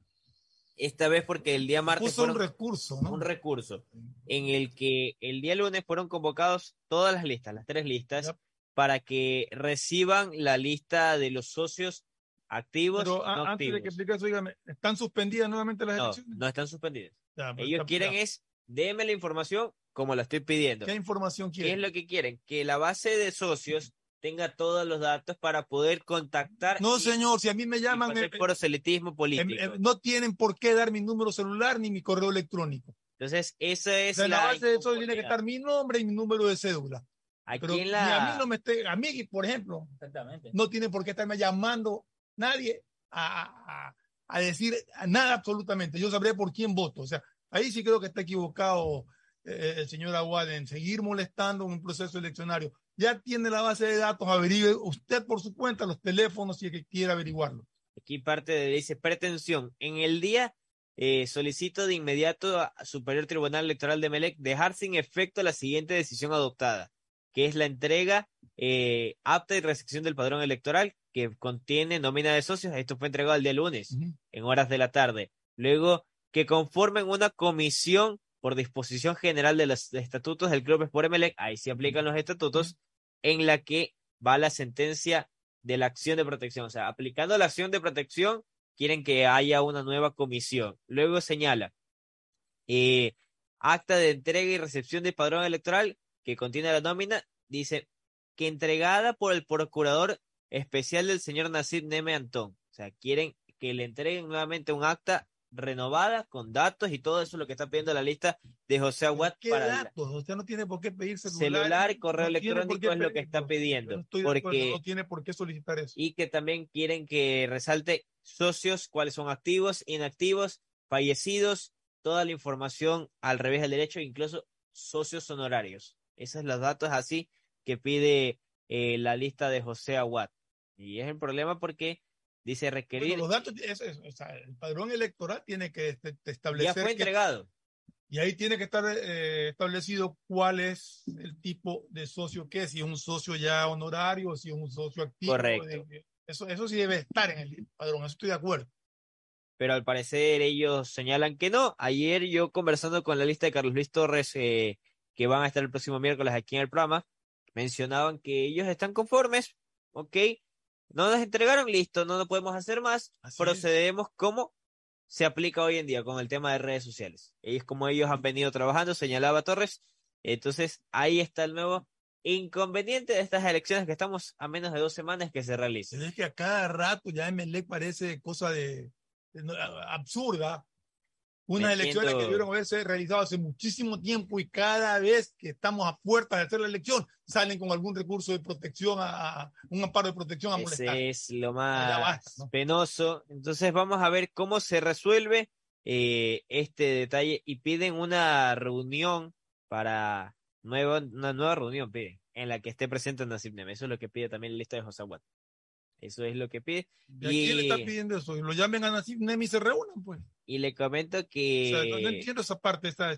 S25: Esta vez porque el día martes
S3: Puso un
S25: fueron-
S3: recurso, ¿no?
S25: un recurso en el que el día lunes fueron convocados todas las listas, las tres listas, para que reciban la lista de los socios activos
S3: Pero a-
S25: no
S3: antes de
S25: activos.
S3: que explique eso, dígame, ¿están suspendidas nuevamente las
S25: No,
S3: elecciones?
S25: no están suspendidas.
S3: Ya,
S25: Ellos
S3: está-
S25: quieren
S3: ya.
S25: es, déme la información como la estoy pidiendo.
S3: ¿Qué información
S25: ¿Qué
S3: quieren?
S25: es lo que quieren? Que la base de socios tenga todos los datos para poder contactar.
S3: No,
S25: y-
S3: señor, si a mí me llaman,
S25: pasar
S3: me-
S25: por proselitismo
S3: em-
S25: político.
S3: em, no tienen por qué dar mi número celular ni mi correo electrónico.
S25: Entonces, esa
S3: O
S25: es
S3: sea, la
S25: la
S3: base de eso tiene que estar mi nombre y mi número de cédula.
S25: Aquí
S3: Pero
S25: en
S3: ni
S25: la-
S3: a mí no me esté, a mí, por ejemplo,
S24: Exactamente.
S3: no tiene por qué estarme llamando nadie a, a- a decir nada absolutamente. Yo sabré por quién voto. O sea, ahí sí creo que está equivocado eh, el señor Aguad en seguir molestando en un proceso eleccionario. Ya tiene la base de datos, averigüe usted por su cuenta los teléfonos si es que quiere averiguarlo.
S25: Aquí parte de dice pretensión. En el día eh, solicito de inmediato a Superior Tribunal Electoral de Melec dejar sin efecto la siguiente decisión adoptada, que es la entrega eh, apta y recepción del padrón electoral que contiene nómina de socios. Esto fue entregado el día lunes en horas de la tarde. Luego que conformen una comisión por disposición general de los estatutos del Club Sport Emelec, ahí se aplican los estatutos, en la que va la sentencia de la acción de protección. O sea, aplicando la acción de protección, quieren que haya una nueva comisión. Luego señala, eh, acta de entrega y recepción del padrón electoral que contiene la nómina, dice que entregada por el procurador especial del señor Nasib Neme Antón. O sea, quieren que le entreguen nuevamente un acta renovada con datos y todo eso es lo que está pidiendo la lista de José Aguad
S3: ¿Qué
S25: para la-
S3: datos? Usted no tiene por qué pedir celular.
S25: correo
S3: no
S25: electrónico es lo que está pidiendo.
S3: no estoy de acuerdo,
S25: porque
S3: no tiene por qué solicitar eso.
S25: y que también quieren que resalte socios, cuáles son activos, inactivos, fallecidos, toda la información al revés del derecho, incluso socios honorarios. Esos son los datos así que pide eh, la lista de José Aguad. Y es el problema porque dice requerir.
S3: Bueno, los datos, es- es- o sea, el padrón electoral tiene que este-
S25: ya
S3: establecer.
S25: fue
S3: que-
S25: entregado.
S3: y ahí tiene que estar eh, establecido cuál es el tipo de socio que es, si es un socio ya honorario, si es un socio activo.
S25: Correcto.
S3: de- eso, eso sí debe estar en el padrón, eso estoy de acuerdo.
S25: pero al parecer ellos señalan que no. Ayer yo conversando con la lista de Carlos Luis Torres, eh, que van a estar el próximo miércoles aquí en el programa, mencionaban que ellos están conformes, ok, no nos entregaron, listo, no lo podemos hacer más, procedemos como se aplica hoy en día con el tema de redes sociales. Ellos como ellos han venido trabajando, señalaba Torres, entonces ahí está el nuevo inconveniente de estas elecciones que estamos a menos de dos semanas que se realicen.
S3: Es que a cada rato ya MLE parece cosa de, de a- absurda. Unas elecciones
S25: siento-
S3: que debieron haberse realizado hace muchísimo tiempo y cada vez que estamos a puertas de hacer la elección salen con algún recurso de protección, a, a- un amparo de protección a molestar.
S25: Ese es lo más
S3: basta, ¿no?
S25: penoso. Entonces vamos a ver cómo se resuelve eh, este detalle y piden una reunión para nueva, una nueva reunión, piden, en la que esté presente Nasib Neme. Eso es lo que pide también la lista de José Aguad. Eso es lo que pide.
S3: ¿Y a quién le está pidiendo eso? Lo llamen a Nasib Nemi y se reúnan, pues.
S25: y le comento
S3: O sea,
S25: que
S3: no, no entiendo esa parte esta,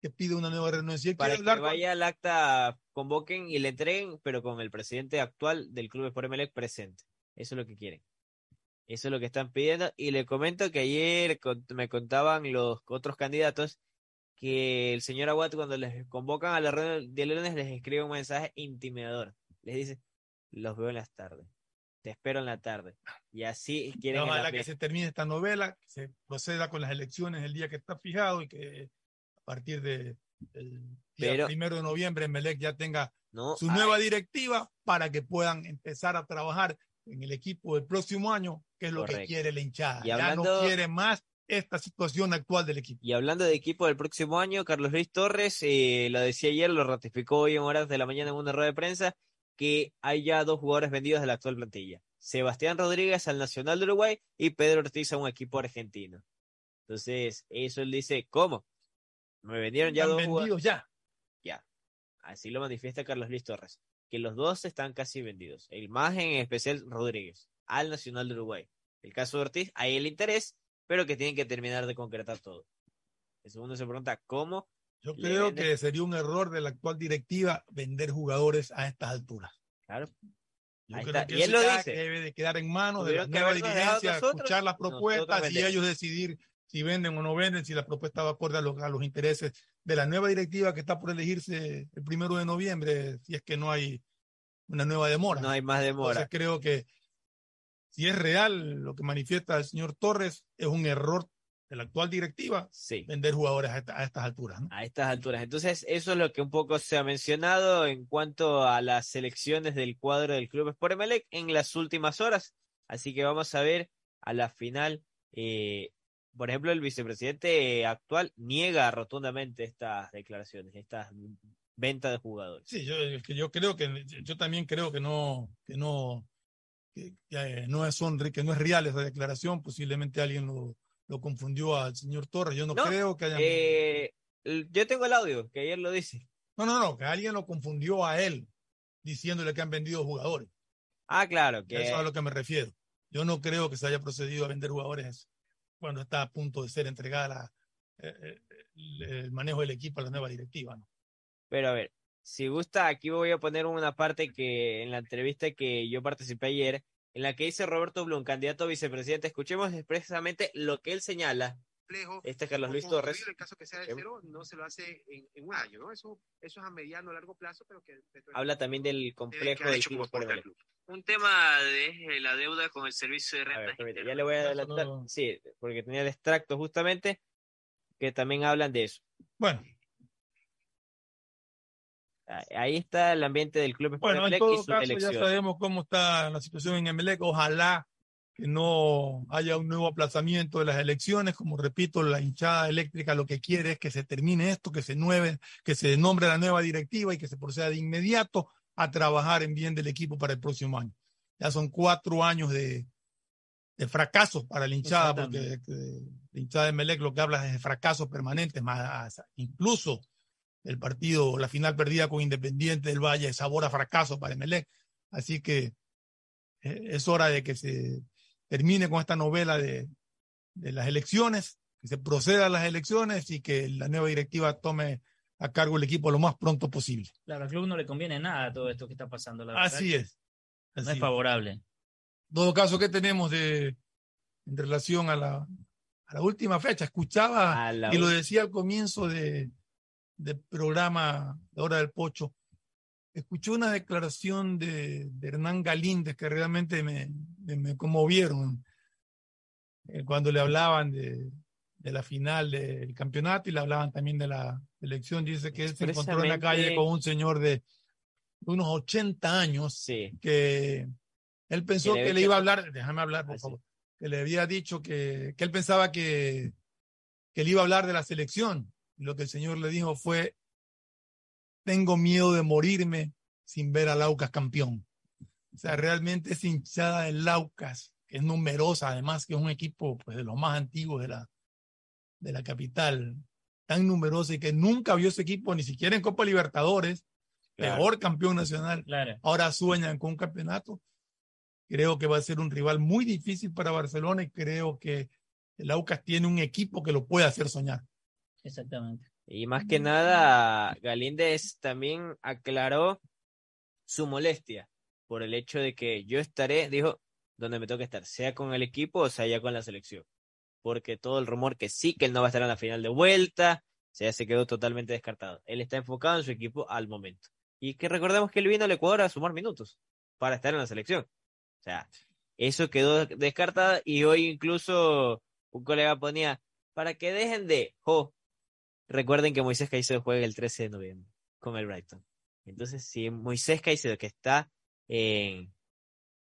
S3: que pide una nueva él
S25: para que vaya al acta, convoquen y le entreguen, pero con el presidente actual del Club Sport Emelec presente. Eso es lo que quieren. Eso es lo que están pidiendo. Y le comento que ayer con- me contaban los otros candidatos que el señor Aguat cuando les convocan a la reunión de lunes les escribe un mensaje intimidador. Les dice, los veo en las tardes. Te espero en la tarde. Y así quieren
S3: Ojalá que se termine esta novela, que se proceda con las elecciones el día que está fijado y que a partir de el día
S25: Pero-
S3: primero de noviembre Melec ya tenga
S25: No,
S3: su nueva directiva para que puedan empezar a trabajar en el equipo del próximo año, que es lo que quiere la hinchada.
S25: Y
S3: Ya
S25: hablando-
S3: no quiere más esta situación actual del equipo.
S25: Y hablando de equipo del próximo año, Carlos Luis Torres, eh, lo decía ayer, lo ratificó hoy en horas de la mañana en una rueda de prensa, que hay ya dos jugadores vendidos de la actual plantilla. Sebastián Rodríguez al Nacional de Uruguay y Pedro Ortiz a un equipo argentino. Entonces, eso él dice, ¿cómo? Me vendieron ya dos
S3: vendidos
S25: jugadores.
S3: ya.
S25: Ya. Así lo manifiesta Carlos Luis Torres, que los dos están casi vendidos. El más en especial Rodríguez, al Nacional de Uruguay. El caso de Ortiz, hay el interés, pero que tienen que terminar de concretar todo. El segundo se pregunta, ¿cómo?
S3: Yo creo que sería un error de la actual directiva vender jugadores a estas alturas.
S25: Claro.
S3: Yo
S25: Ahí
S3: creo
S25: está.
S3: que
S25: Y él lo dice.
S3: debe de quedar en manos de la nueva dirigencia, escuchar las propuestas y ellos decidir si venden o no venden, si la propuesta va acorde a los, a los intereses de la nueva directiva que está por elegirse el primero de noviembre, si es que no hay una nueva demora.
S25: No hay más demora.
S3: Entonces creo que si es real lo que manifiesta el señor Torres, es un error de la actual directiva
S25: Sí.
S3: vender jugadores a, esta- a estas alturas. ¿no?
S25: a estas alturas. Entonces, eso es lo que un poco se ha mencionado en cuanto a las selecciones del cuadro del Club Sport Emelec en las últimas horas. Así que vamos a ver a la final. eh, por ejemplo, el vicepresidente actual niega rotundamente estas declaraciones, estas ventas de jugadores.
S3: Sí, yo, yo creo que yo también creo que no que no que, que, eh, no son- que no es real esa declaración. Posiblemente alguien lo, lo confundió al señor Torres. Yo no,
S25: No,
S3: creo que haya.
S25: Eh, yo tengo el audio, que ayer lo dice.
S3: No, no, no, que alguien lo confundió a él diciéndole que han vendido jugadores.
S25: Ah, claro, que
S3: Eso es a lo que me refiero. Yo no creo que se haya procedido a vender jugadores cuando está a punto de ser entregada la- eh, eh, el, el manejo del equipo a la nueva directiva. ¿no?
S25: Pero a ver, si gusta, aquí voy a poner una parte que en la entrevista que yo participé ayer, en la que dice Roberto Blum, candidato a vicepresidente, escuchemos expresamente lo que él señala. Este es Carlos Luis Torres.
S29: El caso que sea de
S25: Em-
S29: cero, no se lo hace en, en un año, ¿no? Eso, eso es a mediano o largo plazo, pero que del-
S25: Habla también del complejo del
S29: hecho
S25: Club
S29: aporte al
S25: Emelec. Un tema de la deuda con el servicio de renta. ya le voy a adelantar. Sí, porque tenía el extracto justamente que también hablan de eso.
S3: Bueno.
S25: Ah, Ahí está el ambiente del Club
S3: Bueno, en
S25: y
S3: todo
S25: sus
S3: caso ya
S25: elecciones.
S3: sabemos cómo está la situación en Emelec. Ojalá que no haya un nuevo aplazamiento de las elecciones. Como repito, la hinchada eléctrica lo que quiere es que se termine esto, que se, nueve, que se nombre la nueva directiva y que se proceda de inmediato a trabajar en bien del equipo para el próximo año. Ya son cuatro años de, de fracasos para la hinchada, porque eh, la hinchada de Melec lo que habla es de fracasos permanentes, más incluso el partido, la final perdida con Independiente del Valle, sabor a fracaso para Melec. Así que eh, es hora de que se termine con esta novela de, de las elecciones, que se proceda a las elecciones y que la nueva directiva tome a cargo el equipo lo más pronto posible.
S24: Claro, al club no le conviene nada todo esto que está pasando. La
S3: Así es.
S24: No
S3: así
S24: es
S3: es.
S24: favorable.
S3: En todo caso, ¿qué tenemos de en relación a la, a la última fecha? Escuchaba y lo decía al comienzo de, del programa Hora del Pocho. Escuché una declaración de, de Hernán Galíndez que realmente me, me, me conmovieron eh, cuando le hablaban de, de la final del campeonato y le hablaban también de la elección. Dice que él se encontró en la calle con un señor de unos 80 años que él pensó
S25: Que le
S3: que, le iba a hablar, déjame hablar, por favor, que le había dicho que, que él pensaba que, que le iba a hablar de la selección. Lo que el señor le dijo fue, tengo miedo de morirme sin ver a Laucas campeón. O sea, realmente esa hinchada del Laucas, que es numerosa, además que es un equipo pues, de los más antiguos de la, de la capital, tan numerosa y que nunca vio ese equipo ni siquiera en Copa Libertadores,
S24: Claro.
S3: peor campeón nacional.
S24: Claro.
S3: Ahora sueñan con un campeonato. Creo que va a ser un rival muy difícil para Barcelona y creo que el Aucas tiene un equipo que lo puede hacer soñar.
S24: Exactamente.
S25: Y más que nada, Galíndez también aclaró su molestia por el hecho de que yo estaré, dijo, donde me toque estar, sea con el equipo o sea ya con la selección. Porque todo el rumor que sí, que él no va a estar en la final de vuelta, o sea, se quedó totalmente descartado. Él está enfocado en su equipo al momento. Y que recordemos que él vino al Ecuador a sumar minutos para estar en la selección. O sea, eso quedó descartado y hoy incluso un colega ponía, para que dejen de, jo, recuerden que Moisés Caicedo juega el 13 de noviembre con el Brighton. Entonces, si Moisés Caicedo que está en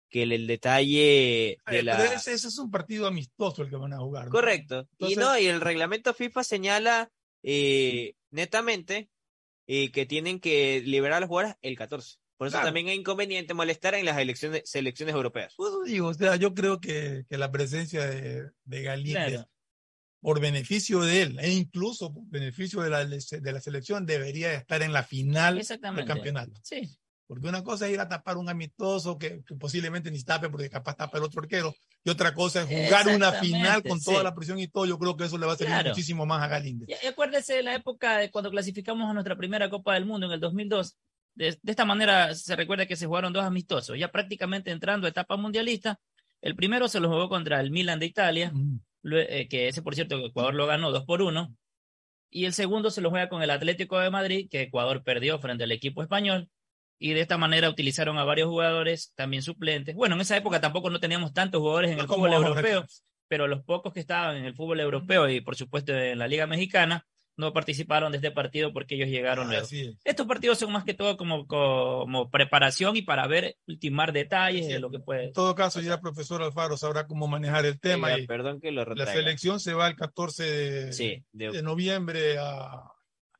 S25: que el, el detalle de
S3: Eh,
S25: la...
S3: pero ese, ese es un partido amistoso el que van a jugar. ¿no?
S25: Correcto. y no, y el reglamento FIFA señala eh, netamente eh, que tienen que liberar a los jugadores el 14. Por eso
S3: Claro.
S25: también es inconveniente molestar en las elecciones, selecciones europeas.
S3: Por eso digo, o sea, yo creo que, que la presencia de, de Galíndez,
S25: Claro.
S3: Por beneficio de él, e incluso por beneficio de la, de la selección, debería estar en la final del campeonato.
S24: Sí.
S3: Porque una cosa es ir a tapar un amistoso que, que posiblemente ni tape porque capaz tapa el otro arquero. Y otra cosa es jugar una final con toda
S24: sí.
S3: la presión y todo. Yo creo que eso le va a servir
S24: Claro.
S3: muchísimo más a Galíndez.
S24: Y, acuérdese de la época de cuando clasificamos a nuestra primera Copa del Mundo en el 2002. De, de esta manera se recuerda que se jugaron dos amistosos, ya prácticamente entrando a etapa mundialista. El primero se lo jugó contra el Milan de Italia, eh, que ese por cierto Ecuador lo ganó 2 por 1. Y el segundo se lo juega con el Atlético de Madrid, que Ecuador perdió frente al equipo español. Y de esta manera utilizaron a varios jugadores, también suplentes. Bueno, en esa época tampoco no teníamos tantos jugadores en el fútbol europeo, pero los pocos que estaban en el fútbol europeo y por supuesto en la Liga Mexicana no participaron de este partido porque ellos llegaron luego.
S3: Así es.
S24: Estos partidos son más que todo como, como preparación y para ver, ultimar detalles de lo que puede.
S3: En todo caso, ya el profesor Alfaro sabrá cómo manejar el tema.
S25: Oiga,
S3: y
S25: perdón que lo
S3: la
S25: retraiga.
S3: selección se va el 14 de,
S25: Sí, de-
S3: de noviembre a,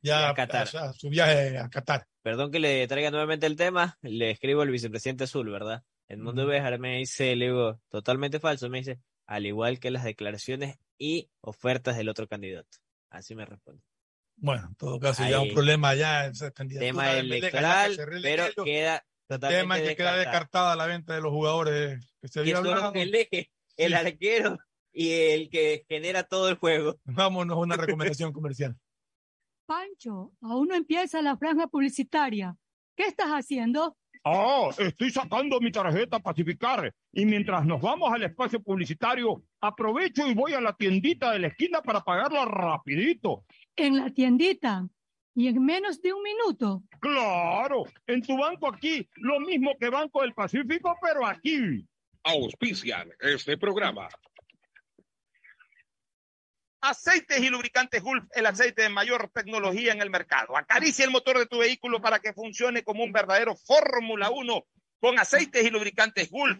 S3: ya
S25: a Qatar.
S3: a- a su viaje a Qatar.
S25: Perdón que le traiga nuevamente el tema, le escribo al vicepresidente Azul, ¿verdad? El mundo Béjar me dice, le digo, totalmente falso, me dice, al igual que las declaraciones y ofertas del otro candidato. Así me responde.
S3: Bueno, en todo caso, ya
S25: Ahí.
S3: un problema ya esa candidatura
S25: Tema
S3: de allá que
S25: electoral,
S3: relegue
S25: pero
S3: ellos.
S25: queda
S3: El
S25: totalmente
S3: tema es que queda
S25: descartado.
S3: descartada la venta de los jugadores que se
S25: Que
S3: había
S25: son
S3: hablado.
S25: el eje, el
S3: Sí.
S25: arquero y el que genera todo el juego.
S3: Vámonos a una recomendación comercial.
S30: Pancho, aún no empieza la franja publicitaria. ¿Qué estás haciendo?
S18: Ah, estoy sacando mi tarjeta Pacificar y mientras nos vamos al espacio publicitario, aprovecho y voy a la tiendita de la esquina para pagarla rapidito.
S30: En la tiendita. Y en menos de un minuto.
S18: Claro, en tu banco aquí, lo mismo que Banco del Pacífico, pero aquí.
S31: Auspician este programa.
S32: Aceites y lubricantes Gulf, el aceite de mayor tecnología en el mercado. Acaricia el motor de tu vehículo para que funcione como un verdadero Fórmula 1 con aceites y lubricantes Gulf.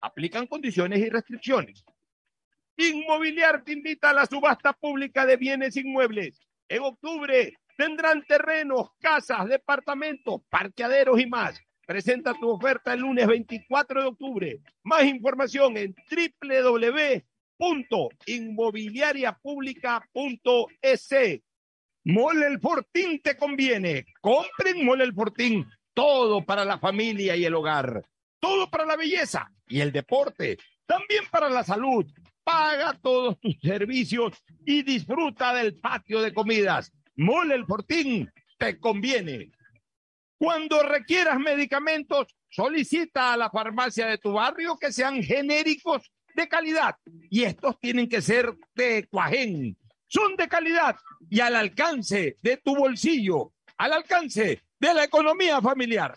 S18: Aplican condiciones y restricciones. Inmobiliar te invita a la subasta pública de bienes inmuebles. En octubre tendrán terrenos, casas, departamentos, parqueaderos y más. Presenta tu oferta el lunes 24 de octubre. Más información en www.inmobiliariapublica.es. Mole el Fortín te conviene. Compren Mole el Fortín. Todo para la familia y el hogar. Todo para la belleza y el deporte. También para la salud. Paga todos tus servicios y disfruta del patio de comidas. Mole el Fortín te conviene. Cuando requieras medicamentos, solicita a la farmacia de tu barrio que sean genéricos de calidad. Y estos tienen que ser de Cuajén. Son de calidad y al alcance de tu bolsillo, al alcance de la economía familiar.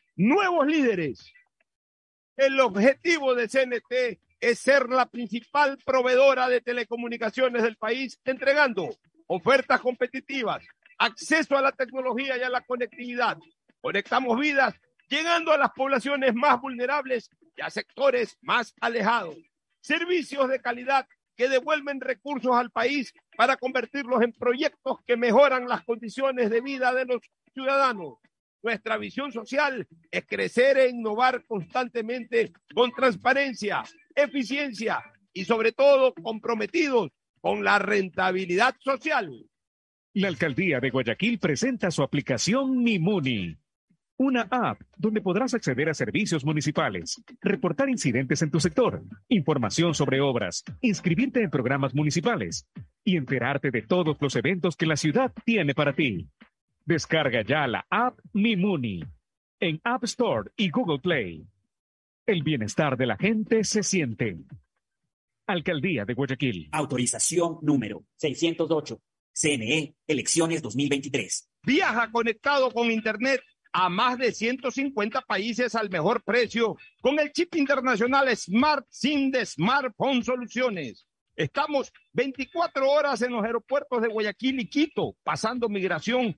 S18: nuevos líderes. El objetivo de CNT es ser la principal proveedora de telecomunicaciones del país, entregando ofertas competitivas, acceso a la tecnología y a la conectividad. Conectamos vidas, llegando a las poblaciones más vulnerables y a sectores más alejados. Servicios de calidad que devuelven recursos al país para convertirlos en proyectos que mejoran las condiciones de vida de los ciudadanos. Nuestra visión social es crecer e innovar constantemente con transparencia, eficiencia y sobre todo comprometidos con la rentabilidad social.
S8: La alcaldía de Guayaquil presenta su aplicación Mimuni, una app donde podrás acceder a servicios municipales, reportar incidentes en tu sector, información sobre obras, inscribirte en programas municipales y enterarte de todos los eventos que la ciudad tiene para ti. Descarga ya la app Mimuni en App Store y Google Play. El bienestar de la gente se siente. Alcaldía de Guayaquil.
S9: Autorización número 608. CNE, elecciones 2023.
S18: Viaja conectado con Internet a más de 150 países al mejor precio con el chip internacional Smart SIM de Smartphone Soluciones. Estamos 24 horas en los aeropuertos de Guayaquil y Quito, pasando migración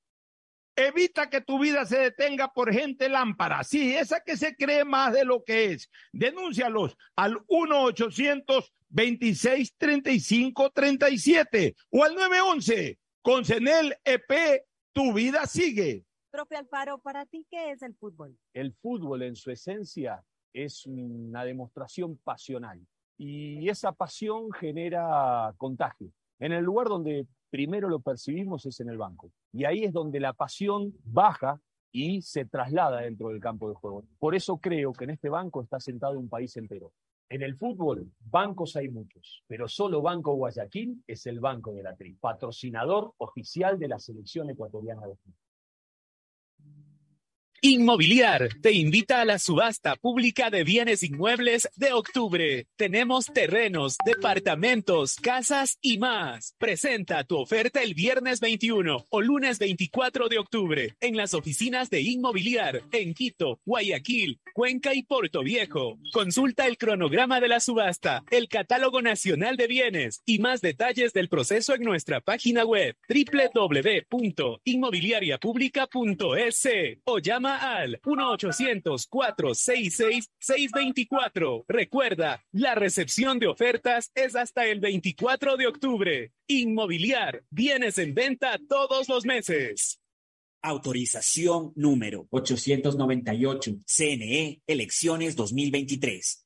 S18: Evita que tu vida se detenga por gente lámpara. Sí, esa que se cree más de lo que es. Denúncialos al 1-800-26-35-37 o al 911. Con CENEL EP, tu vida sigue.
S14: Profe Alfaro, ¿para ti qué es el fútbol?
S7: El fútbol en su esencia es una demostración pasional y esa pasión genera contagio. En el lugar donde primero lo percibimos es en el banco y ahí es donde la pasión baja y se traslada dentro del campo de juego. Por eso creo que en este banco está sentado un país entero. En el fútbol, bancos hay muchos, pero solo Banco Guayaquil es el banco de la tri, patrocinador oficial de la selección ecuatoriana de fútbol.
S16: Inmobiliar te invita a la subasta pública de bienes inmuebles de octubre. Tenemos terrenos, departamentos, casas y más. Presenta tu oferta el viernes 21 o lunes 24 de octubre en las oficinas de Inmobiliar en Quito, Guayaquil, Cuenca y Puerto Viejo. Consulta el cronograma de la subasta, el catálogo nacional de bienes y más detalles del proceso en nuestra página web www.inmobiliariapublica.es o llama al 1-800-466-624. Recuerda, la recepción de ofertas es hasta el 24 de octubre. Inmobiliar, bienes en venta todos los meses.
S9: Autorización número 898. CNE, elecciones 2023.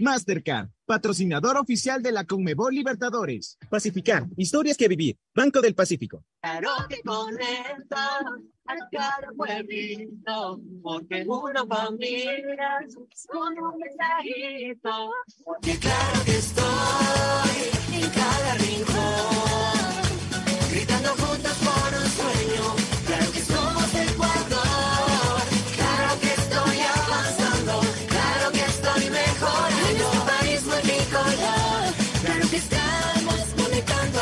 S33: Mastercard, patrocinador oficial de la Conmebol Libertadores. Pacificar, historias que vivir. Banco del Pacífico.
S11: Claro que conecta a cada pueblito, porque una familia con un mensajito. Porque claro que estoy en cada rincón, gritando juntos por un sueño.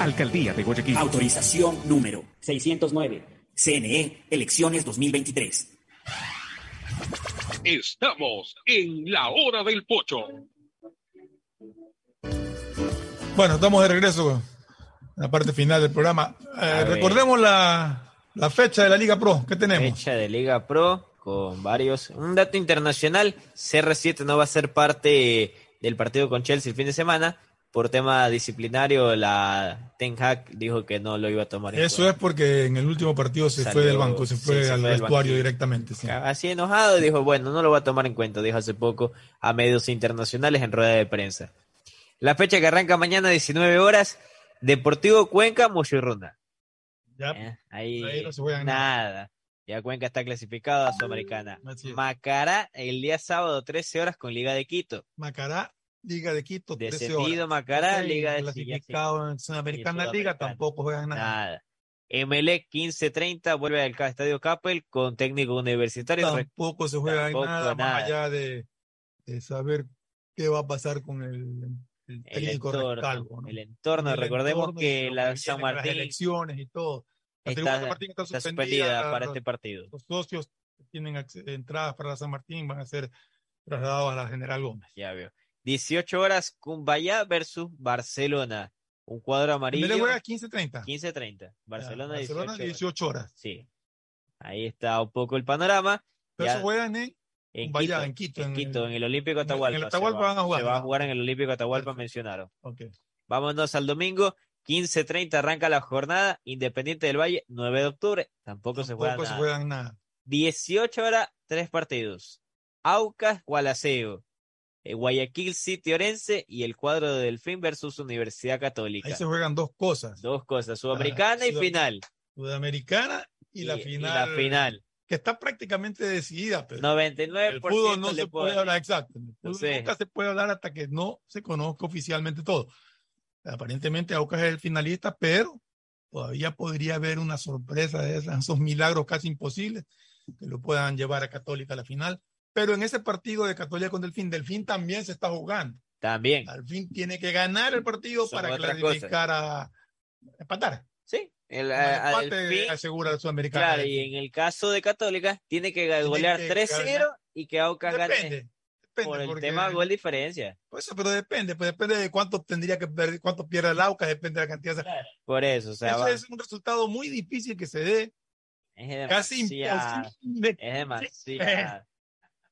S8: Alcaldía de Guayaquil.
S9: Autorización número 609. CNE, elecciones 2023.
S31: Estamos en la hora del pocho.
S3: Bueno, estamos de regreso en la parte final del programa. Eh, recordemos la, la fecha de la Liga Pro. ¿Qué tenemos?
S25: Fecha de Liga Pro con varios. Un dato internacional: CR7 no va a ser parte del partido con Chelsea el fin de semana. Por tema disciplinario, la Ten Hag dijo que no lo iba a tomar en
S3: Eso es porque en el último partido se fue del banco, se
S25: sí,
S3: fue
S25: se
S3: al
S25: fue
S3: vestuario directamente. sí.
S25: Así enojado, dijo, bueno, no lo voy a tomar en cuenta, dijo hace poco a medios internacionales en rueda de prensa. La fecha que arranca mañana 19 horas, Deportivo Cuenca, Mochirrunda.
S3: Ya,
S25: Eh, ahí,
S3: ahí no se juega
S25: nada. Ya Cuenca está clasificado a Sudamericana. Macará el día sábado 13 horas con Liga de Quito.
S3: Macará, Liga de Quito, 13 horas.
S25: Descendido Macará, Liga de
S3: clasificado en Sudamericana Liga, tampoco juegan nada.
S25: Nada. Emelec 15-30 vuelve al Estadio Capel con técnico universitario.
S3: Tampoco se juega
S25: Tampoco
S3: nada,
S25: nada.
S3: más allá de, de saber qué va a pasar con el, el
S25: el
S3: técnico
S25: entorno,
S3: Recalvo, ¿no?
S25: el entorno.
S3: El
S25: Recordemos
S3: entorno y
S25: que la San
S3: con las
S25: Martín
S3: elecciones y todo. La
S25: está,
S3: San Martín está
S25: está
S3: suspendida,
S25: suspendida para
S3: los-
S25: este partido.
S3: Los socios que tienen entradas para la San Martín van a ser trasladados a la General Gómez.
S25: Ya veo. 18 horas, Cumbayá versus Barcelona. Un cuadro amarillo.
S3: Emelec juega 15-30.
S25: 15-30. Barcelona,
S3: Barcelona
S25: 18 horas.
S3: 18 horas.
S25: Sí. Ahí está un poco el panorama.
S3: Pero
S25: Ya
S3: eso juegan en,
S25: en
S3: Cumbayá,
S25: Quito,
S3: en Quito,
S25: en Quito,
S3: el-
S25: en el Olímpico
S3: en el- en
S25: Atahualpa.
S3: el
S25: se
S3: Atahualpa
S25: va-
S3: van a jugar,
S25: Se va a jugar en el Olímpico Atahualpa, mencionaron.
S3: Ok.
S25: Vámonos al domingo, 15.30 arranca la jornada, Independiente del Valle, 9 de octubre, tampoco, se juega
S3: Tampoco se
S25: nada.
S3: juegan nada.
S25: 18 horas, tres partidos. Aucas, Gualaceo, Guayaquil City Orense y el cuadro de Delfín versus Universidad Católica.
S3: Ahí se juegan dos cosas.
S25: Dos cosas, Sudamericana y
S3: Sudam-
S25: final.
S3: Sudamericana y, la
S25: Y- y
S3: final.
S25: la final.
S3: Que está prácticamente decidida, pero
S25: 99%
S3: el fútbol no se puede hablar exacto. El
S25: Entonces-
S3: nunca se puede hablar hasta que no se conozca oficialmente todo. Aparentemente Aucas es el finalista, pero todavía podría haber una sorpresa de esas, esos milagros casi imposibles que lo puedan llevar a Católica a la final. Pero en ese partido de Católica con Delfín, Delfín también se está jugando.
S25: También.
S3: Delfín tiene que ganar el partido
S25: Son
S3: para clasificar a empatar.
S25: Sí, el, a-
S3: el
S25: a
S3: empate
S25: Delfín,
S3: asegura la Sudamericana.
S25: claro, y en el caso de Católica, tiene que golear
S3: que
S25: 3-0
S3: ganar.
S25: y que Aucas gane.
S3: Depende.
S25: por el
S3: porque-
S25: tema gol diferencia.
S3: Pues eso, pero depende, pues depende de cuánto tendría que perder, cuánto pierde el Aucas, depende de la cantidad. de-
S25: Por eso, o sea,
S3: Eso es un resultado muy difícil que se dé.
S25: es
S3: casi imposible.
S25: Es demasiada.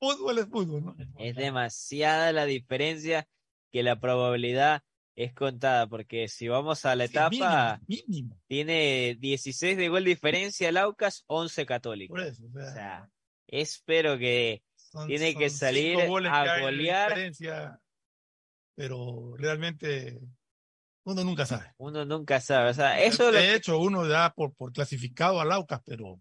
S3: Fútbol es fútbol, ¿no?
S25: Es demasiada la diferencia que la probabilidad es contada, porque si vamos a la etapa,
S3: mínimo.
S25: tiene 16 de gol diferencia el Aucas, 11 Católico.
S3: Por eso, o sea,
S25: O sea, espero que
S3: son-
S25: tiene que salir a golear.
S3: pero realmente uno nunca sabe.
S25: Uno nunca sabe. O sea, eso lo
S3: de
S25: que-
S3: hecho, uno da por, por clasificado al Aucas, pero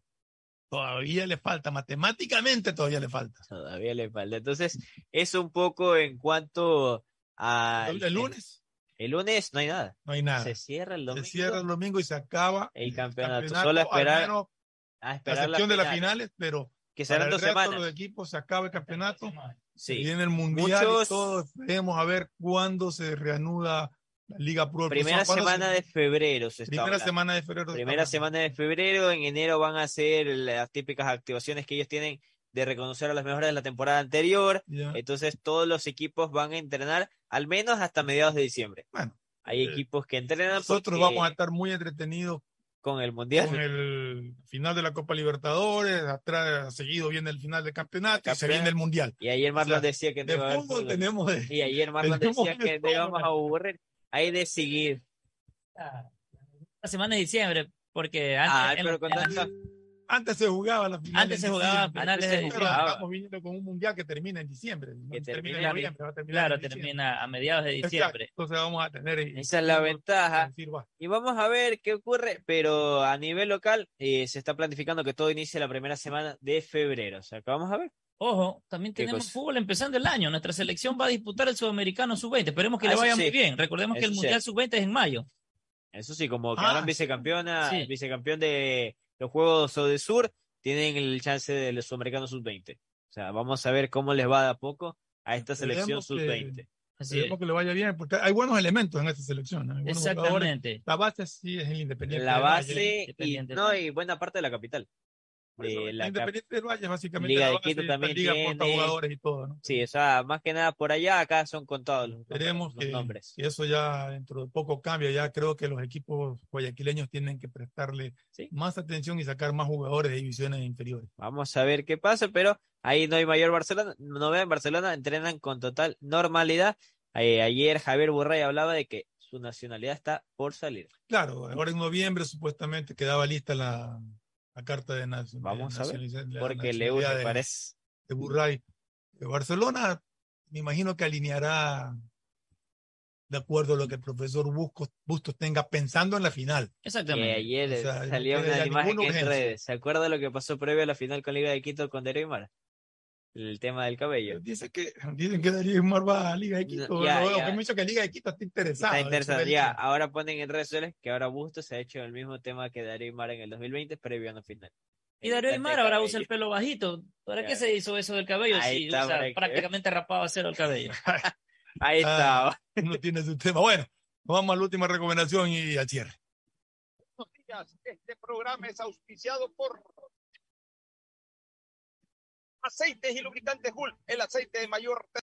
S3: todavía le falta, matemáticamente todavía le falta.
S25: todavía le falta. Entonces, eso un poco en cuanto a...
S3: El, el lunes
S25: El lunes no hay nada.
S3: no hay nada.
S25: Se cierra el
S3: Se
S25: domingo.
S3: cierra el domingo y se acaba
S25: el campeonato.
S3: campeonato,
S25: Solo
S3: al
S25: esperar,
S3: menos
S25: a
S3: la sección de las
S25: finales.
S3: pero
S25: Que serán
S3: el
S25: dos semanas.
S3: los equipos se acaba el campeonato.
S25: Sí.
S3: Viene el mundial
S25: Muchos-
S3: y todo. Esperemos a ver cuándo se reanuda la Liga Pro.
S25: Primera
S3: ¿Cuándo se-
S25: semana de febrero se está
S3: Primera
S25: hablando.
S3: semana de febrero.
S25: Primera semana de febrero, en enero van a hacer las típicas activaciones que ellos tienen de reconocer a las mejores de la temporada anterior. Entonces todos los equipos van a entrenar al menos hasta mediados de diciembre.
S3: Bueno,
S25: Hay
S3: eh,
S25: equipos que entrenan
S3: Nosotros vamos a estar muy entretenidos
S25: con el mundial.
S3: con el final de la Copa Libertadores, atrás seguido viene el final del campeonato y se viene el mundial.
S25: Y ayer Marlon
S3: O sea,
S25: decía que no
S3: de
S25: iba a haber
S3: tenemos de-
S25: Y ayer Marlon decía
S3: de
S25: que no íbamos a aburrir. Hay de seguir.
S24: La semana de diciembre, porque antes,
S25: Ah,
S3: pero con tanta- Antes se jugaba la final.
S24: Antes se jugaba finales de diciembre.
S3: Estamos viniendo con un mundial que termina en diciembre. no
S25: Que
S3: termina
S25: termina
S3: en noviembre, va a terminar
S24: claro,
S3: en
S24: termina a mediados de
S3: Exacto.
S24: diciembre.
S3: Entonces vamos a tener.
S25: Esa es la ventaja.
S3: decir.
S25: Y vamos a ver qué ocurre, pero a nivel local eh, se está planificando que todo inicie la primera semana de febrero. O sea, que vamos a ver.
S24: Ojo, también
S25: ¿Qué
S24: tenemos
S25: cosa?
S24: fútbol empezando el año. Nuestra selección va a disputar el Sudamericano Sub-20. Esperemos que
S25: Ah,
S24: le vaya
S25: sí.
S24: muy bien. Recordemos que el
S25: sí.
S24: Mundial Sub-20 es en mayo.
S25: Eso sí, como
S24: Ah,
S25: quedaron
S24: sí.
S25: vicecampeona,
S24: Sí.
S25: vicecampeón de los Juegos de Sur, tienen el chance del Sudamericano Sub-20. O sea, vamos a ver cómo les va de a poco a esta selección
S3: Esperemos que-
S25: Sub-20.
S3: Esperemos que le vaya bien, porque hay buenos elementos en esta selección. ¿no? Buenos jugadores.
S24: Exactamente.
S3: La base sí es el Independiente.
S25: La base
S3: Valle.
S25: y, no, y buena parte de la capital. De
S3: La Independiente del Valle, básicamente.
S25: Liga de Quito también
S3: liga
S25: tiene.
S3: jugadores y todo. ¿no?
S25: Sí, o sea, más que nada por allá, acá son contados los, los
S3: que,
S25: nombres.
S3: que eso ya dentro de poco cambia. Ya creo que los equipos guayaquileños tienen que prestarle más atención y sacar más jugadores de divisiones inferiores.
S25: Vamos a ver qué pasa, pero ahí no hay mayor Barcelona. Novedad en Barcelona, entrenan con total normalidad. Eh, ayer Javier Burray hablaba de que su nacionalidad está por salir.
S3: Claro, ahora en noviembre supuestamente quedaba lista la, la carta de nacionalidad.
S25: Vamos a ver, porque Leo me
S3: de-
S25: parece.
S3: de Burray. De Barcelona, me imagino que alineará de acuerdo a lo que el profesor Bustos, Bustos tenga pensando en la final.
S25: Que ayer
S3: O sea,
S25: salió una imagen en redes. ¿Se acuerda lo que pasó previo a la final con Liga de Quito con Darío? El tema del cabello.
S3: Dice que, dicen que Darío Mar va a Liga de Quito.
S25: No, ya,
S3: veo,
S25: ya.
S3: que mucho que Liga de Quito está interesado.
S25: Está
S3: saber
S25: Ya, ahora ponen en redes sociales que ahora Bustos se ha hecho el mismo tema que Darío Aymar en el 2020 previo a la final.
S24: Y Darío Aymar ahora usa el pelo bajito. ¿Para qué se hizo eso del cabello?
S25: Ahí
S24: Si
S25: está, que-
S24: prácticamente rapado a cero el cabello.
S25: Ahí está.
S3: Ah, uno tiene su tema. Bueno, vamos a la última recomendación y al cierre.
S32: Buenos días. Este programa es auspiciado por Aceites y Lubricantes Hulk, el aceite de mayor